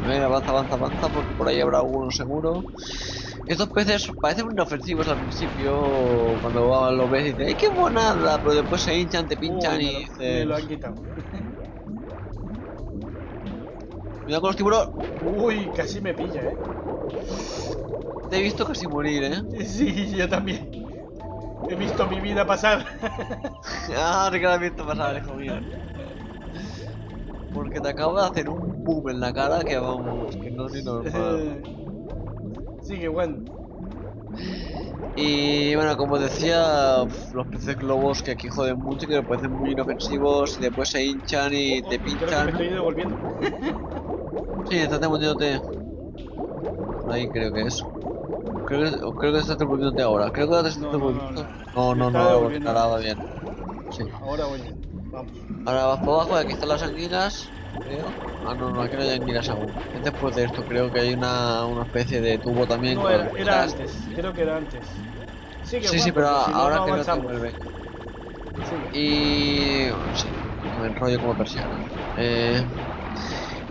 Venga, avanza, avanza, avanza, porque por ahí habrá alguno seguro. Estos peces parecen muy inofensivos al principio, cuando los ves y dices, ¡ay, qué monada! Pero después se hinchan, te pinchan y me, lo, dices, me lo han quitado. Cuidado con los tiburones. Uy, casi me pilla, eh. Te he visto casi morir, ¿eh? Sí, yo también. He visto mi vida pasar. ah, lo has visto pasar, hijo mío. Porque te acabo de hacer un boom en la cara que vamos, que no es ni normal. Sigue, Juan. Y bueno, como decía, los peces globos que aquí joden mucho, que me parecen muy inofensivos y después se hinchan y te Creo que me pinchan. estoy devolviendo. Sí, estás devolviéndote. Ahí creo que es. Creo que, creo que estás devolviéndote ahora. Creo que ahora te estás No, no, no, no. No, no, no, no, ahora va bien. Sí. Ahora voy. Vamos. Ahora vas para abajo aquí están las anguilas. Creo. Ah, no, no, aquí no hay anguilas aún. Es después de esto, creo que hay una, una especie de tubo también. No, era, era antes. Creo que era antes. Sigue, Sí, Juan, sí, pero si no, ahora no creo que te avanzamos. vuelve. Y. bueno, sí, me enrollo como persiana. Eh,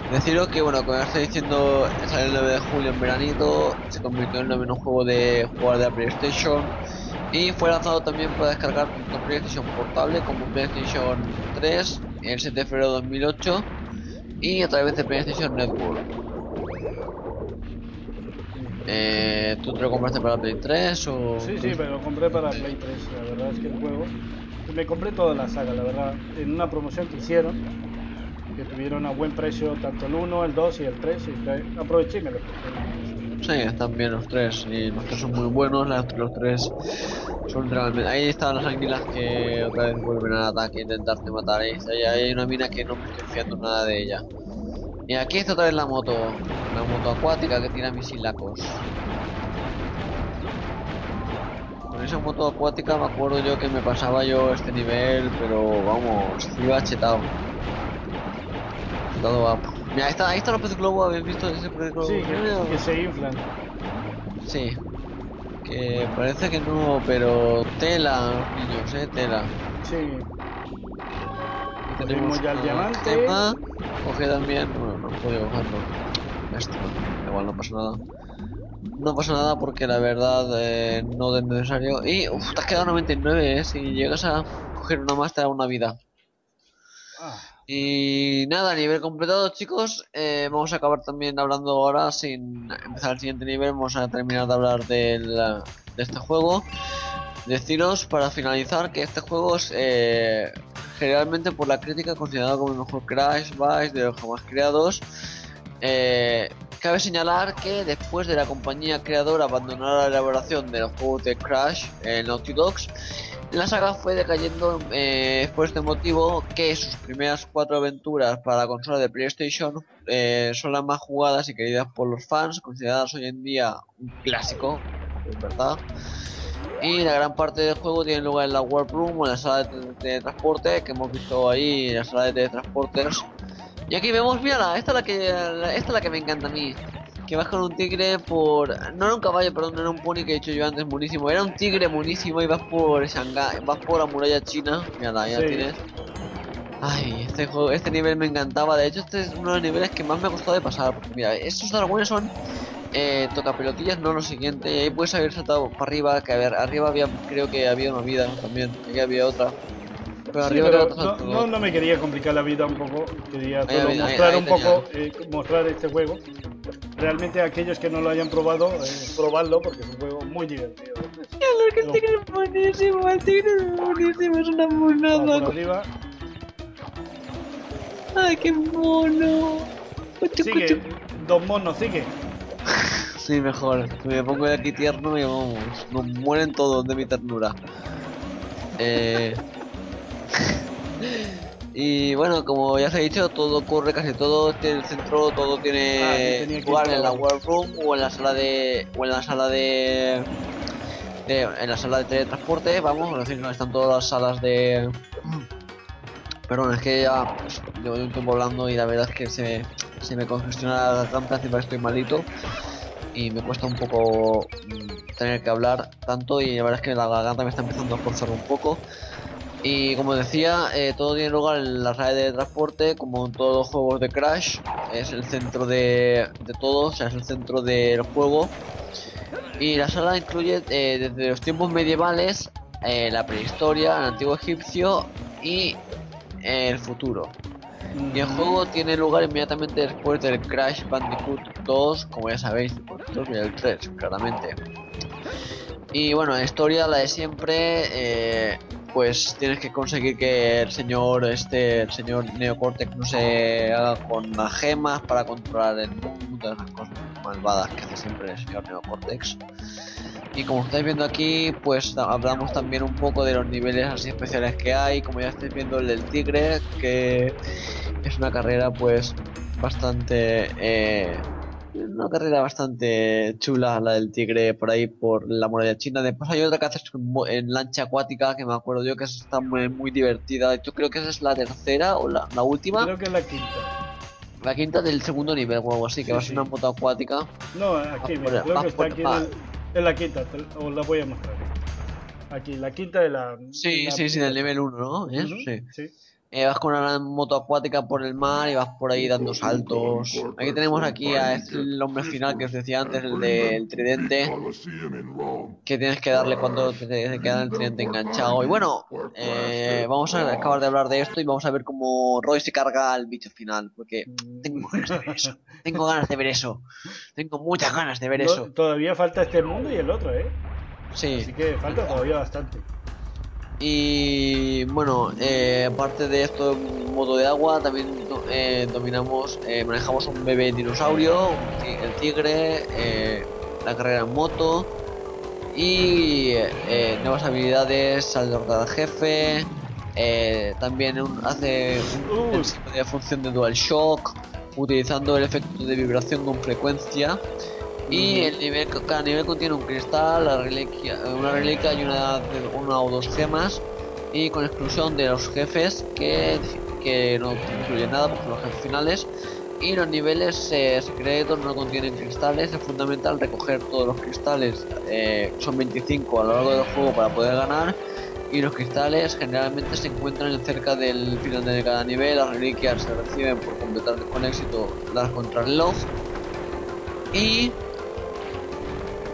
deciros que, bueno, como ya estoy diciendo, sale el 9 de julio en veranito, se convirtió en el noveno juego de jugar de la PlayStation y fue lanzado también para descargar tanto PlayStation Portable como PlayStation 3 el 7 de febrero de 2008 y a través de PlayStation Network. Eh, ¿Tú te lo compraste para Play 3 o...? Sí, sí, pero lo compré para Play 3. La verdad es que el juego. Me compré toda la saga, la verdad. En una promoción que hicieron. Que tuvieron a buen precio tanto el 1, el 2 y el 3. Y aproveché y me lo compré. Sí, están bien los tres y los tres son muy buenos, los, tres son realmente... Ahí están las anguilas que otra vez vuelven al ataque a intentarte matar. Ahí, hay una mina que no me estoy fiando nada de ella. Y aquí está otra vez la moto, la moto acuática que tira misilacos. Con esa moto acuática me acuerdo yo que me pasaba yo este nivel, pero vamos, iba chetado. Chetado guapo. Mira, ahí está, ahí está los peces globo, ¿habéis visto ese pez globo? Sí, que, que se inflan. Sí. Que parece que no, pero tela, niños, eh, tela. Sí. Aquí Cogimos ya el diamante. Gemma. Coge también, bueno, no puedo cogerlo. Esto, igual no pasa nada. No pasa nada porque la verdad eh, no es necesario. Y, uff, te has quedado 99, eh. Si llegas a coger una más te da una vida. Ah, Y nada, nivel completado, chicos, eh, vamos a acabar también hablando ahora, sin empezar el siguiente nivel, vamos a terminar de hablar de este juego. Deciros para finalizar que este juego es eh, generalmente por la crítica considerado como el mejor Crash Bash de los jamás creados. Eh, cabe señalar que después de la compañía creadora abandonar la elaboración de los juegos de Crash, eh, Naughty Dogs, la saga fue decayendo eh, por este motivo que sus primeras cuatro aventuras para la consola de PlayStation eh, son las más jugadas y queridas por los fans, consideradas hoy en día un clásico, es verdad. Y la gran parte del juego tiene lugar en la Warp Room o en la sala de, de transporte que hemos visto ahí, en la sala de teletransporters. Y aquí vemos, mira, esta es la que esta es la que me encanta a mí. Que vas con un tigre por. No era un caballo, perdón, era un pony que he dicho yo antes, buenísimo. Era un tigre buenísimo y vas por Shanghái, vas por la muralla china. Mira, ya Sí. tienes. Ay, este juego, este nivel me encantaba. De hecho, este es uno de los niveles que más me gustó de pasar. Porque mira, estos dragones son eh, tocapelotillas, no lo siguiente. Y ahí puedes haber saltado para arriba, que a ver, arriba había, creo que había una vida también. Aquí había otra. Pero sí, arriba pero te no, saltó no, no me quería complicar la vida un poco. Quería Ahí, solo ahí, mostrar ahí un tenía. poco, eh, mostrar este juego. Realmente aquellos que no lo hayan probado, eh, probarlo porque es un juego muy divertido. que el tigre es buenísimo, el tigre es buenísimo, es una monada. arriba. ¡Ay, qué mono! Sigue, dos monos, sigue. Sí, mejor. Me pongo de aquí tierno y vamos. Nos mueren todos de mi ternura. Eh... y bueno, como ya se ha dicho, todo ocurre, casi todo tiene el centro, todo Ah, tiene que lugar en la. World Room o en la sala de. o en la sala de. de- en la sala de teletransporte, vamos, es decir, no están todas las salas de. Perdón, es que ya pues, llevo un tiempo hablando y la verdad es que se, se me congestiona la garganta, encima estoy malito y me cuesta un poco mm, tener que hablar tanto y la verdad es que la garganta me está empezando a forzar un poco. Y como decía, eh, todo tiene lugar en la red de transporte, como en todos los juegos de Crash, es el centro de, de todo, o sea, es el centro del juego. Y la sala incluye eh, desde los tiempos medievales, eh, la prehistoria, el antiguo egipcio y el futuro. Y el juego tiene lugar inmediatamente después del Crash Bandicoot 2, como ya sabéis, el 2 y el 3, claramente. Y bueno, la historia, la de siempre, eh, pues tienes que conseguir que el señor, este, el señor Neocortex no se haga con las gemas para controlar el mundo de las cosas malvadas que hace siempre el señor Neocortex. Y como estáis viendo aquí, pues hablamos también un poco de los niveles así especiales que hay, como ya estáis viendo el del tigre, que es una carrera pues bastante eh, una carrera bastante chula la del tigre por ahí por la muralla china después hay otra que haces en lancha acuática que me acuerdo yo que esa está muy, muy divertida yo creo que esa es la tercera o la, la última Creo que es la quinta. la quinta del segundo nivel o algo así que Sí, va a sí. ser una moto acuática No, aquí, mira, por- creo que está por- aquí en, ah. la quinta, te- os la voy a mostrar. Aquí, la quinta de la... sí la- sí sí del nivel 1 ¿no? ¿Es? Ujú, sí sí. Eh, vas con una moto acuática por el mar y vas por ahí dando saltos. Aquí tenemos aquí a este- el hombre final que os decía antes, el del tridente, que tienes que darle cuando te, queda el tridente enganchado. Y bueno, eh, vamos a acabar de hablar de esto y vamos a ver cómo Roy se carga al bicho final, porque tengo ganas de ver eso. Tengo ganas de ver eso. Tengo muchas ganas de ver eso. todavía falta este mundo y el otro, ¿eh? Sí. Así que falta todavía bastante. Y bueno, eh, aparte de esto, modo de agua, también eh, dominamos, eh, manejamos un bebé dinosaurio, el tigre, la carrera en moto y nuevas habilidades al derrotar al jefe. también un- hace un, Uh. de función de DualShock utilizando el efecto de vibración con frecuencia. Y el nivel, cada nivel contiene un cristal, la reliquia, una reliquia y una, una o dos gemas. Y con exclusión de los jefes que, que no incluyen nada porque los jefes finales. Y los niveles eh, secretos no contienen cristales. Es fundamental recoger todos los cristales. eh, son 25 a lo largo del juego para poder ganar. Y los cristales generalmente se encuentran cerca del final de cada nivel. Las reliquias se reciben por completar con éxito las contrarreloj. Y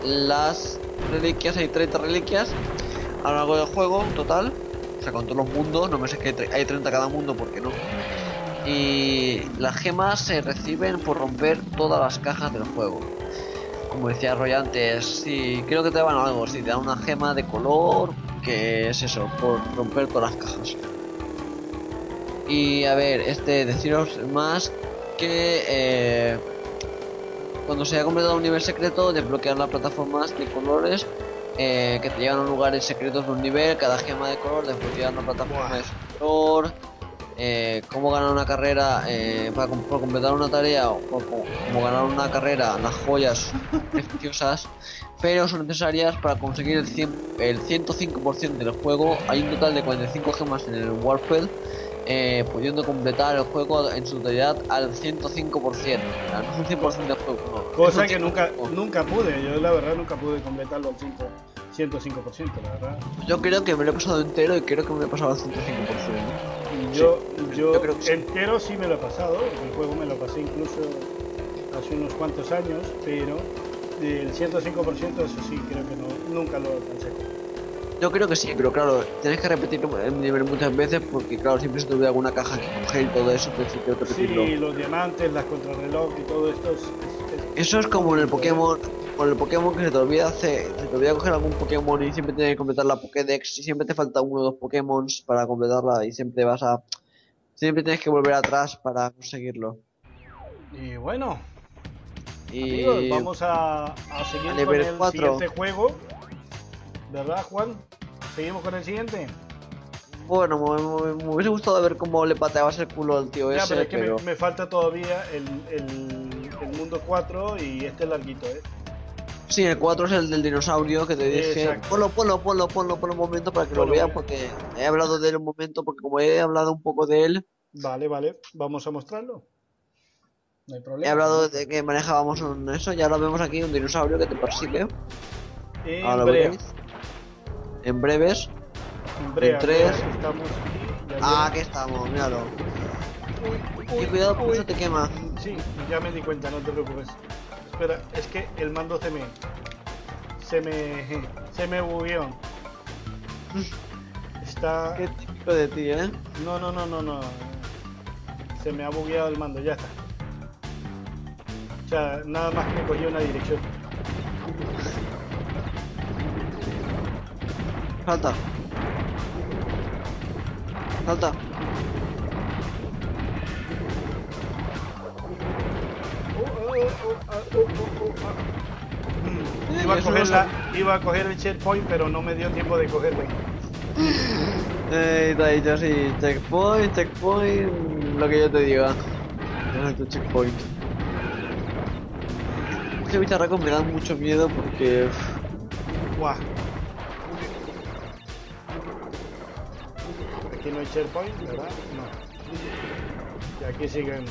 las reliquias, hay 30 reliquias a lo largo del juego total. O sea, con todos los mundos, no me sé que hay tre- hay 30 cada mundo, porque no? Y las gemas se reciben por romper todas las cajas del juego. Como decía Roy antes, sí, creo que te dan algo, si te dan una gema de color, que es eso, por romper todas las cajas. Y a ver, este, deciros más que eh, cuando se ha completado un nivel secreto, desbloquear las plataformas de colores eh, que te llevan a lugares secretos de un nivel, cada gema de color, desbloquear una plataforma de color, eh, cómo ganar una carrera eh, para completar una tarea o cómo ganar una carrera, las joyas preciosas, pero son necesarias para conseguir el, 100 el 105% del juego. Hay un total de 45 gemas en el Warfield. Eh, pudiendo completar el juego en su totalidad al 105%. O sea, no es un 100% del juego, no. Cosa que un nunca, 105%. nunca pude. Yo la verdad nunca pude completarlo al 5, 105%, la verdad. Yo creo que me lo he pasado entero y creo que me lo he pasado al 105%. Yo, yo, yo creo que sí. entero sí me lo he pasado. El juego me lo pasé incluso hace unos cuantos años, pero el 105% eso sí creo que no, nunca lo alcancé. Yo creo que sí, pero claro, tienes que repetir el nivel muchas veces porque claro, siempre se te olvida alguna caja que coger y todo eso, sí que repetirlo. Sí, los diamantes, las contrarreloj y todo esto es, es- es- Eso es como en el Pokémon, con el Pokémon que se te olvida hacer, se te olvida coger algún Pokémon y siempre tienes que completar la Pokédex y siempre te falta uno o dos Pokémon para completarla y siempre vas a Siempre tienes que volver atrás para conseguirlo. Y bueno, Y amigos, vamos a, a seguir a con el cuatro. siguiente juego. ¿Verdad, Juan? ¿Seguimos con el siguiente? bueno, me, me- me hubiese gustado ver cómo le pateabas el culo al tío Ya, ese, pero es que me- pero... Me, falta todavía el, el, el mundo 4 y este es larguito, ¿eh? Sí, el 4 es el del dinosaurio que te dije. Exacto. Ponlo, ponlo, ponlo, ponlo, ponlo un momento para que lo bien. porque he hablado de él un momento, porque como he hablado un poco de él, Vale, vale, vamos a mostrarlo. No hay problema. he hablado de que manejábamos un eso, y ahora vemos aquí un dinosaurio que te persigue. En Ahora lo Brea. En breves. En tres. Estamos Ah, aquí estamos, míralo. Uy, Y cuidado, uy. eso te quema. Sí, ya me di cuenta, no te preocupes. Espera, es que el mando se me. Se me. Se me bugueó. Está. Qué típico de ti, ¿eh? No, no, no, no, no. Se me ha bugueado el mando, ya está. O sea, nada más que cogí una dirección. Salta. Salta. Ah, ah. Mm, Iba a, eso coger no la- iba a coger el checkpoint, pero no me dio tiempo de cogerlo. Eh, te ha dicho así, checkpoint, checkpoint, lo que yo te diga. Es tu checkpoint. Este bicharraco me da mucho miedo porque... uff, no hay checkpoint, ¿verdad? No. Y aquí seguimos.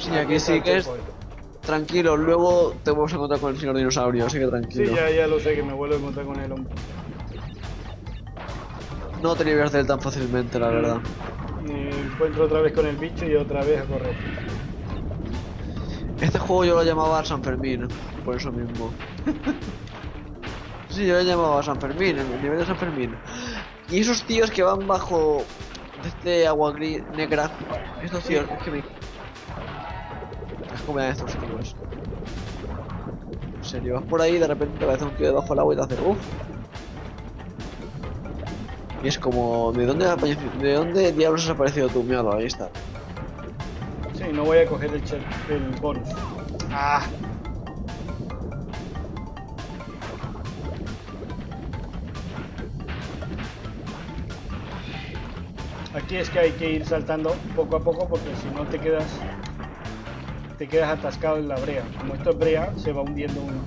Si aquí está el sigues, checkpoint. tranquilo, luego te vamos a encontrar con el señor dinosaurio, así que Sí, tranquilo. ya, ya lo sé, que me vuelvo a encontrar con él. hombre. No te libras de él tan fácilmente, la verdad. Me encuentro otra vez con el bicho y otra vez a correr. Este juego yo lo llamaba San Fermín, por eso mismo. Sí, yo lo llamaba San Fermín, el nivel de San Fermín. Y esos tíos que van bajo este agua gris negra, estos tíos, es que me... Es como me dan estos tíos. En serio, vas por ahí y de repente te aparece un tío debajo del agua y te hace uff. Y es como, ¿de dónde, ¿de dónde diablos has aparecido tú? Míralo, ahí está. Sí, no voy a coger el, el bonus. Ah. Aquí es que hay que ir saltando poco a poco porque si no te quedas te quedas atascado en la brea. Como esto es brea, se va hundiendo uno.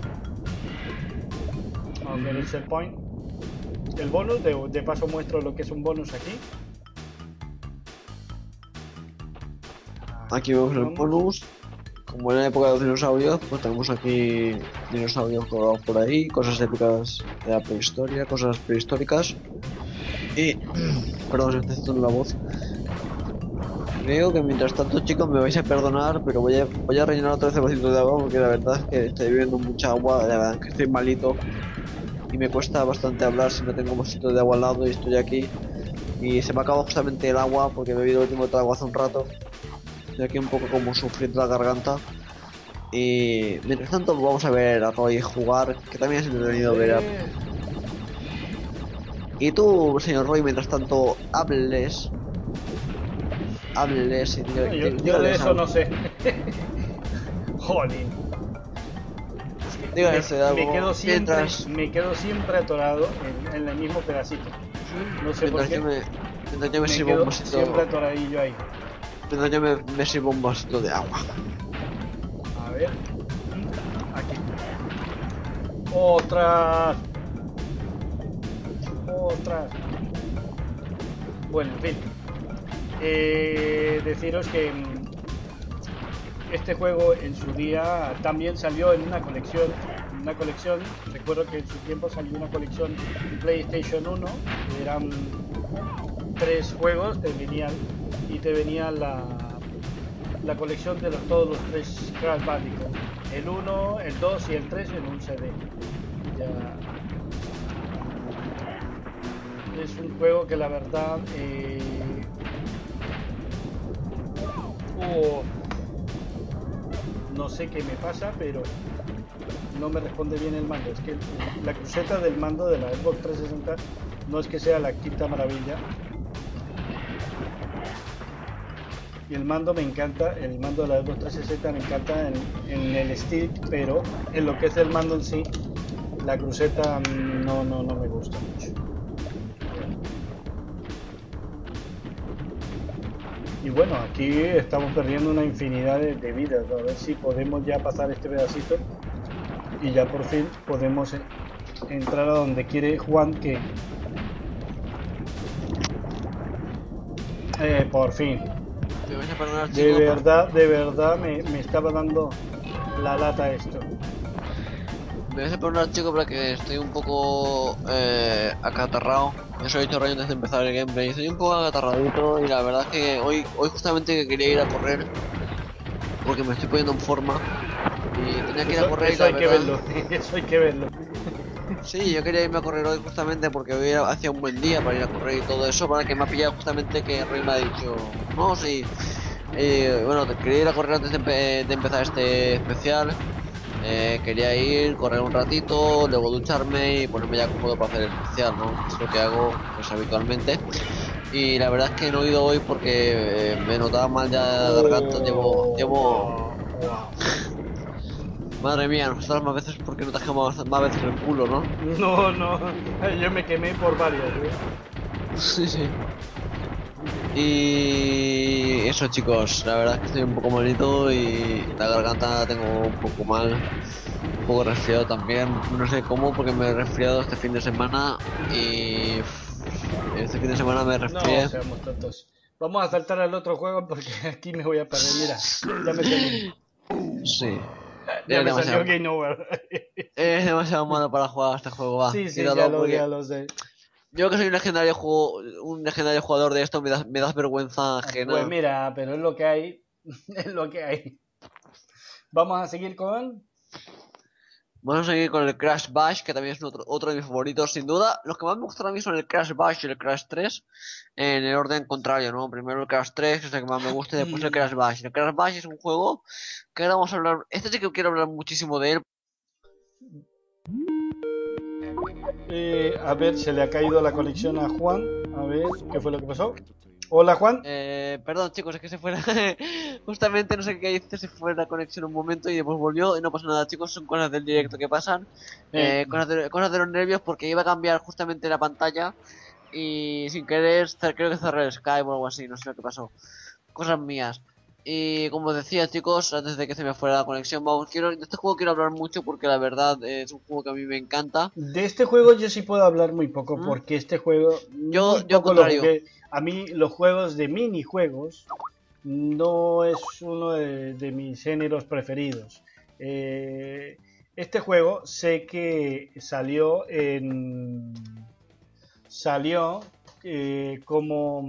Vamos a ver el set point. El bonus, de, de paso muestro lo que es un bonus aquí. Aquí vemos el bonus. Como en la época de los dinosaurios, pues tenemos aquí dinosaurios colgados por ahí, cosas épicas de la prehistoria, cosas prehistóricas. Y. Perdón, se está haciendo la voz. Creo que mientras tanto, chicos, me vais a perdonar, pero voy a, voy a rellenar otra vez el vasito de agua porque la verdad es que estoy bebiendo mucha agua, la verdad es que estoy malito y me cuesta bastante hablar si no tengo un vasito de agua al lado y estoy aquí. Y se me acaba justamente el agua porque he bebido el último trago hace un rato. Estoy aquí un poco como sufriendo la garganta. Y mientras tanto vamos a ver a Roy jugar, que también es entretenido ver a... Y tú, señor Roy, mientras tanto hables... Hables y diga- yo, yo de eso algo. no sé. Jolín. Dígales me, algo me quedo siempre, mientras, me quedo siempre atorado en, en el mismo pedacito. No sé por mientras qué. yo me, mientras yo me me sirvo un quedo vasito... siempre atoradillo ahí. Mientras yo me, me sirvo un vasito de agua. A ver. Aquí. Otras. Otras. Bueno, en fin. Eh, deciros que mm, este juego en su día también salió en una colección. Una colección, recuerdo que en su tiempo salió una colección en PlayStation 1. Eran tres juegos, te venían y te venía la, la colección de los, todos los tres Crash Bandicoot. El 1, el 2 y el 3 en un CD. Ya. Es un juego que la verdad... eh, oh, no sé qué me pasa, pero no me responde bien el mando. Es que la cruceta del mando de la Xbox 360 no es que sea la quinta maravilla. Y el mando me encanta, el mando de la Xbox 360 me encanta en, el stick, pero en lo que es el mando en sí, la cruceta mm, no, no, no me gusta Y bueno, aquí estamos perdiendo una infinidad de, de vidas. A ver si podemos ya pasar este pedacito y ya por fin podemos eh, entrar a donde quiere Juan que... Eh, por fin. De verdad, de verdad me, me estaba dando la lata esto. Me vais a perdonar, chicos, porque estoy un poco eh, acatarrado. Eso he dicho Ryan antes de empezar el gameplay. Estoy un poco acatarradito y la verdad es que hoy, hoy justamente que quería ir a correr porque me estoy poniendo en forma y tenía que ir a Eso, correr y eso la hay que verlo, eso hay que verlo. Sí, yo quería irme a correr hoy justamente porque hoy hacía un buen día para ir a correr y todo eso, para que me ha pillado justamente que Rey me ha dicho, no, sí, eh, bueno, quería ir a correr antes de, empe- de empezar este especial, eh, quería ir, correr un ratito, luego ducharme y ponerme ya cómodo para hacer el especial, ¿no? Es lo que hago pues habitualmente. Y la verdad es que no he ido hoy porque eh, me notaba mal ya la garganta, llevo, llevo, madre mía, nos estás más veces porque no te has quemado más veces el culo, ¿no? No, no, yo me quemé por varios. ¿eh? Sí, sí. Y eso chicos, la verdad es que estoy un poco malito y la garganta la tengo un poco mal, un poco resfriado también, no sé cómo porque me he resfriado este fin de semana y este fin de semana me No, resfrié. seamos tontos. Vamos a saltar al otro juego porque aquí me voy a perder. Mira, ya me salió, Sí. ya Es me demasiado, salió Game Over. es demasiado malo para jugar a este juego, va. Sí, sí, ya lo, porque ya lo sé. Yo que soy un legendario juego, un legendario jugador de esto me das, me das vergüenza ajena. Pues mira, pero es lo que hay. Es lo que hay. Vamos a seguir con. Vamos a seguir con el Crash Bash, que también es otro, otro de mis favoritos, sin duda. Los que más me gustan a mí son el Crash Bash y el Crash 3, en el orden contrario, ¿no? Primero el Crash 3, que es el que más me gusta, y después el Crash Bash. El Crash Bash es un juego que ahora vamos a hablar... Este sí que quiero hablar muchísimo de él. Eh, a ver, se le ha caído la conexión a Juan. A ver, ¿qué fue lo que pasó? Hola, Juan. Eh, perdón, chicos, es que se fue la- Justamente, no sé qué hice, se fue la conexión un momento y después volvió. Y no pasa nada, chicos, son cosas del directo que pasan. Eh, Eh, cosas, de, cosas de los nervios porque iba a cambiar justamente la pantalla y sin querer creo que cerré el Skype o algo así, no sé lo que pasó. Cosas mías. Y como os decía chicos, antes de que se me fuera la conexión, vamos, quiero, de este juego quiero hablar mucho porque la verdad eh, es un juego que a mí me encanta. De este juego yo sí puedo hablar muy poco ¿Mm? porque este juego Yo- yo lo contrario. A mí los juegos de minijuegos no es uno de, de mis géneros preferidos. Eh, este juego sé que salió en salió eh, como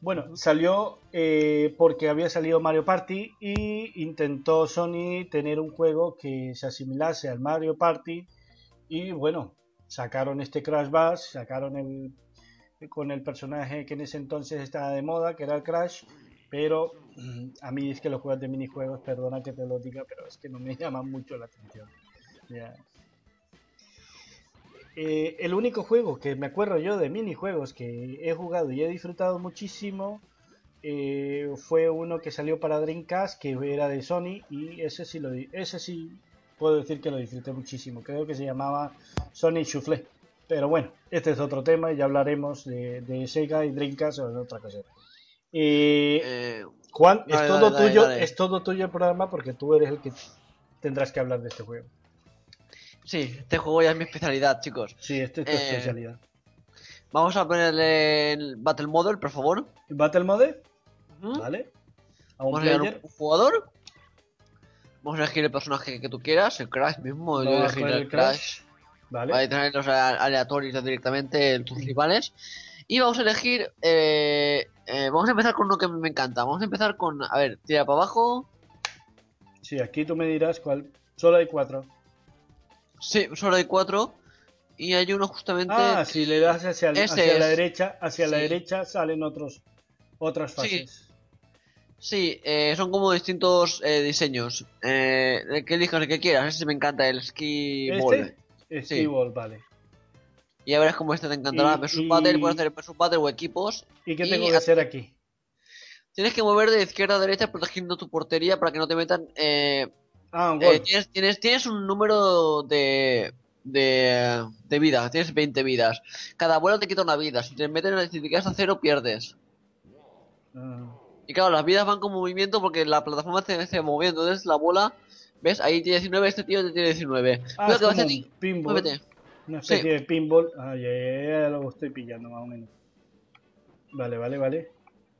bueno salió eh, porque había salido Mario Party y intentó Sony tener un juego que se asimilase al Mario Party. Y bueno sacaron este Crash Bash sacaron el con el personaje que en ese entonces estaba de moda que era el Crash. Pero mm, a mí es que los juegos de minijuegos perdona que te lo diga pero es que no me llaman mucho la atención. Ya. Eh, el único juego que me acuerdo yo de minijuegos que he jugado y he disfrutado muchísimo eh, fue uno que salió para Dreamcast que era de Sony y ese sí lo ese sí puedo decir que lo disfruté muchísimo. Creo que se llamaba Sonic Soufflé pero bueno este es otro tema y ya hablaremos de, de Sega y Dreamcast o de otra cosa Eh, Juan es todo dale, tuyo dale. es todo tuyo el programa porque tú eres el que tendrás que hablar de este juego sí, este juego ya es mi especialidad, chicos. sí esta es tu Eh, especialidad Vamos a ponerle el Battle Model, por favor. Battle Mode Ujú. vale a un Vamos a player un jugador. Vamos a elegir el personaje que tú quieras, el Crash mismo. Yo poner el el Crash. vale Vale, tenerlos a- aleatorios directamente tus rivales. Y vamos a elegir. eh, eh, vamos a empezar con uno que me encanta. Vamos a empezar con. A ver, tira para abajo. Sí, aquí tú me dirás cuál. Solo hay cuatro. Sí, solo hay cuatro. Y hay uno justamente. Ah, si le das hacia, el- hacia la derecha, hacia la derecha salen otros otras fases. Sí, eh, son como distintos eh, diseños. Eh, el que elijas, el que quieras. Ese me encanta, el Ski Ball. Este, Sí. Skee-Ball, vale. Y ya verás cómo este te encantará. Y- Versus y- Battle, puedes hacer Versus Battle o equipos. ¿Y qué Y tengo que a- hacer aquí? tienes que mover de izquierda a derecha protegiendo tu portería para que no te metan. Eh, Ah, un eh, tienes, tienes, tienes un número de, de, de vida, tienes 20 vidas. Cada bola te quita una vida. Si te meten en quedas a cero, pierdes. Ah, Y claro, las vidas van con movimiento porque la plataforma se, se mueve. Entonces la bola, ¿ves? Ahí tiene 19, este tío tiene 19. Ah, es que como un pinball. Muévete. Especie Sí. de pinball. Ah, ya, ya, ya lo estoy pillando más o menos. Vale, vale, vale.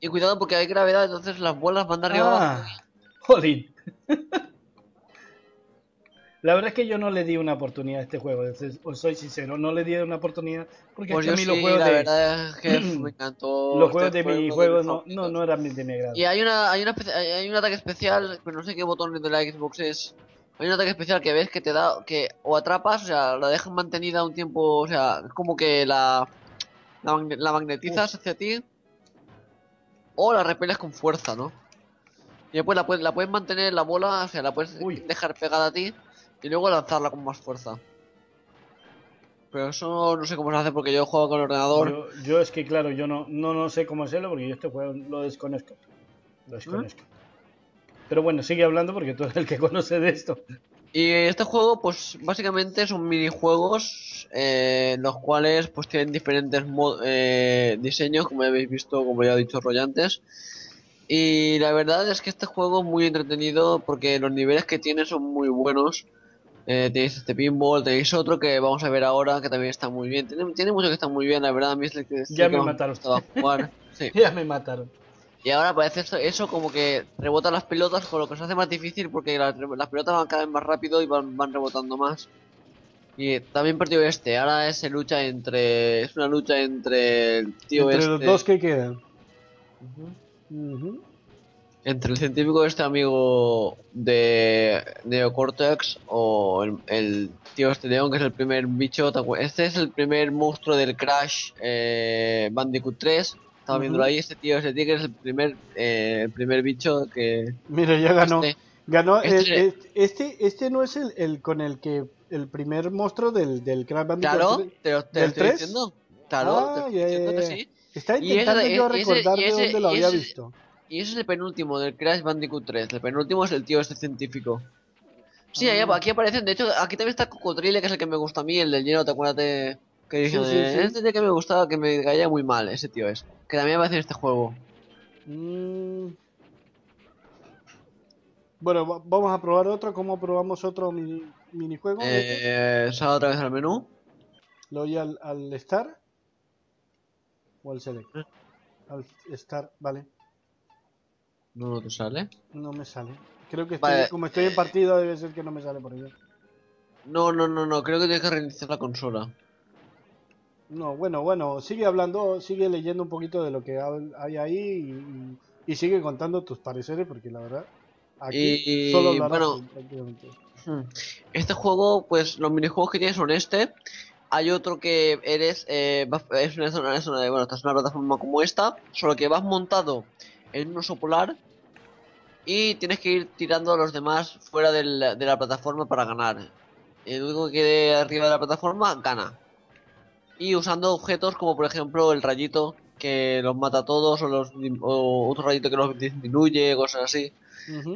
Y cuidado porque hay gravedad, entonces las bolas van de arriba abajo. Ah, jolín. La verdad es que yo no le di una oportunidad a este juego, os soy sincero, no le di una oportunidad porque Pues a mí los juegos la de verdad es que me encantó. los este juegos de juego, minijuegos no, no, no eran de mi agrado. Y hay una, hay una hay un ataque especial, pero no sé qué botón de la Xbox es. Hay un ataque especial que ves que te da, que o atrapas, o sea, la dejan mantenida un tiempo, o sea, es como que la, la, magne- la magnetizas hacia ti, o la repeles con fuerza, ¿no? Y después la puedes, la puedes mantener en la bola, o sea, la puedes Uy. dejar pegada a ti, y luego lanzarla con más fuerza. Pero eso no sé cómo se hace porque yo juego con el ordenador. Yo, yo es que claro, yo no, no, no sé cómo hacerlo porque yo este juego lo desconozco. Lo desconozco. Pero bueno, sigue hablando porque tú eres el que conoce de esto. Y este juego, pues básicamente son minijuegos, eh, los cuales pues tienen diferentes eh, diseños, como ya habéis visto, como ya ha dicho Roy antes. Y la verdad es que este juego es muy entretenido porque los niveles que tiene son muy buenos. Eh, tenéis este pinball, tenéis otro que vamos a ver ahora que también está muy bien. Tiene, tiene mucho que está muy bien, la verdad. A mí es el que, es el Ya que me mataron. gustaba jugar. Sí. Ya me mataron. Y ahora parece eso, eso como que rebotan las pelotas, con lo que se hace más difícil porque las, las pelotas van cada vez más rápido y van, van rebotando más. Y también perdió este, ahora es lucha entre. Es una lucha entre el tío Entre este. los dos que quedan. Ujú. Ujú. Entre el científico este amigo de Neocortex o el, el tío este león que es el primer bicho. ¿te acuer- Este es el primer monstruo del Crash eh, Bandicoot 3. Estaba viéndolo Ujú. ahí, este tío, ese tigre es el primer, eh, el primer bicho que, Mira, ya ganó. Este. Ganó. Este- eh, eh, Este, este no es el, el con el que. El primer monstruo del, del Crash Bandicoot. Claro, te te ¿Del estoy 3? diciendo. Claro, Ah, te diciendo ya, que sí. Está intentando ese- yo ese- recordar y de ese- dónde lo había ese- visto. Y ese es el penúltimo del Crash Bandicoot 3. El penúltimo es el tío este científico. Sí, ahí- Ah. aquí aparecen. De hecho, aquí también está Cocodrile, que es el que me gusta a mí, el del lleno, ¿te acuerdas de.? Que dije, Sí, sí, sí. este tío que me gustaba, que me caía muy mal, ese tío es. Que también aparece en este juego. Mm. Bueno, va- vamos a probar otro. ¿Cómo probamos otro mini- minijuego? Eh, sale otra vez al menú. ¿Lo doy al, al Star? ¿O al Select? Eh. Al Star, vale. No, no te sale. No me sale. Creo que estoy, Vale, como estoy en partida debe ser que no me sale por ello. No, no, no, no. Creo que tienes que reiniciar la consola. No, bueno, bueno, sigue hablando, sigue leyendo un poquito de lo que hay ahí y, sigue contando tus pareceres porque la verdad aquí Y, solo bueno. Hmm. Este juego, pues los minijuegos que tiene son este. Hay otro que eres, eh, vas- es una zona, es una, bueno, esta es una plataforma como esta, solo que vas montado en un oso polar y tienes que ir tirando a los demás fuera del- de la plataforma para ganar. El único que quede arriba de la plataforma gana. Y usando objetos como por ejemplo el rayito que los mata a todos o, los, o otro rayito que los disminuye, cosas así.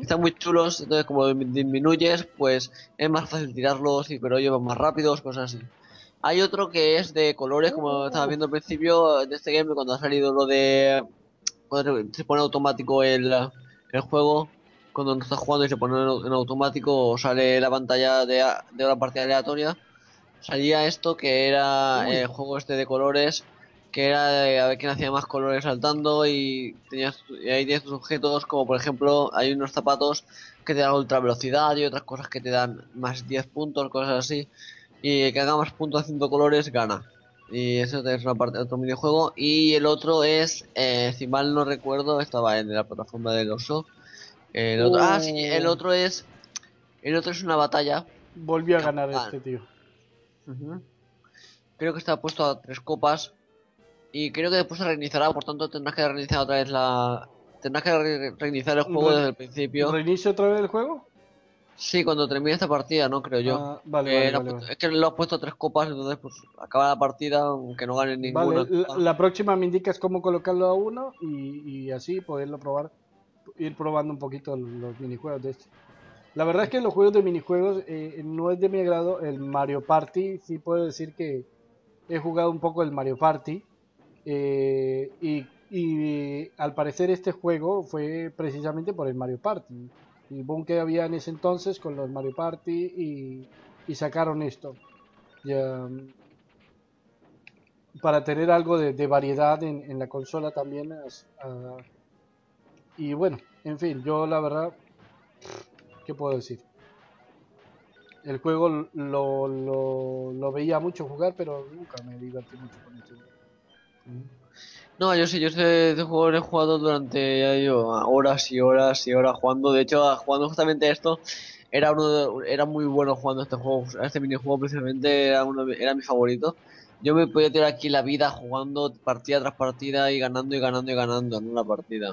Están muy chulos, entonces como disminuyes, pues es más fácil tirarlos, y pero ellos van más rápidos, cosas así. Hay otro que es de colores, como estaba viendo al principio de este game, cuando ha salido lo de... Cuando se pone automático el, el juego, cuando no estás jugando y se pone en, automático, sale la pantalla de, de una partida aleatoria. Salía esto que era Uy. el juego este de colores, que era de a ver quién hacía más colores saltando y tenías y ahí tienes tus objetos como por ejemplo hay unos zapatos que te dan ultra velocidad y otras cosas que te dan más 10 puntos cosas así y el que haga más puntos haciendo colores gana y eso es una parte otro minijuego y el otro es eh, si mal no recuerdo estaba en la plataforma del oso el otro ah sí el otro es el otro es una batalla Volvió a ganar este tío. Creo que está puesto a tres copas. Y creo que después se reiniciará, por tanto tendrás que reiniciar otra vez la. Tendrás que re- reiniciar el juego Re- desde el principio. ¿Reinicio otra vez el juego? Sí, cuando termine esta partida, ¿no? Creo yo. Ah, vale, Eh, vale, puesto-. Es que le has puesto tres copas, entonces pues acaba la partida aunque no gane ninguna. Vale, la, la próxima me indicas cómo colocarlo a uno y, y así poderlo probar, ir probando un poquito los minijuegos de este. La verdad es que los juegos de minijuegos eh, no es de mi agrado. El Mario Party, sí puedo decir que he jugado un poco el Mario Party. eh, y, y al parecer este juego fue precisamente por el Mario Party. El boom que había en ese entonces con los Mario Party y, y sacaron esto. Ya, para tener algo de, variedad en, la consola también. y bueno, en fin, yo la verdad, ¿qué puedo decir? El juego lo, lo, lo veía mucho jugar, pero nunca me divertí mucho con este juego. No, yo sí, yo este, este juego lo he jugado durante ya digo, horas y horas y horas jugando. De hecho, jugando justamente esto, era uno de- era muy bueno jugando este juego. Este minijuego precisamente era uno de- era mi favorito. Yo me podía tirar aquí la vida jugando partida tras partida y ganando y ganando y ganando en una partida.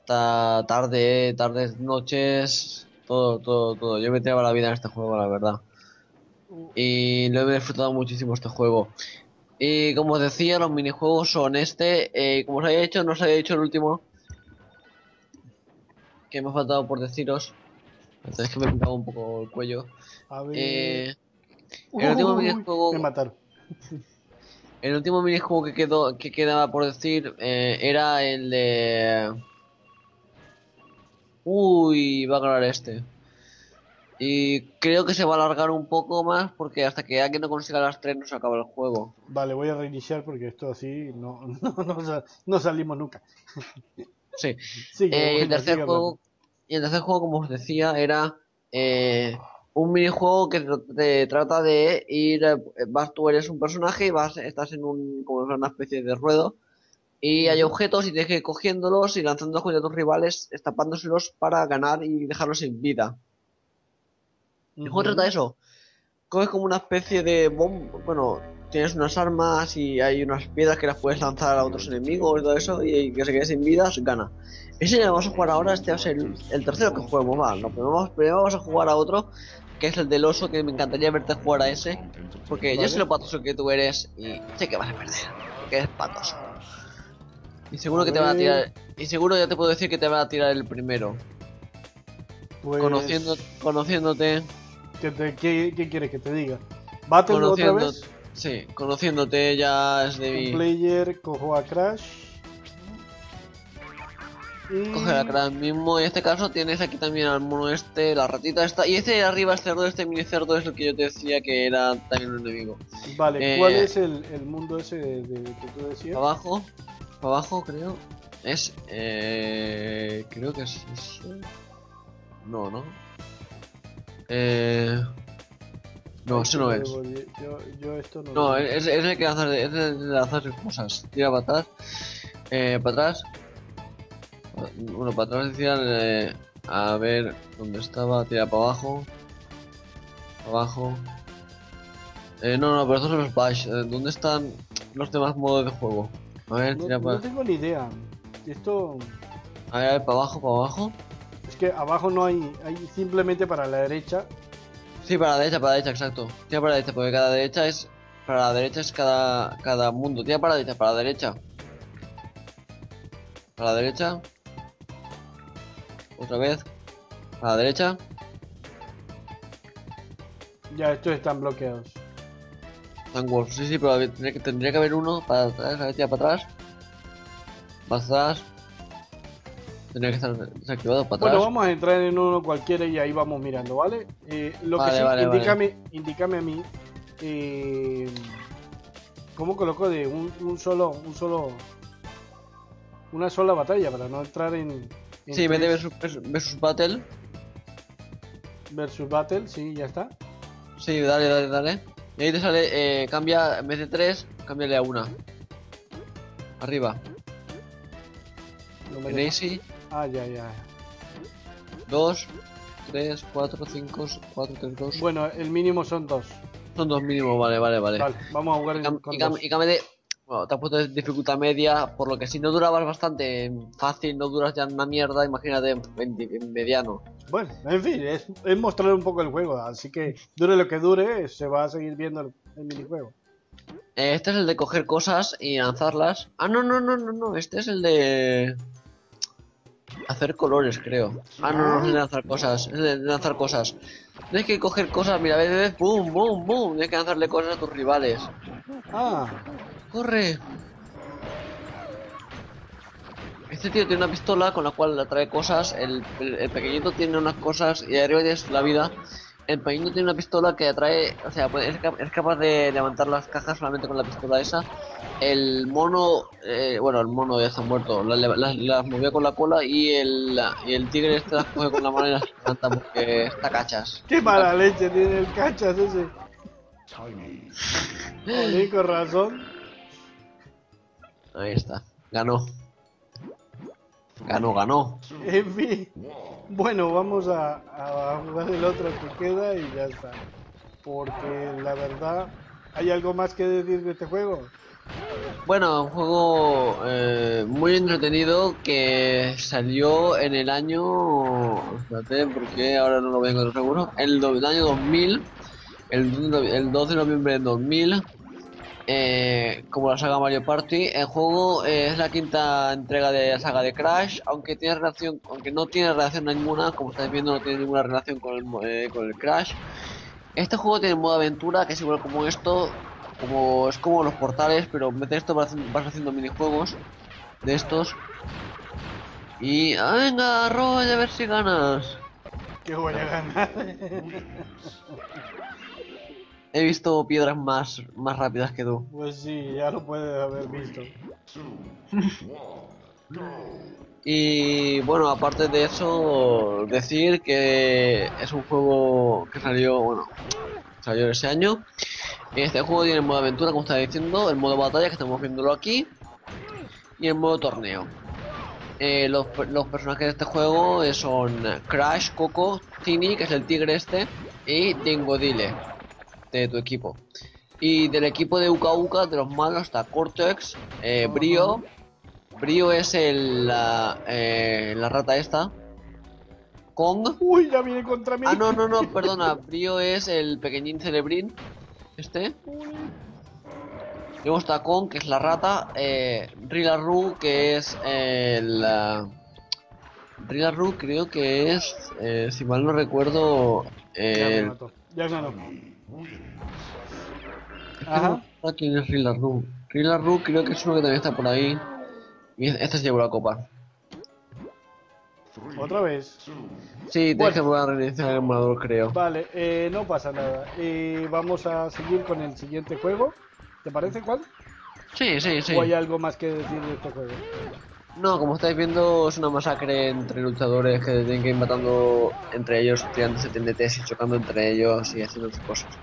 Hasta tarde, tardes, noches, todo, todo, todo. Yo me tiraba la vida en este juego, la verdad. Y lo he disfrutado muchísimo este juego. Y como os decía, los minijuegos son este. eh, como os había dicho, no os había dicho el último. Que me ha faltado por deciros. Es que me he pintado un poco el cuello. A ver. Eh, el último minijuego- Me mataron. el último minijuego que quedó, que quedaba por decir, eh, era el de. Uy, va a ganar este. Y creo que se va a alargar un poco más porque hasta que alguien no consiga las tres no se acaba el juego. Vale, voy a reiniciar porque esto así no, no, no, no salimos nunca. Sí. Sigue, Eh, y el tercer juego, y el tercer juego, como os decía, era eh, un minijuego que te trata de ir, eh, vas, tú eres un personaje y vas, estás en un, como una especie de ruedo y hay objetos y tienes que ir cogiéndolos y lanzándolos contra tus rivales, estampándoselos para ganar y dejarlos sin vida. El juego trata de eso. Coges como una especie de bomba, bueno, tienes unas armas y hay unas piedras que las puedes lanzar a otros enemigos y todo eso, y que se quede sin vidas gana. Ese que vamos a jugar ahora, este va a ser el, el tercero que juguemos, va. No, pero vamos, primero vamos a jugar a otro, que es el del oso, que me encantaría verte jugar a ese, porque yo Vale. sé lo patoso que tú eres y sé que vas a perder, porque eres patoso. Y seguro que te van a tirar, y seguro ya te puedo decir que te van a tirar el primero. Pues, Conociendo, conociéndote, ¿qué, te- qué- qué quieres que te diga? ¿Battle otra vez? sí, conociéndote ya es de mi... player, cojo a Crash. Y... Coge la crack mismo. En este caso tienes aquí también al mono este, la ratita esta. Y este de arriba, el cerdo, este mini cerdo es el que yo te decía que era también un enemigo. Vale, Eh, ¿cuál es el, el mundo ese de, de- que tú decías? Abajo, abajo creo. Es... Eh, creo que es... es- No, ¿no? Eh... No, ese no es. Yo, yo esto no, No, es, es el que es el de hacer cosas. Tira para atrás. Eh, para atrás. Bueno, para atrás decía. eh, a ver dónde estaba. Tira para abajo. Abajo. Eh, no, no, pero estos son los bash. Eh, ¿Dónde están los demás modos de juego? A ver, no, tira no para. tengo ni idea. Esto A ver, a ver, para abajo, para abajo. Que abajo no hay, hay simplemente para la derecha. Sí, para la derecha, para la derecha, exacto. Tira para la derecha, porque cada derecha es. Para la derecha es cada, cada mundo. Tira para la derecha, para la derecha. Para la derecha. Otra vez. Para la derecha. Ya estos están bloqueados. Sandwolf. Sí, sí, pero tendría que, tendría que haber uno para atrás. A ver, tira para atrás. Para atrás. Tendría que estar desactivado para atrás. Bueno, vamos a entrar en uno cualquiera y ahí vamos mirando, ¿vale? Eh, lo Vale, que sí, vale, vale. indícame, indícame a mí. Eh, ¿Cómo coloco de un, un solo, un solo, una sola batalla para no entrar en, en Sí, tres versus, versus- Battle. versus battle? Sí, ya está. Sí, dale, dale, dale. Y ahí te sale, eh, cambia, en vez de 3, cámbiale a una. Arriba. No En. Easy, Ah, ya, ya. 2, 3, 4, 5, 4, 3, 2. Bueno, el mínimo son dos. Son dos mínimos, vale, vale, vale. Vale, vamos a jugar Y, con y dos. y cámbiale, Bueno, te has puesto dificultad media, por lo que si no durabas bastante fácil, no duras ya una mierda, imagínate en, en mediano. Bueno, en fin, es, es, mostrar un poco el juego, así que dure lo que dure, se va a seguir viendo el, el minijuego. Este es el de coger cosas y lanzarlas. Ah, no, no, no, no, no, este es el de... Hacer colores, creo. Ah, no, no, es de lanzar cosas, es de lanzar cosas. Tienes que coger cosas, mira, ves, ves, boom, boom, boom. Tienes que lanzarle cosas a tus rivales. Ah, ¡Corre! Este tío tiene una pistola con la cual atrae cosas. El, el, el pequeñito tiene unas cosas y arriba tienes la vida. El pequeñito tiene una pistola que atrae, o sea, pues, es, cap- es capaz de levantar las cajas solamente con la pistola esa. El mono, eh, bueno, el mono ya está muerto, la- la- las, las movía con la cola y el, y el tigre este las coge con la mano y las levanta porque está cachas. qué mala leche tiene el cachas ese. Joder, con razón. Ahí está, ganó. Ganó, ganó. En fin. Bueno, vamos a, a jugar el otro que queda y ya está. Porque la verdad, ¿hay algo más que decir de este juego? Bueno, un juego eh, muy entretenido que salió en el año. Espérate, porque ahora no lo vengo de seguro. El, do- el año 2000, el, el 12 de noviembre del 2000, eh, como la saga Mario Party. El juego eh, es la quinta entrega de la saga de Crash, aunque tiene relación, aunque no tiene relación ninguna, como estáis viendo, no tiene ninguna relación con el, eh, con el Crash. Este juego tiene modo aventura, que es igual como esto, como es como los portales, pero en vez de esto vas, haciendo- vas haciendo minijuegos de estos. Y ah, venga, Roy, a ver si ganas. Que voy a ganar. He visto piedras más, más rápidas que tú. Pues sí, ya lo puedes haber visto. Y bueno, aparte de eso, decir que es un juego que salió, bueno, salió ese año. Este juego tiene el modo aventura, como estaba diciendo, el modo batalla, que estamos viéndolo aquí, y el modo torneo. Eh, los, los personajes de este juego eh, son Crash, Coco, Tini, que es el tigre este, y Dingodile, de tu equipo. Y del equipo de Uka Uka, de los malos, está Cortex, eh, Brio, Brio es el, la, eh, la rata esta. Kong. Uy, ya viene contra mí. Ah, no, no, no, perdona. Brio es el pequeñín celebrín. Este. Luego está Kong, que es la rata. Eh, Rillaru, que es el... ah, Rillaru creo que es, eh, si mal no recuerdo, Ya me mató. Ya ganó. Ajá. ¿Quién es Rillaru? Rillaru creo que es uno que también está por ahí. Y este se llevó la copa. Otra vez. Sí, Bueno. que volver a reiniciar el emulador, creo. Vale, eh, no pasa nada. Eh, vamos a seguir con el siguiente juego. ¿Te parece cuál? Sí, sí, sí. ¿O hay algo más que decir de este juego? No, como estáis viendo, es una masacre entre luchadores que tienen que ir matando entre ellos, tirándose TNTs y chocando entre ellos y haciendo sus cosas.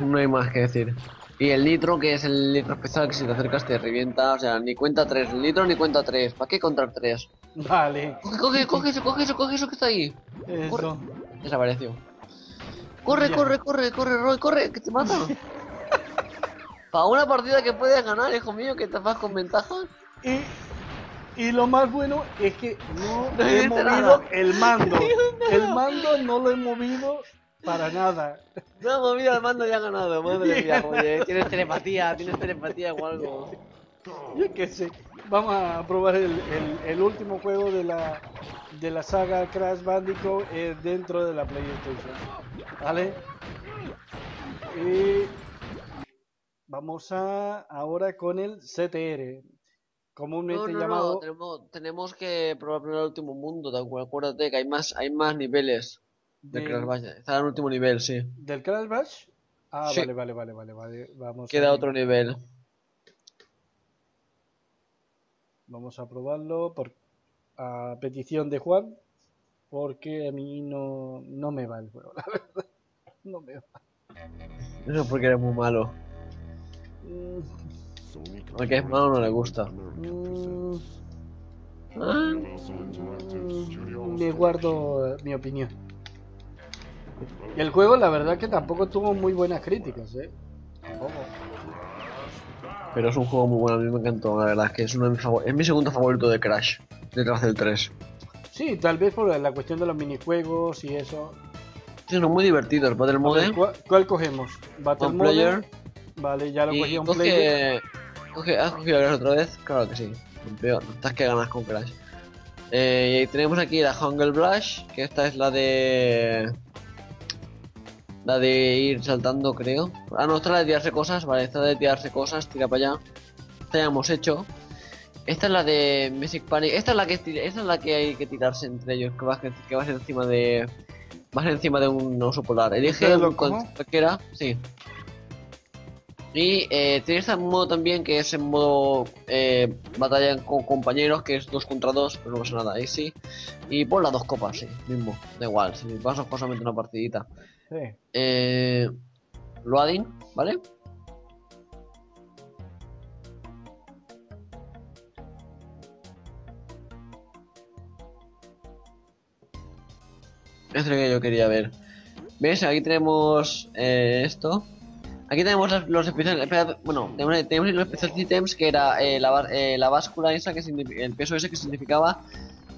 No hay más que decir. Y el nitro, que es el nitro especial, que si te acercas te revienta, o sea, ni cuenta tres, el nitro ni cuenta tres. ¿Para qué contar tres? Vale, Coge, coge, coge eso, coge eso, coge eso que está ahí. eso. Desapareció. Corre, Ya. corre, corre, corre, Roy, corre, que te mata. Para una partida que puedes ganar, hijo mío, que te vas con ventaja. Y, y lo más bueno es que no No he movido nada. el mando. El mando no lo he movido para nada. No ha movido al mando y ha ganado, madre mía, oye, tienes telepatía, tienes telepatía o algo. Yo qué sé. Vamos a probar el, el- el último juego de la, de la saga Crash Bandicoot eh, dentro de la PlayStation. ¿Vale? Y vamos a ahora con el CTR. No, Comúnmente no, no, llamado tenemos, tenemos que probar primero el último mundo, acuérdate que hay más, hay más niveles de del- Crash Bandicoot. Está en el último nivel, sí. del Crash Bash. Ah, Sí. vale, vale, vale, vale, vale. Vamos Queda a, otro nivel. Vamos a probarlo por a petición de Juan, porque a mí no, no me va el juego, la verdad. No me va. Eso es porque eres muy malo. Mm, Que es malo no le gusta. mm, Ah, me guardo eh, mi opinión. El juego, la verdad, que tampoco tuvo muy buenas críticas, ¿eh? Tampoco. Pero es un juego muy bueno, a mí me encantó, la verdad es que es uno de mis es mi segundo favorito de Crash, detrás del 3. Sí, tal vez por la cuestión de los minijuegos y eso. Sí, son muy divertidos, el Battle ver, Mode, ¿cuál, cuál cogemos? Battle Mode. Player, Vale, ya lo cogí y un player. ¿Has cogido Crash otra vez? Claro que sí, campeón, estás que ganas con Crash. Eh, y tenemos aquí la Jungle Blush, que esta es la de... La de ir saltando, creo. Ah, no, esta es la de tirarse cosas, vale, esta es la de tirarse cosas, tira para allá. Esta ya hemos hecho. Esta es la de Music Panic. Esta es la que esta es la que hay que tirarse entre ellos, que vas, que vas encima de. Vas encima de un oso polar. Elige ¿Ustedes lo un cualquiera, sí. Y eh, tiene este modo también que es en modo eh, batalla con compañeros, que es dos contra dos, pero no pasa nada, ahí sí. Y por las dos copas, sí, mismo, da igual, si vas a solamente una partidita. Sí. Eh, loading, ¿vale? Es lo que yo quería ver. ¿Ves? Aquí tenemos eh, esto. Aquí tenemos los, los especiales. Bueno, tenemos, tenemos los special items que era eh, la, eh, la báscula esa, que el peso ese que significaba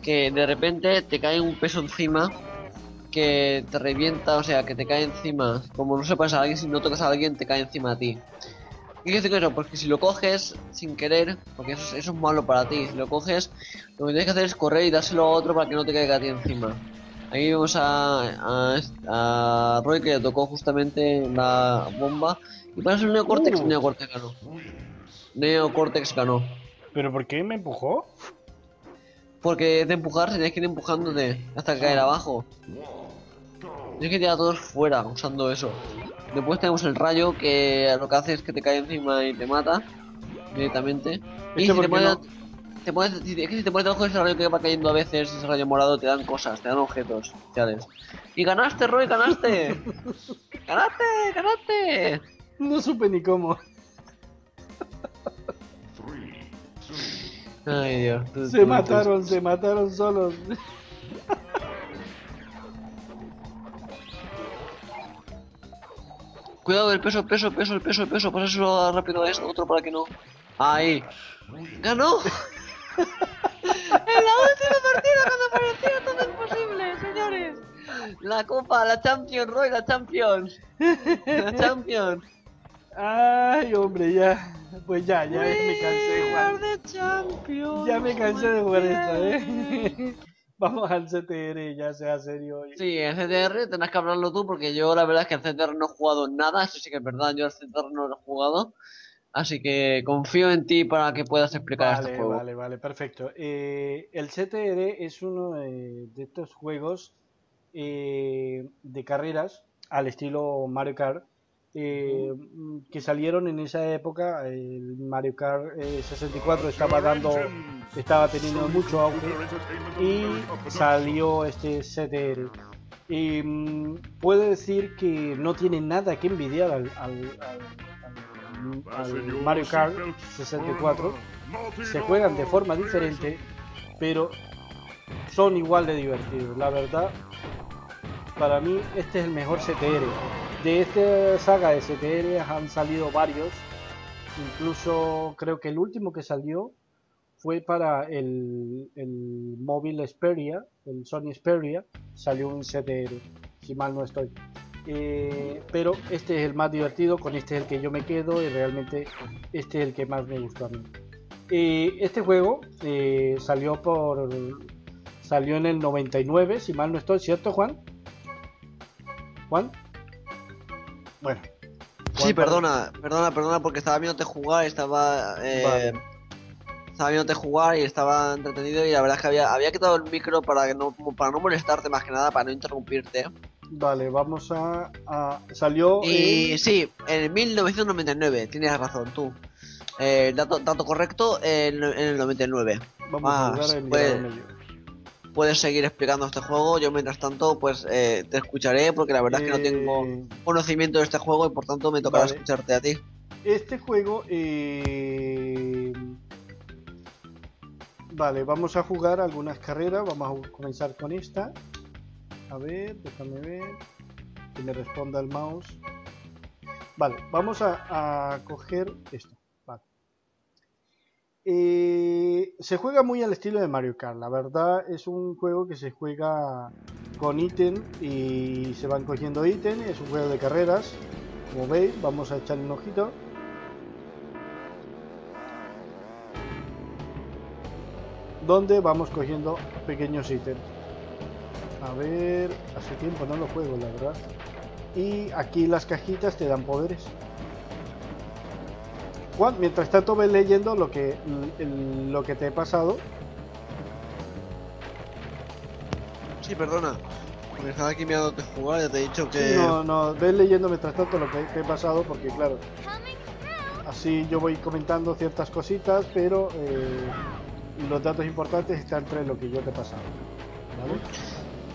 que de repente te cae un peso encima que te revienta, o sea, que te cae encima. Como no sepas a alguien, si no tocas a alguien, te cae encima a ti. ¿Qué quiere decir eso? Porque si lo coges sin querer, porque eso, es- eso es malo para ti, si lo coges, lo que tienes que hacer es correr y dárselo a otro para que no te caiga a ti encima. Aquí vemos a, a, a Roy que le tocó justamente la bomba. Y para el Neocortex, Uh. Neocortex ganó. Neocortex ganó. ¿Pero por qué me empujó? Porque de empujar tienes que ir empujándote hasta caer abajo. Tienes que tirar a todos fuera usando eso. Después tenemos el rayo que lo que hace es que te cae encima y te mata directamente. Y si te no- te pones- si- es que si te pones debajo de ese rayo que va cayendo a veces, ese rayo morado te dan cosas, te dan objetos especiales. Y ganaste, Roy, ganaste. ganaste, ganaste. No supe ni cómo. Ay, Dios. tú- Se tú- mataron, se mataron solos. Cuidado, el peso, el peso, el peso, el peso, el peso. Pásaselo rápido a esto, otro para que no. Ahí. ¡Ganó! en la última partida cuando parecía todo imposible, señores. La copa, la Champions, Roy, la Champions. La Champions. Ay, hombre, ya. Pues ya, ya me cansé de jugar. the champions, Ya me cansé de jugar esta, my eh. Vamos al CTR, ya sea serio. hoy. Sí, en CTR tendrás que hablarlo tú porque yo la verdad es que en CTR no he jugado nada, eso sí que es verdad, yo al CTR no lo he jugado. Así que confío en ti para que puedas explicar este Vale, juego. vale, vale, perfecto. Eh, el CTR es uno de, de estos juegos eh, de carreras al estilo Mario Kart eh, que salieron en esa época. El Mario Kart eh, 64 estaba dando, estaba teniendo mucho auge y salió este CTR. Y mm, puedo decir que no tiene nada que envidiar al, al- al- al- Mario Kart 64. Se juegan de forma diferente, pero son igual de divertidos. La verdad, para mí este es el mejor CTR. De esta saga de CTR han salido varios. Incluso creo que el último que salió fue para el, el móvil Xperia, el Sony Xperia, salió un CTR, si mal no estoy. Eh, pero este es el más divertido, con este es el que yo me quedo y realmente este es el que más me gustó a mí. Eh, este juego eh, salió por salió en el 99, si mal no estoy, ¿cierto Juan? Juan? Bueno. Sí, perdona, perdona, perdona, porque estaba viéndote jugar, estaba, eh, Vale. estaba viéndote jugar y estaba entretenido y la verdad es que había, había quitado el micro para que no, para no molestarte más que nada, para no interrumpirte. Vale, vamos a, a- salió Y en- sí, en 1999, tienes razón tú. Eh, dato, dato correcto, en, en el 99. vamos a jugar en medio. Puedes seguir explicando este juego, yo mientras tanto pues eh, te escucharé porque la verdad es que no tengo Eh, conocimiento de este juego y por tanto me tocará Vale. escucharte a ti. Este juego, eh, vale, vamos a jugar algunas carreras. Vamos a comenzar con esta. A ver, déjame ver que me responda el mouse. Vale, vamos a, coger esto. Eh, se juega muy al estilo de Mario Kart, la verdad es un juego que se juega con ítem y se van cogiendo ítem, es un juego de carreras, como veis, vamos a echarle un ojito. Donde vamos cogiendo pequeños ítems. A ver, hace tiempo no lo juego, la verdad. Y aquí las cajitas te dan poderes. Juan, mientras tanto ves leyendo lo que, lo que te he pasado. Sí, perdona. Me estaba aquí mirándote jugar, ya te he dicho que. No, no, ves leyendo mientras tanto lo que te he pasado porque claro, así yo voy comentando ciertas cositas, pero eh, los datos importantes están entre lo que yo te he pasado. ¿Vale?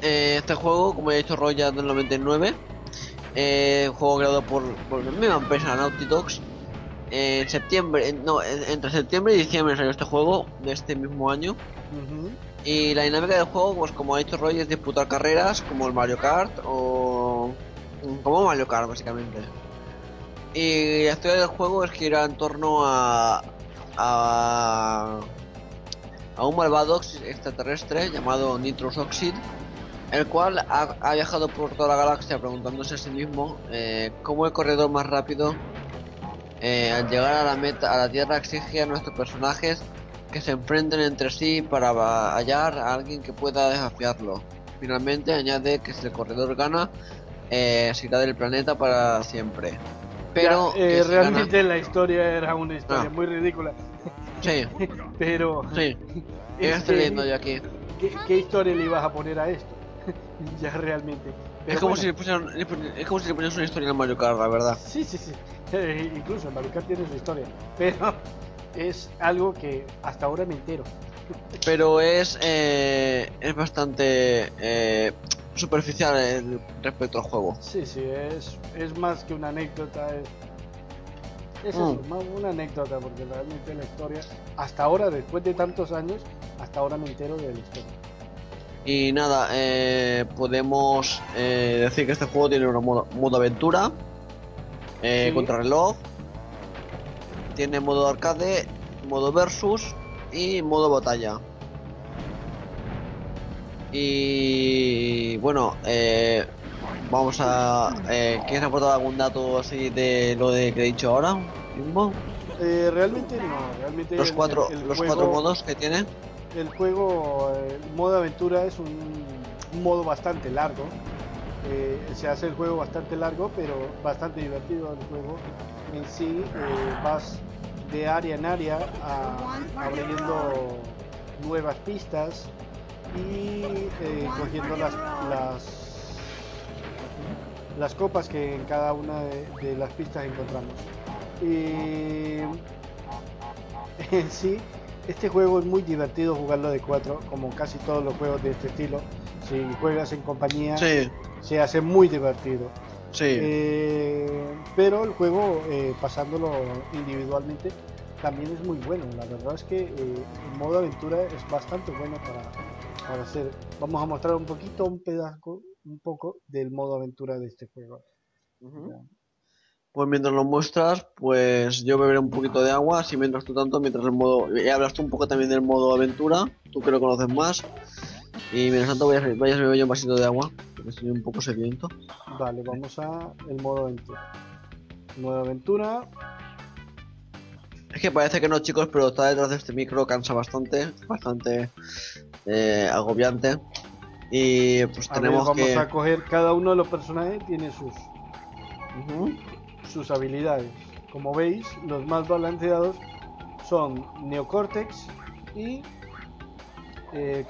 Eh, este juego, como he dicho Roy ya del 99, eh, un juego creado por, por la misma empresa Naughty Dogs. En septiembre, no, en- entre septiembre y diciembre salió este juego de este mismo año. Y la dinámica del juego, pues como ha dicho Roy, es disputar carreras como el Mario Kart o como Mario Kart básicamente. Y la historia del juego es que irá en torno a a, a un malvado ex- extraterrestre llamado Nitrous Oxide, el cual ha, ha viajado por toda la galaxia preguntándose a sí mismo eh, cómo el corredor más rápido eh, al llegar a la meta a la Tierra exige a nuestros personajes que se enfrenten entre sí para hallar a alguien que pueda desafiarlo. Finalmente añade que si el corredor gana, eh, se irá del planeta para siempre. Pero Ya, eh, si realmente la historia era una historia Ah. muy ridícula, sí, pero sí, estoy que- leyendo yo aquí. ¿qué, qué historia le ibas a poner a esto? ya realmente. Pero Es como, bueno, si le pusieran, es como si le una historia en Mario Kart, la verdad. Sí, sí, sí. Eh, incluso el Mario Kart tiene su historia, pero es algo que hasta ahora me entero. Pero es eh, es bastante eh, superficial el- respecto al juego. Sí, sí, es, es más que una anécdota, es, es Mm. eso, más una anécdota, porque realmente la historia, hasta ahora, después de tantos años, hasta ahora me entero de la historia. Y nada, eh, podemos eh, decir que este juego tiene una modo, modo aventura, eh, Sí. contrarreloj, tiene modo arcade, modo versus y modo batalla. Y bueno, eh, vamos a... Eh, ¿Quieres aportar algún dato así de lo de que he dicho ahora? mismo? Eh, realmente no, realmente Los cuatro, el- el los juego- cuatro modos que tiene. El juego, eh, el modo aventura es un, modo bastante largo. Eh, se hace el juego bastante largo, pero bastante divertido el juego. En sí, eh, vas de área en área abriendo nuevas pistas y cogiendo las, las copas que en cada una de, las pistas encontramos. En sí, este juego es muy divertido jugarlo de 4, como casi todos los juegos de este estilo. Si juegas en compañía, Sí, se hace muy divertido. sí. Eh, pero el juego, eh, pasándolo individualmente, también es muy bueno. La verdad es que eh, el modo aventura es bastante bueno para, para hacer. Vamos a mostrar un poquito, un pedazo, un poco del modo aventura de este juego. Ujú. Pues mientras lo muestras, pues yo beberé un poquito de agua, así mientras tú tanto, mientras el modo... Ya hablas tú un poco también del modo aventura, tú que lo conoces más. Y mientras tanto vayas, vayas a beber yo un vasito de agua, porque estoy un poco sediento. Vale, vamos a el modo aventura. Modo aventura, Es que parece que no chicos, pero estar detrás de este micro cansa bastante, bastante eh, agobiante. Y pues a ver, tenemos vamos que... a coger cada uno de los personajes tiene sus Ujú. Sus habilidades. Como veis, los más balanceados son Neocortex y eh.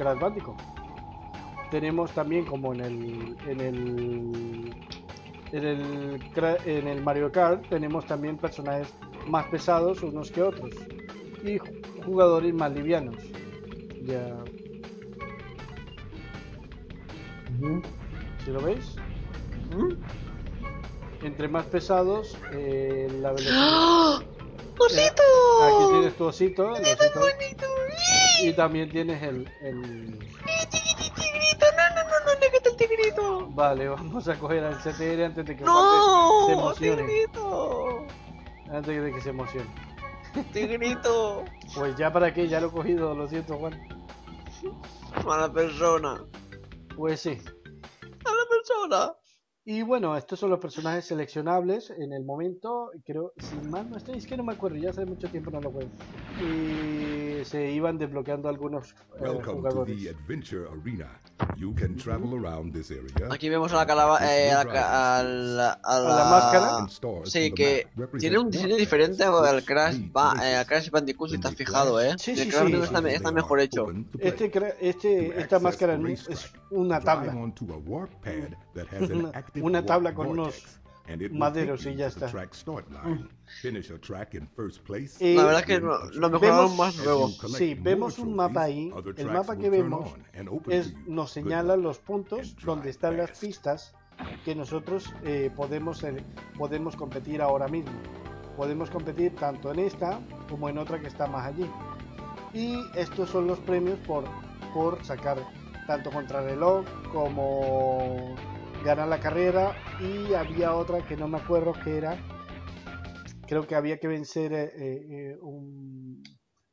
Tenemos también como en el en el en el en el Mario Kart tenemos también personajes más pesados unos que otros y ju- jugadores más livianos. Ya, Ujú. ¿sí lo veis? Entre más pesados, eh, la velocidad. ¡Ah! ¡Osito! Aquí tienes tu osito, el ¡Osito bonito! y también tienes el, el... ¡Tigrito! ¡No, no, no, no, no, que el tigrito! Vale, vamos a coger al CTR antes de que ¡No! se emocione. ¡Tigrito! Antes de que se emocione. Tigrito. Pues ya para qué, ya lo he cogido, lo siento, Juan. Mala persona. Pues sí. Mala persona. Y bueno, estos son los personajes seleccionables en el momento. Creo, si mal no estoy, es que no me acuerdo, ya hace mucho tiempo no lo juego. Y se iban desbloqueando algunos eh, Welcome to jugadores. the adventure arena. You can travel around this area. Aquí vemos a la calaba eh, a la, a la, a la máscara. Sí, que tiene un diseño diferente al Crash, Ba- eh, al Crash Bandicoot, si When te has the fijado, ¿eh? Sí, El sí, Crash sí. Está, está mejor hecho. Este, este, esta máscara es una tabla. Una- tabla con unos maderos y you ya está. Eh, La verdad es que lo, lo mejoraron Vemos- más luego. Sí, vemos un mapa ahí. El mapa que vemos es, nos señala los puntos donde están las pistas que nosotros eh, podemos, eh, podemos competir ahora mismo. Podemos competir tanto en esta como en otra que está más allí. Y estos son los premios por, por sacar tanto contrarreloj como ganar la carrera. Y había otra que no me acuerdo que era. Creo que había que vencer eh, eh, un,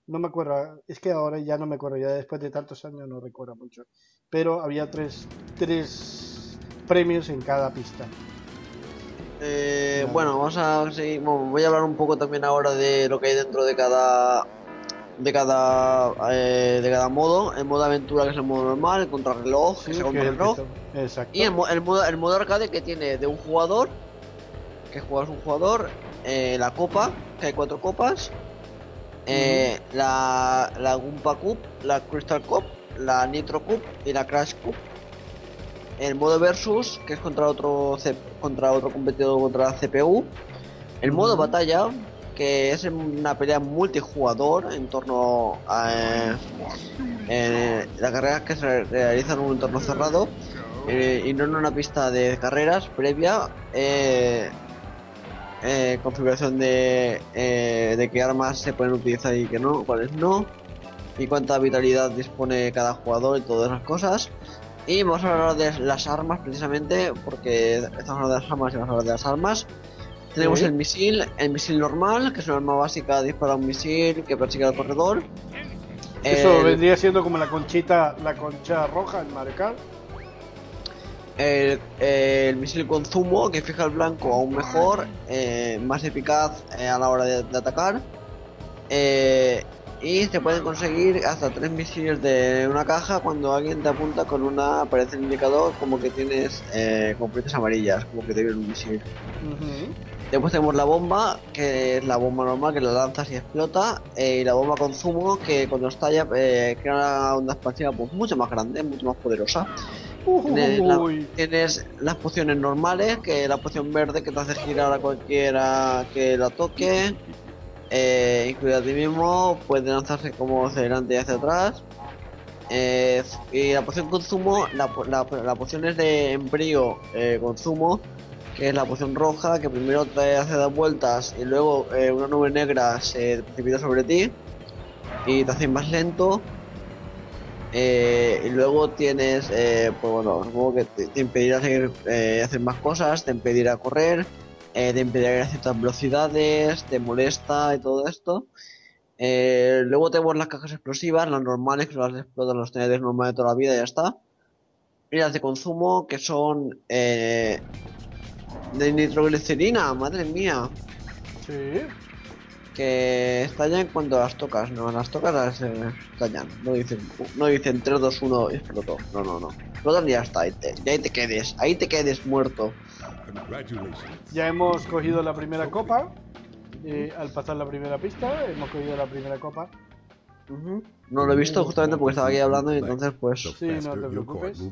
no me acuerdo, es que ahora ya no me acuerdo, ya después de tantos años no recuerdo mucho. Pero había tres, tres premios en cada pista. Eh, bueno, vamos a seguir. bueno, voy a hablar un poco también ahora de lo que hay dentro de cada de cada eh, de cada modo. El modo aventura que es el modo normal, el contrarreloj, Sí, el contrarreloj. está- Exacto. Y el, mo- el modo, el modo arcade que tiene de un jugador, que juegas un jugador, eh, la copa, que hay cuatro copas, eh, la, la Gumpa Cup, la Crystal Cup, la Nitro Cup y la Crash Cup. El modo versus, que es contra otro contra otro competidor contra la CPU. El modo batalla, que es una pelea multijugador en torno a eh, eh, las carreras que se realizan en un entorno cerrado eh, y no en una pista de carreras previa. eh, eh, configuración de, de qué armas se pueden utilizar y que no, cuáles no, y cuánta vitalidad dispone cada jugador y todas esas cosas. Y vamos a hablar de las armas precisamente, porque estamos hablando de las armas y vamos a hablar de las armas. Tenemos Sí. el misil, el misil normal, que es una arma básica, dispara un misil que persigue al corredor. Eso El- vendría siendo como la conchita, la concha roja en Mario Kart. El, el misil con zumo que fija el blanco aún mejor, eh, más eficaz eh, a la hora de, de atacar. Eh, y se pueden conseguir hasta tres misiles de una caja cuando alguien te apunta con una, aparece el indicador como que tienes eh, con flechas amarillas, como que te viene un misil. Después tenemos la bomba, que es la bomba normal que la lanzas y explota, y la bomba con zumo que cuando estalla crea una onda expansiva pues mucho más grande, mucho más poderosa. Tienes, la- Uy. tienes las pociones normales, que la poción verde que te hace girar a cualquiera que la toque, eh, incluida a ti mismo, puede lanzarse como hacia adelante y hacia atrás. Eh, y la poción con zumo, la, la, la poción es de embrión eh, con zumo, que es la poción roja, que primero te hace dar vueltas y luego eh, una nube negra se precipita sobre ti y te hace más lento. Eh, y luego tienes, eh, pues bueno, supongo que te, impedirá seguir, eh, hacer más cosas, te impedirá correr, eh, te impedirá ir a ciertas velocidades, te molesta y todo esto. Eh, luego tenemos las cajas explosivas, las normales, que son las explotan los TNTs normales de toda la vida y ya está. Y las de consumo, que son eh, de nitroglicerina, madre mía, Sí. Que estallan cuando las tocas, no, las tocas las eh, estallan, no dicen, no dicen 3, 2, 1 y explotó, no, no, no, explotan y ya está, ahí te, y ahí te quedes, ahí te quedes muerto. Ya hemos cogido la primera copa. eh, al pasar la primera pista, hemos cogido la primera copa. No lo he visto justamente porque estaba aquí hablando y entonces pues Sí, no te preocupes.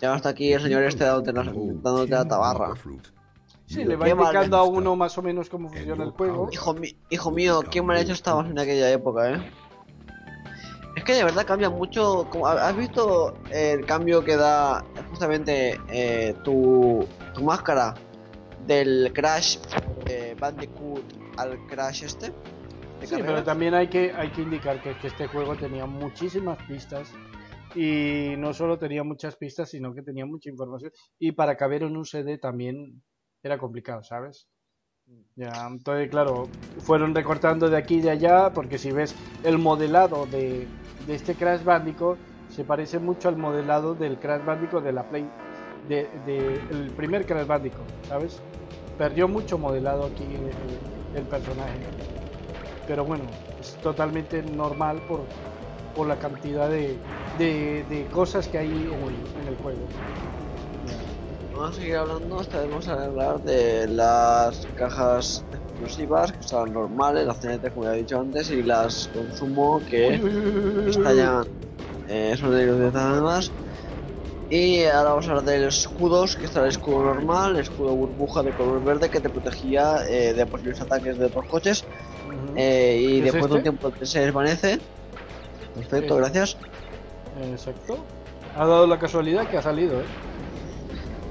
ya hasta aquí el señor este dándote la, dándote la tabarra. Sí, le va indicando a uno más o menos cómo funciona el juego. Hijo, mi- hijo mío, qué mal hecho estabas en aquella época, eh. Es que de verdad cambia mucho. ¿Has visto el cambio que da justamente eh, tu, tu máscara del Crash eh, Bandicoot al Crash este? Sí, pero también hay que, hay que indicar que, que este juego tenía muchísimas pistas y no solo tenía muchas pistas, sino que tenía mucha información y para caber en un CD también era complicado, ¿sabes? Ya, entonces, claro, fueron recortando de aquí y de allá, porque si ves el modelado de, de este Crash Bandicoot, se parece mucho al modelado del Crash Bandicoot de la Play, de, de- el primer Crash Bandicoot, ¿sabes? Perdió mucho modelado aquí el, el personaje. Pero bueno, es totalmente normal por, por la cantidad de, de, de cosas que hay en el, en el juego. Vamos a seguir hablando, esta vez vamos a hablar de las cajas exclusivas, que son normales, las CNT como ya he dicho antes, y las consumo que estallan, eh, son de los nada más. Y ahora vamos a hablar de los escudos, que está el escudo normal, el escudo burbuja de color verde que te protegía eh, de posibles ataques de otros coches. Eh, y ¿Es después de un este? tiempo se desvanece. Perfecto, Sí. gracias. Exacto. Ha dado la casualidad que ha salido, ¿eh?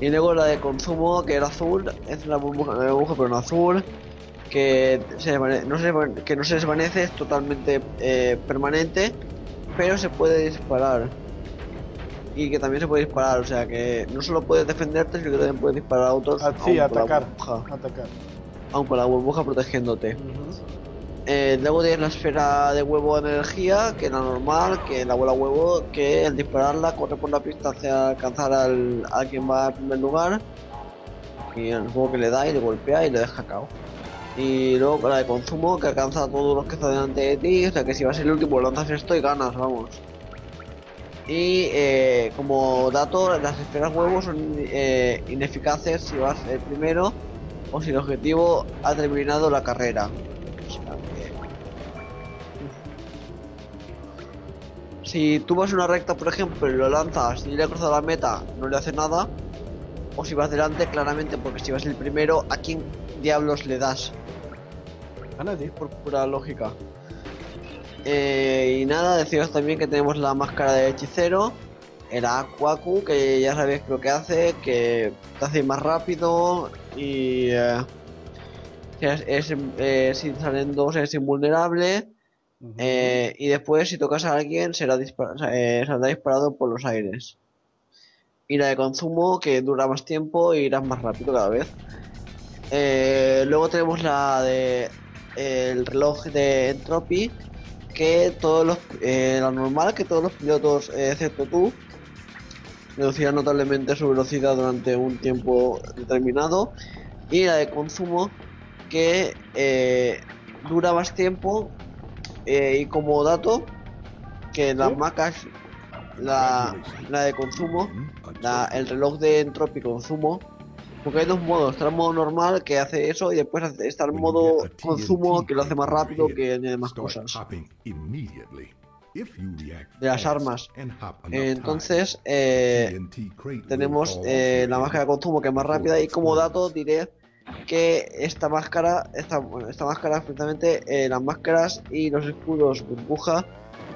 Y luego la de consumo, que era azul, es la burbuja, la burbuja pero no azul, que, se no se, que no se desvanece, es totalmente eh, permanente, pero se puede disparar. Y que también se puede disparar, o sea que no solo puedes defenderte, sino que también puedes disparar a otros, Ah, aun sí, con la atacar. burbuja, Atacar. aun con la burbuja protegiéndote. Eh, luego tienes la esfera de huevo de energía, que es la normal, que la bola huevo, que al dispararla corre por la pista hacia alcanzar al, a quien va en primer lugar. Y el juego que le da y le golpea y le deja cao. Y luego la de consumo, que alcanza a todos los que están delante de ti, o sea que si vas el último lanzas esto y ganas, vamos. Y eh, como dato, las esferas huevo son eh, ineficaces si vas el primero o si el objetivo ha terminado la carrera. Si tú vas una recta, por ejemplo, y lo lanzas y le ha cruzado la meta, no le hace nada. O si vas delante, claramente, porque si vas el primero, ¿a quién diablos le das? A nadie. por pura lógica. Eh, y nada, deciros también que tenemos la máscara de hechicero, el Aquaku, que ya sabéis lo que hace, que te hace más rápido y eh, es, es, eh, si salen dos es invulnerable. Eh, y después, si tocas a alguien, será eh, disparado por los aires. Y la de consumo, que dura más tiempo y irás más rápido cada vez. Eh, luego tenemos la de el reloj de Entropy, que todos los la normal que todos los pilotos, excepto tú, reducirán notablemente su velocidad durante un tiempo determinado. Y la de consumo, que dura más tiempo. Eh, y como dato, que las macas, la, la de consumo, la- el reloj de entropy consumo. Porque hay dos modos, está el modo normal que hace eso y después está el modo consumo que lo hace más rápido que añade más cosas. de las armas. Entonces, eh, tenemos eh, la máscara de consumo que es más rápida y como dato diré que esta máscara, esta, bueno, esta máscara precisamente, eh, las máscaras y los escudos burbuja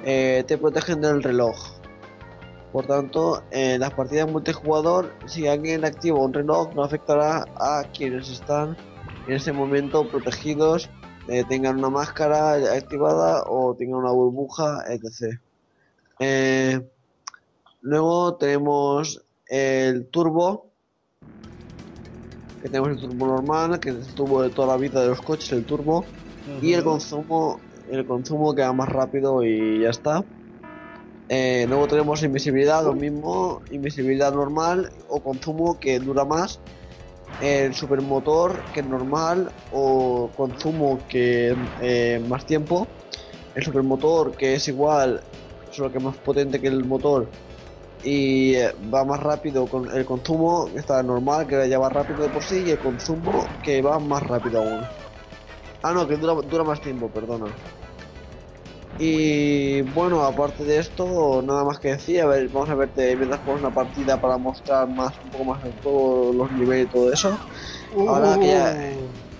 eh, te protegen del reloj. Por tanto, en las partidas multijugador, si alguien activa un reloj, no afectará a quienes están en ese momento protegidos, eh, tengan una máscara activada o tengan una burbuja, etc. Luego tenemos el turbo, que tenemos el turbo normal, que es el turbo de toda la vida de los coches, el turbo, y el consumo, el consumo que va más rápido y ya está. Eh, luego tenemos invisibilidad, lo mismo, invisibilidad normal o consumo que dura más. El supermotor que es normal o consumo que eh, más tiempo. El supermotor que es igual, solo que más potente que el motor y eh, va más rápido con el consumo que está normal, que ya va rápido de por sí y el consumo que va más rápido aún. Ah, no, que dura, dura más tiempo, perdona. Y bueno, aparte de esto, nada más que decir, a ver, vamos a verte mientras jugamos una partida para mostrar más, un poco más de todos los niveles y todo eso. Ahora que ya-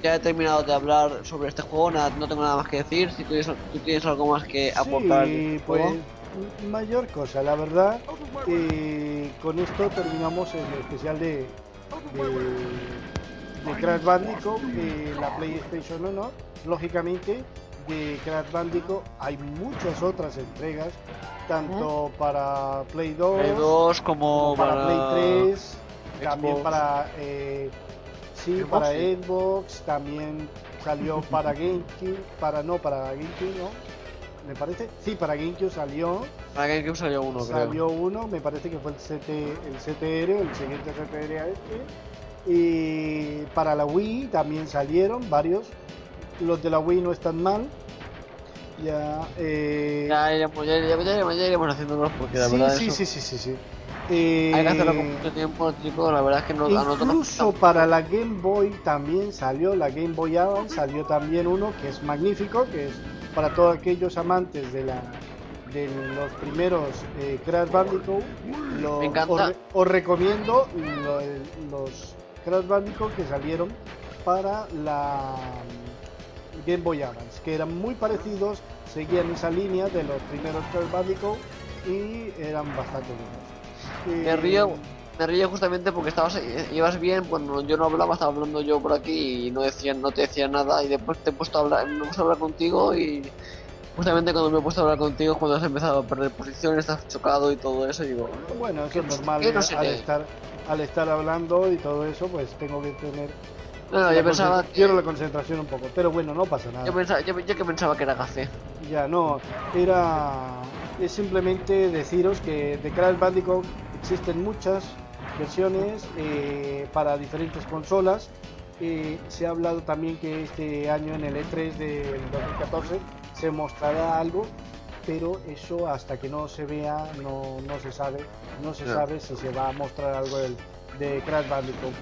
Ya he terminado de hablar sobre este juego, nada, no tengo nada más que decir. Si tú tienes, tú tienes algo más que aportar Sí, este pues juego. Mayor cosa, la verdad. eh, con esto terminamos el especial de, de, de Crash Bandicoot, de la PlayStation 1. Lógicamente, de Crash Bandicoot hay muchas otras entregas, tanto para Play 2, Play 2 como, como para, Play 3, también Xbox. para eh, Sí, Xbox, para sí. Xbox, también salió para GameCube, para no, para GameCube, ¿no? Me parece. Sí, para GameCube salió, Para GameCube salió uno, creo. salió uno, me parece que fue el, CT, el CTR, el siguiente CTR a este. Y para la Wii también salieron varios. Los de la Wii no están mal. Ya, eh, Ya iremos, ya, iremos, ya iremos, ya iremos haciéndolos porque la sí, verdad sí, eso sí, sí, sí, sí. Eh, hay que hacerlo con mucho tiempo, chicos. La verdad es que no, Incluso para la Game Boy también salió, la Game Boy Advance salió también uno que es magnífico, que es para todos aquellos amantes de la de los primeros eh, Crash Bandicoot. Lo- Me encanta. Os, re- os recomiendo lo- los Crash Bandicoot que salieron para la Game Boy Advance, que eran muy parecidos, seguían esa línea de los primeros Crash Bandicoot y eran bastante buenos. Me Eh, río, me río justamente porque estabas, ibas bien, cuando yo no hablaba, estaba hablando yo por aquí y no decía, no te decía nada y después te he puesto a hablar, me he puesto a hablar contigo y justamente cuando me he puesto a hablar contigo cuando has empezado a perder posición, estás chocado y todo eso y digo, Bueno, eso ¿Qué es no- normal. no eh, se al, estar, al estar hablando y todo eso, pues tengo que tener. no, no, yo pensaba que, Quiero la concentración un poco, pero bueno, no pasa nada. yo pensaba, yo, yo que pensaba que era café. Ya no, era. Es simplemente deciros que de Crash Bandicoot existen muchas versiones eh, para diferentes consolas. Eh, se ha hablado también que este año en el E3 del 2014 se mostrará algo, pero eso hasta que no se vea no, no se sabe, no se sabe si se va a mostrar algo del, de Crash Bandicoot.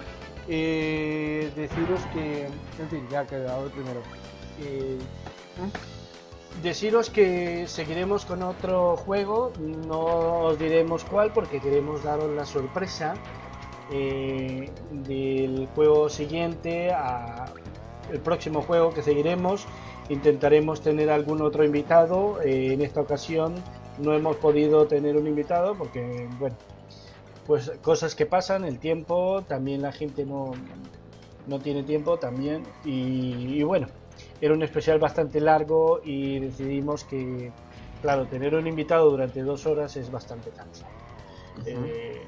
Eh, deciros que, en fin, ya ha quedado el primero. Eh, Deciros que seguiremos con otro juego, no os diremos cuál porque queremos daros la sorpresa eh, del juego siguiente a el próximo juego que seguiremos. Intentaremos tener algún otro invitado. eh, en esta ocasión no hemos podido tener un invitado porque, bueno, pues cosas que pasan, el tiempo, también la gente no, no tiene tiempo también y, y bueno, era un especial bastante largo y decidimos que, claro, tener un invitado durante dos horas es bastante cansado. Eh,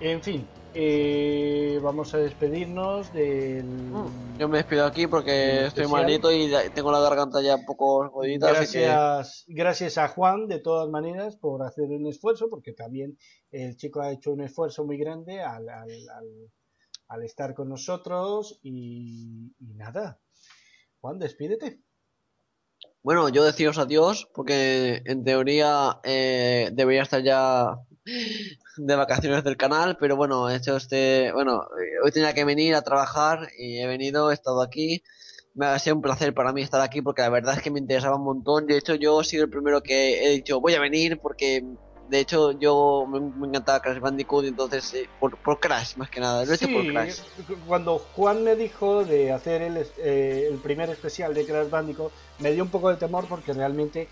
en fin, eh, vamos a despedirnos del... Yo me despido aquí porque Mm, estoy malito y tengo la garganta ya un poco jodida, así que Gracias, gracias a Juan, de todas maneras, por hacer un esfuerzo, porque también el chico ha hecho un esfuerzo muy grande al, al, al- al estar con nosotros y, y nada. Juan, despídete. Bueno, yo deciros adiós porque en teoría eh, debería estar ya de vacaciones del canal, pero bueno, he hecho este, bueno, hoy tenía que venir a trabajar y he venido, he estado aquí. Me ha sido un placer para mí estar aquí porque la verdad es que me interesaba un montón. De hecho, yo he sido el primero que he dicho voy a venir porque de hecho yo me, me encantaba Crash Bandicoot, entonces eh, por, por Crash más que nada, lo he hecho por Sí, Crash. cuando Juan me dijo de hacer el, eh, el primer especial de Crash Bandicoot, me dio un poco de temor porque realmente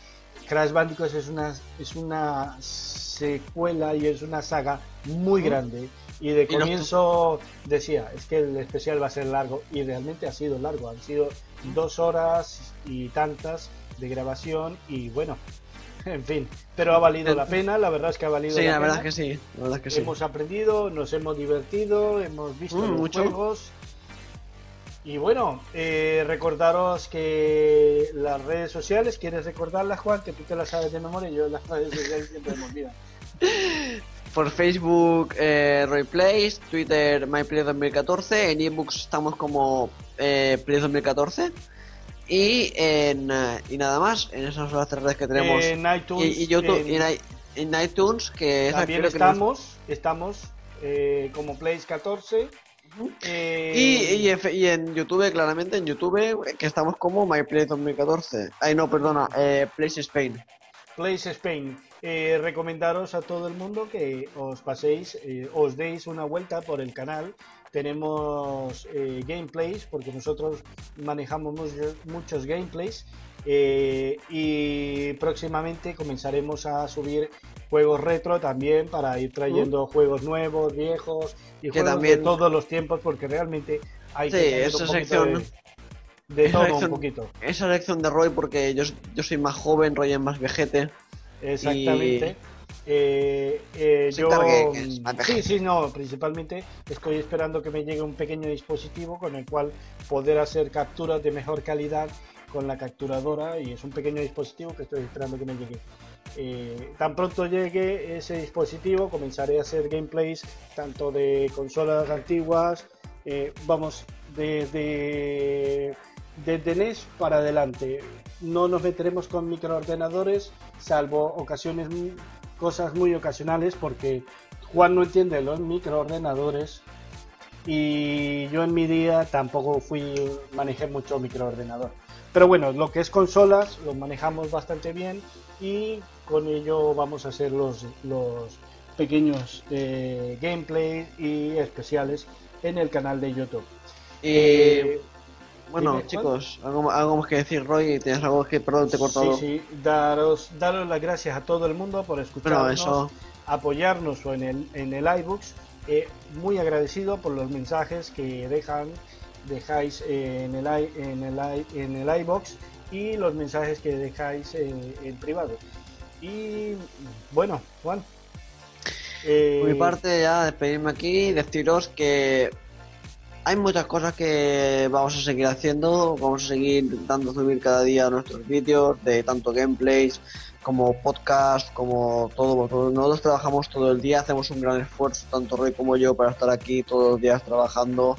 Crash Bandicoot es una, es una secuela y es una saga muy grande. Y de comienzo decía, es que el especial va a ser largo y realmente ha sido largo, han sido dos horas y tantas de grabación y bueno, en fin, pero ha valido la pena, la verdad es que ha valido Sí, la, la verdad pena. es que sí, la verdad es que sí. Hemos aprendido, nos hemos divertido, hemos visto Mm, los mucho. juegos. Y bueno, eh, recordaros que las redes sociales, ¿quieres recordarlas, Juan? Que tú te las sabes de memoria, yo las redes sociales siempre me olvidan. Por Facebook, eh, Roy Plays, Twitter, MyPlay2014, en ebooks estamos como eh, Play 2014 y en eh, y nada más, en esas son las tres redes que tenemos. En iTunes, y, y YouTube, en- en, en iTunes, que también creo que no- estamos, estamos eh, como Plays 14. eh, y, y, y en YouTube, claramente, en YouTube, eh, que estamos como MyPlay2014. Ay, no, perdona, eh, Plays Spain. Place Spain. Eh, recomendaros a todo el mundo que os paséis, eh, os deis una vuelta por el canal. Tenemos eh, gameplays, porque nosotros manejamos muchos, muchos gameplays. eh, y próximamente comenzaremos a subir juegos retro también para ir trayendo juegos nuevos, viejos y Que juegos también- de todos los tiempos, porque realmente hay Sí, que esa sección- de, todo sección- un poquito. Esa lección de Roy, porque yo, yo soy más joven, Roy es más vejete. Exactamente. Eh, eh, Se yo, más sí, sí, no, principalmente estoy esperando que me llegue un pequeño dispositivo con el cual poder hacer capturas de mejor calidad con la capturadora y es un pequeño dispositivo que estoy esperando que me llegue. Eh, tan pronto llegue ese dispositivo comenzaré a hacer gameplays tanto de consolas antiguas, eh, vamos, desde, desde NES para adelante. No nos meteremos con microordenadores, salvo ocasiones, cosas muy ocasionales, porque Juan no entiende los microordenadores y yo en mi día tampoco fui, manejé mucho microordenador. Pero bueno, lo que es consolas lo manejamos bastante bien y con ello vamos a hacer los, los pequeños eh, gameplays y especiales en el canal de YouTube. Eh, bueno, dime, chicos, algo, algo más que decir, Roy. ¿Tienes algo que, perdón, te he cortado? Sí, sí, daros, daros las gracias a todo el mundo por escucharnos, Bueno, eso. apoyarnos en el, en el iBooks. Eh, muy agradecido por los mensajes que dejan, dejáis eh, en el en el en el iBox y los mensajes que dejáis en, en privado. Y bueno, Juan. eh, Por mi parte, ya despedirme aquí y deciros que hay muchas cosas que vamos a seguir haciendo. Vamos a seguir intentando subir cada día nuestros vídeos de tanto gameplays como podcast, como todo. Nosotros trabajamos todo el día, hacemos un gran esfuerzo, tanto Roy como yo, para estar aquí todos los días trabajando.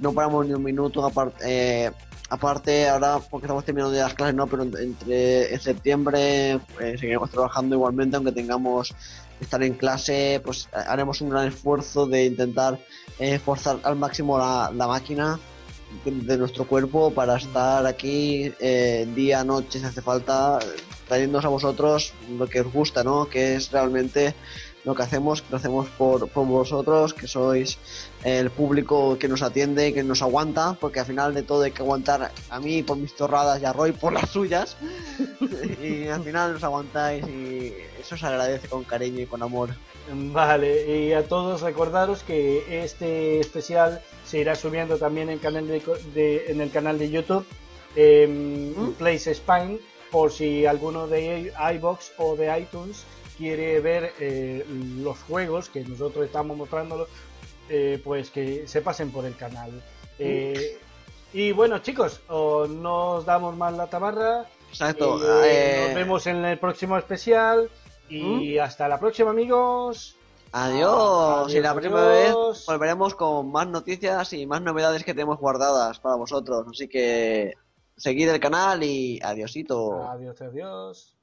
No paramos ni un minuto, aparte. eh, Aparte, ahora porque estamos terminando ya las clases, no, pero entre en septiembre eh, seguiremos trabajando igualmente, aunque tengamos estar en clase, pues haremos un gran esfuerzo de intentar eh, forzar al máximo la, la máquina de, de nuestro cuerpo para estar aquí eh, día, noche, si hace falta, trayéndonos a vosotros lo que os gusta, ¿no? Que es realmente lo que hacemos, lo hacemos por, por vosotros, que sois el público que nos atiende, que nos aguanta, porque al final de todo hay que aguantar a mí por mis torradas y a Roy por las suyas, y al final nos aguantáis y eso se agradece con cariño y con amor. Vale, y a todos recordaros que este especial se irá subiendo también en, canal de, de- en el canal de YouTube, ¿Mm? Place Spine, por si alguno de iBox o de iTunes quiere ver eh, los juegos que nosotros estamos mostrando, eh, pues que se pasen por el canal. Eh, y bueno, chicos, o no os damos más la tabarra. Exacto. Nos vemos en el próximo especial. Y hasta la próxima, amigos. Adiós. y la Adiós, próxima vez volveremos con más noticias y más novedades que tenemos guardadas para vosotros. Así que seguid el canal y adiosito. Adiós, adiós.